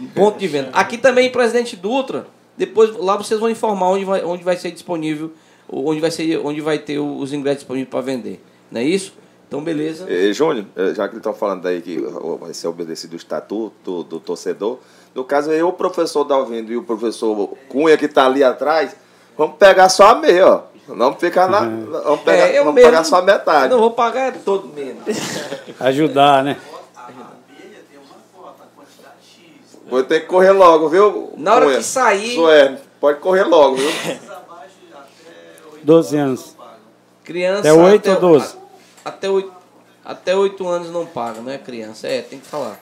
Um ponto de venda. Aqui também Presidente Dutra, depois lá vocês vão informar onde vai, onde vai ser disponível, onde vai, ser, onde vai ter os ingressos disponíveis para vender. Não é isso? Então, beleza. E, Júnior, eh, já que eles estão falando aí que vai ser obedecido o estatuto do, do torcedor, no caso eu, o professor Dalvindo e o professor Cunha, que está ali atrás, vamos pegar só a meia, ó. Vamos ficar na. Vamos, pegar, É, vamos pagar só a metade. Não vou pagar é todo mesmo. Ajudar, né? A abelha tem uma cota, a quantidade X. Vou ter que correr logo, viu? Na hora Cunha? que sair- Sué, pode correr logo, viu? Abaixo até 8 12 anos. Criança. Até oito ou doze? Até oito, até oito anos não paga, não é criança? É, tem que falar.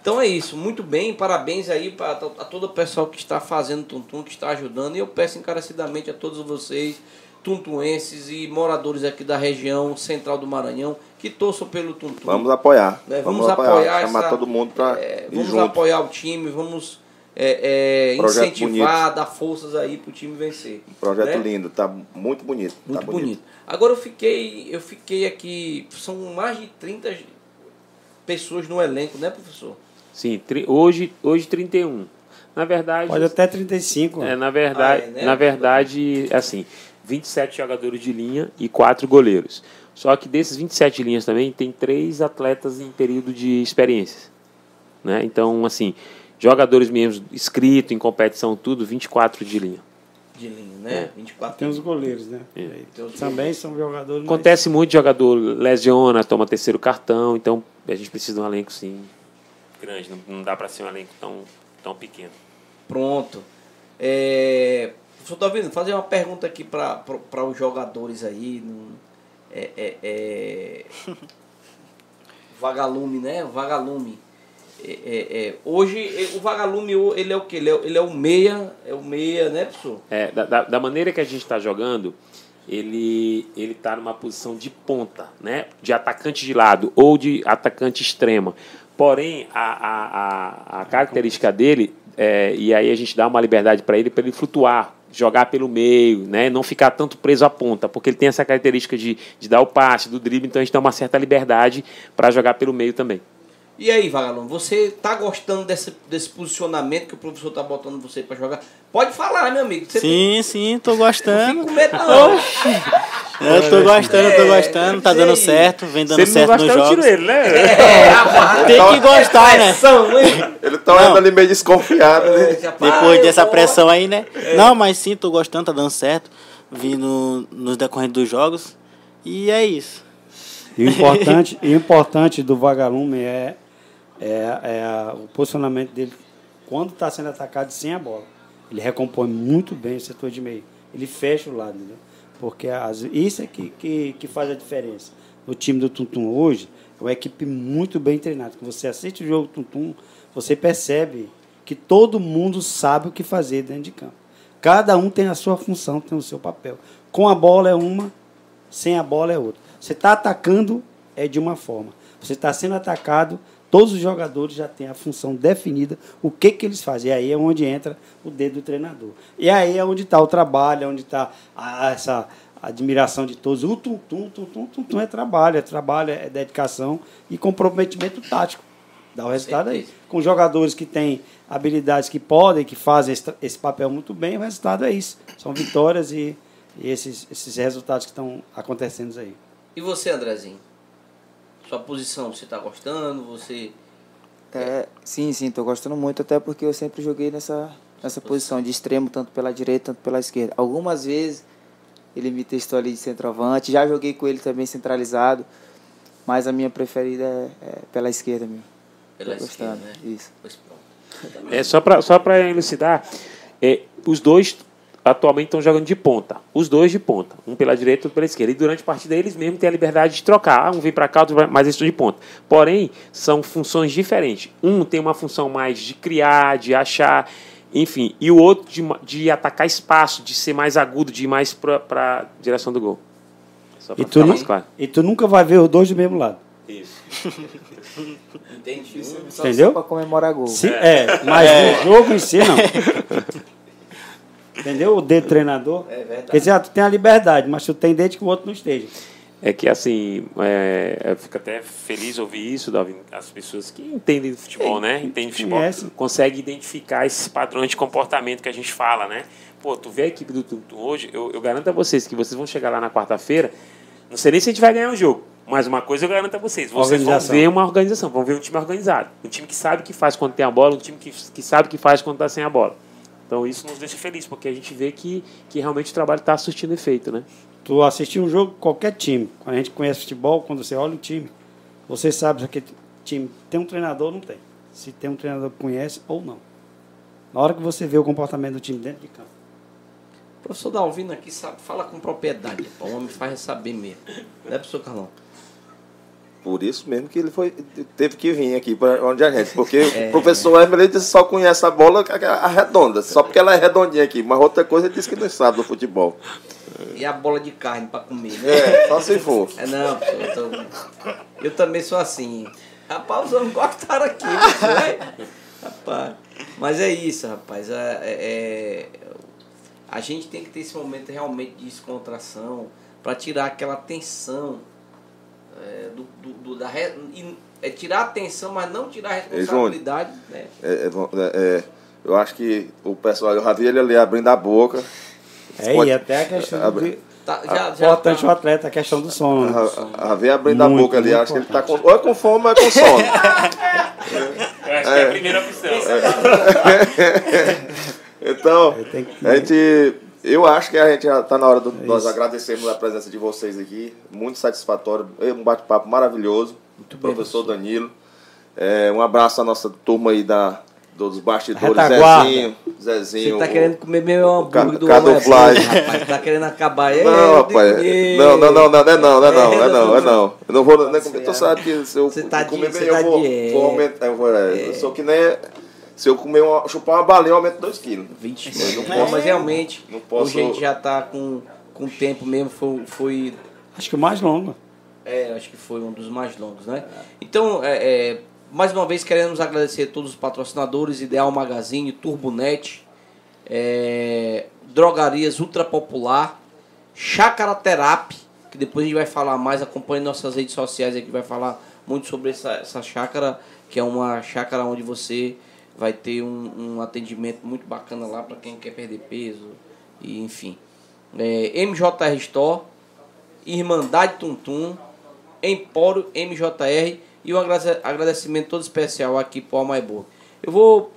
Então é isso, muito bem, parabéns aí para a todo o pessoal que está fazendo Tuntum, que está ajudando. E eu peço encarecidamente a todos vocês, tuntuenses e moradores aqui da região central do Maranhão, que torçam pelo Tuntum. Vamos apoiar. né? Vamos, apoiar, Chamar essa- todo mundo para é, vamos junto. apoiar o time, vamos é, é, incentivar, dar forças aí para o time vencer. Projeto né? lindo, tá muito bonito. Muito tá bonito. Agora eu fiquei, eu fiquei aqui, são mais de 30 pessoas no elenco, né, professor? Sim, tri- hoje, hoje 31. Na verdade, Pode até 35. é, na verdade, Ah, é, né? na verdade, assim, 27 jogadores de linha e 4 goleiros. Só que desses 27 linhas também tem três atletas em período de experiência. Né? Então, assim, jogadores mesmo inscritos em competição, tudo, 24 de linha. De linha, né? 24. Tem os goleiros, né? Tem os Também são jogadores. mas- Acontece muito de jogador lesiona, toma terceiro cartão, então a gente precisa de um elenco, sim, grande. Não, não dá para ser um elenco tão, tão pequeno. Pronto. É, professor Davino, fazer uma pergunta aqui para os jogadores aí. é, é, é, vagalume, né? Vagalume. É, é, é, hoje, é, o vagalume, ele é o quê? Ele é, ele é o meia, é o meia, né, professor? É, da, da, da maneira que a gente está jogando, ele ele está numa posição de ponta, né? De atacante de lado ou de atacante extrema. Porém, a, a, a, a característica dele, é, e aí a gente dá uma liberdade para ele, para ele flutuar, jogar pelo meio, né? não ficar tanto preso à ponta, porque ele tem essa característica de, de dar o passe, do drible, então a gente dá uma certa liberdade para jogar pelo meio também. E aí, Vagalume, você tá gostando desse, desse posicionamento que o professor tá botando você para jogar? Pode falar, meu amigo. Você Sim, sim, tô Não gostando. fica com medo, não. Eu tô gostando, tô É, gostando, tá sei. dando certo, vem dando Se ele não certo nos gostar, eu tiro jogos. ele, né? É. Tem que gostar, né? Ele tá olhando ali meio desconfiado, né? Depois dessa pressão aí, né? Não, mas sim, tô gostando, tá dando certo. Vi no, nos decorrentes dos jogos. E é isso. E o importante, e o importante do vagalume é, é, é o posicionamento dele quando está sendo atacado sem a bola. Ele recompõe muito bem o setor de meio. Ele fecha o lado? Porque as, isso é que, que, que faz a diferença. no time do Tuntum hoje é uma equipe muito bem treinada. Quando você assiste o jogo do Tuntum, você percebe que todo mundo sabe o que fazer dentro de campo. Cada um tem a sua função, tem o seu papel. Com a bola é uma, sem a bola é outra. Você está atacando é de uma forma. Você está sendo atacado, todos os jogadores já têm a função definida, o que, que eles fazem. E aí é onde entra o dedo do treinador. E aí é onde está o trabalho, é onde está essa admiração de todos. O tum-tum, tum-tum, tum-tum é trabalho, é trabalho, é dedicação e comprometimento tático. Dá o resultado aí. Com jogadores que têm habilidades que podem, que fazem esse, papel muito bem, o resultado é isso. São vitórias e, e esses, esses resultados que estão acontecendo aí. E você, Andrezinho? Sua posição, você está gostando? Você. É, sim, sim, estou gostando muito, até porque eu sempre joguei nessa, nessa posição de extremo, tanto pela direita, tanto pela esquerda. Algumas vezes ele me testou ali de centroavante, já joguei com ele também centralizado, mas a minha preferida é, é pela esquerda mesmo. Pela esquerda, né? Isso. É, só para só elucidar, é, os dois atualmente estão jogando de ponta. Os dois de ponta. Um pela direita e outro pela esquerda. E durante a partida eles mesmos têm a liberdade de trocar. Ah, um vem para cá, outro vai, mas eles estão de ponta. Porém, são funções diferentes. Um tem uma função mais de criar, de achar, enfim. E o outro de, de atacar espaço, de ser mais agudo, de ir mais para a direção do gol. Só e, tu, mais claro. e tu nunca vai ver os dois do mesmo lado. Isso. Entendi. Entendeu? Para comemorar gol. Sim, é, mas é. no jogo em si não. Entendeu? O dedo treinador. É verdade. Quer dizer, ah, tu tem a liberdade, mas tu tem desde que o outro não esteja. É que assim, é, eu fico até feliz ouvir isso, Davi, as pessoas que entendem do futebol, né? Entendem do futebol, conseguem identificar esses padrões de comportamento que a gente fala, né? Pô, tu vê a equipe do Tutum hoje, eu, eu garanto a vocês que vocês vão chegar lá na quarta-feira, não sei nem se a gente vai ganhar o jogo, mas uma coisa eu garanto a vocês: vocês vão ver uma organização, vão ver um time organizado. Um time que sabe o que faz quando tem a bola, um time que, que sabe o que faz quando está sem a bola. Então isso nos deixa feliz, porque a gente vê que, que realmente o trabalho está surtindo efeito, né? Tu assistir um jogo, qualquer time, quando a gente conhece futebol, quando você olha o time, você sabe se aquele time tem um treinador ou não tem. Se tem um treinador que conhece ou não. Na hora que você vê o comportamento do time dentro de campo. O professor Dalvino aqui sabe, fala com propriedade. O homem faz saber mesmo. Né, professor Carlão? Por isso mesmo que ele foi, teve que vir aqui para onde a gente. Porque é. o professor Emerson só conhece a bola arredonda, só porque ela é redondinha aqui. Mas outra coisa ele disse que não sabe do futebol. E a bola de carne para comer, né? É, só se for. É, não, eu, tô... eu também sou assim. Rapaz, os homens gostaram aqui, né? Rapaz. Mas é isso, rapaz. É, é, é, a gente tem que ter esse momento realmente de descontração para tirar aquela tensão é, do, do, do, da re, é tirar a atenção, mas não tirar a responsabilidade. né? É, é, é, eu acho que o pessoal, eu já vi ele ali abrindo a boca. É, pode, e até a questão abri, tá, já, já importante tá. o atleta, a questão do sono. Né? Já vi abrindo muito, a boca ali, acho que ele está com, ou é com fome ou é com sono. eu acho que é a primeira opção. então, a gente eu acho que a gente já está na hora de é nós agradecermos a presença de vocês aqui. Muito satisfatório, um bate-papo maravilhoso. Muito professor bem, Danilo. É, um abraço à nossa turma aí da, dos bastidores, Zezinho. Zezinho. Você tá querendo comer meu hambúrguer do Cadu Fly. Rapaz, tá querendo acabar ele. Não, rapaz. Não, não, não, não, não é não, não é não, é não, é não. Eu não vou nem comer, tu sabe que se eu tá comer bem, eu vou, vou aumentar. Eu, vou, é. eu sou que nem se eu comer uma, chupar uma baleia, eu aumento 2 quilos. 20 quilos. Não, mas realmente, não posso... hoje a gente já está com, com tempo mesmo, foi, foi. Acho que o mais longo. É, acho que foi um dos mais longos, né? Então, é, é, mais uma vez queremos agradecer a todos os patrocinadores, Ideal Magazine, Turbonet, é, Drogarias Ultra Popular, Chácara Terap, que depois a gente vai falar mais, acompanhe nossas redes sociais aqui, vai falar muito sobre essa, essa chácara, que é uma chácara onde você vai ter um, um atendimento muito bacana lá para quem quer perder peso e enfim. É, MJR Store, Irmandade Tuntum, Empório MJR e um agradecimento todo especial aqui para o Almaibo. Eu vou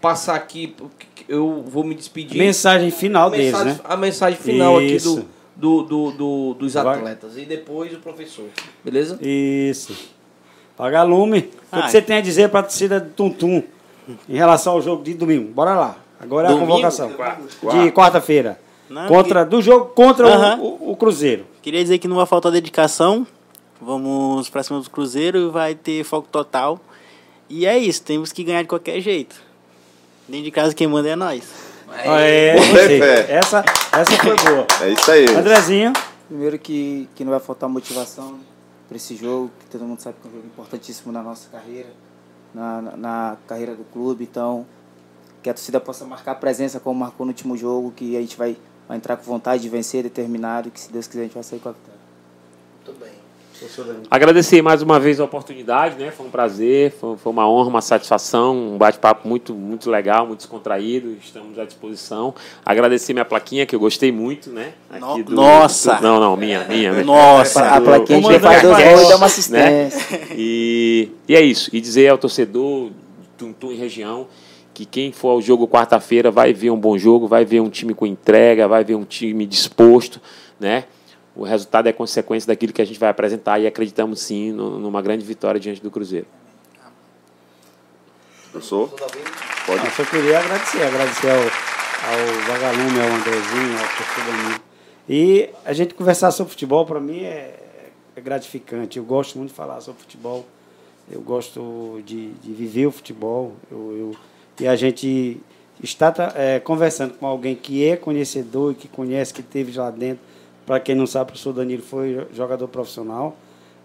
passar aqui, eu vou me despedir. Mensagem final deles, né? A mensagem final Isso. aqui do, do, do, do, dos atletas. E depois o professor. Beleza? Isso. Paga lume. O que você tem a dizer para a torcida do Tuntum? Em relação ao jogo de domingo. Bora lá. Agora é a convocação. De quarta-feira. Contra, do jogo contra o, o, o, Cruzeiro. Queria dizer que não vai faltar dedicação, Vamos pra cima do Cruzeiro, vai ter foco total. E é isso, temos que ganhar de qualquer jeito. Dentro de casa quem manda é nós. É, fé. essa, essa foi boa. É isso aí. Andrezinho, Primeiro que, que não vai faltar motivação para esse jogo, que todo mundo sabe que é um jogo importantíssimo na nossa carreira, na, na, carreira do clube. Então, que a torcida possa marcar presença como marcou no último jogo, que a gente vai, vai entrar com vontade de vencer, determinado, e que se Deus quiser a gente vai sair com a vitória. Muito bem. Agradecer mais uma vez a oportunidade, né? Foi um prazer, foi, foi uma honra, uma satisfação, um bate-papo muito, muito legal, muito descontraído. Estamos à disposição. Agradecer minha plaquinha, que eu gostei muito, né? No- nossa! do- não, não, minha, minha. Nossa! A plaquinha a gente Comandante faz dois gols e dá uma né? assistência. E, e é isso. E dizer ao torcedor de Tuntum e região que quem for ao jogo quarta-feira vai ver um bom jogo, vai ver um time com entrega, vai ver um time disposto, né? O resultado é consequência daquilo que a gente vai apresentar e acreditamos sim no- numa grande vitória diante do Cruzeiro. Professor? Pode. eu só queria agradecer, agradecer ao, ao Vagalume, ao Andrezinho, ao professor Danilo. E a gente conversar sobre futebol, para mim, é, é gratificante. Eu gosto muito de falar sobre futebol. Eu gosto de, de viver o futebol. Eu, eu- e a gente está tá, é, conversando com alguém que é conhecedor e que conhece, que esteve lá dentro. Para quem não sabe, o professor Danilo foi jogador profissional.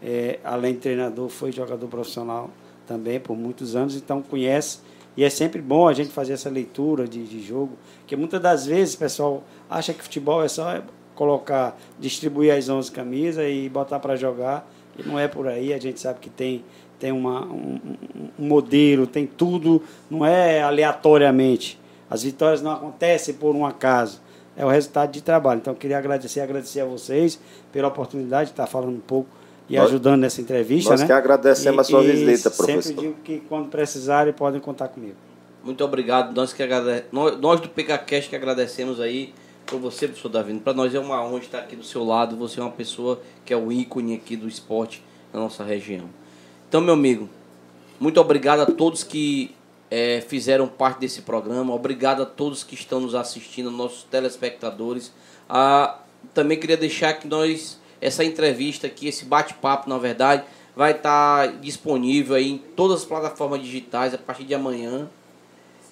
É, além de treinador, foi jogador profissional também por muitos anos, então conhece. E é sempre bom a gente fazer essa leitura de, de jogo, porque muitas das vezes o pessoal acha que futebol é só colocar, distribuir as 11 camisas e botar para jogar. E não é por aí, a gente sabe que tem, tem uma, um, um- um modelo, tem tudo, não é aleatoriamente. As vitórias não acontecem por um acaso, é o resultado de trabalho. Então, eu queria agradecer, agradecer a vocês pela oportunidade de estar falando um pouco e Nós- ajudando nessa entrevista. nós né? que agradecemos a sua visita, professor. Sempre digo que quando precisarem podem contar comigo. Muito obrigado. Nós, que agrade... nós, nós do PKCast que agradecemos aí por você, professor Davino. Para nós é uma honra estar aqui do seu lado. Você é uma pessoa que é o ícone aqui do esporte na nossa região. Então, meu amigo, muito obrigado a todos que eh, fizeram parte desse programa. Obrigado a todos que estão nos assistindo, nossos telespectadores. Ah, também queria deixar que nós, essa entrevista aqui, esse bate-papo, na verdade, vai estar disponível aí em todas as plataformas digitais a partir de amanhã.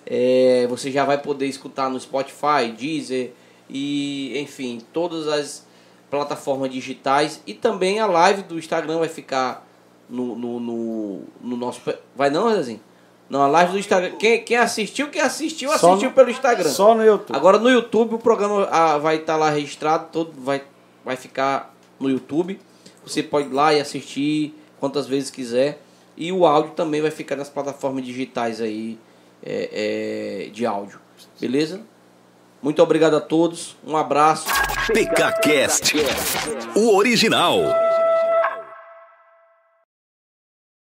É, você já vai poder escutar no Spotify, Deezer e, enfim, todas as plataformas digitais. E também a live do Instagram vai ficar no, no, no, no nosso. Vai não, Zezinho? Não, a live do Instagram. Quem, quem assistiu, quem assistiu, assistiu no- pelo Instagram. Só no YouTube. Agora no YouTube o programa ah, vai estar lá registrado, todo vai, vai ficar no YouTube. Você pode ir lá e assistir quantas vezes quiser. E o áudio também vai ficar nas plataformas digitais aí é, é, de áudio. Beleza? Muito obrigado a todos. Um abraço. PKCast, o original.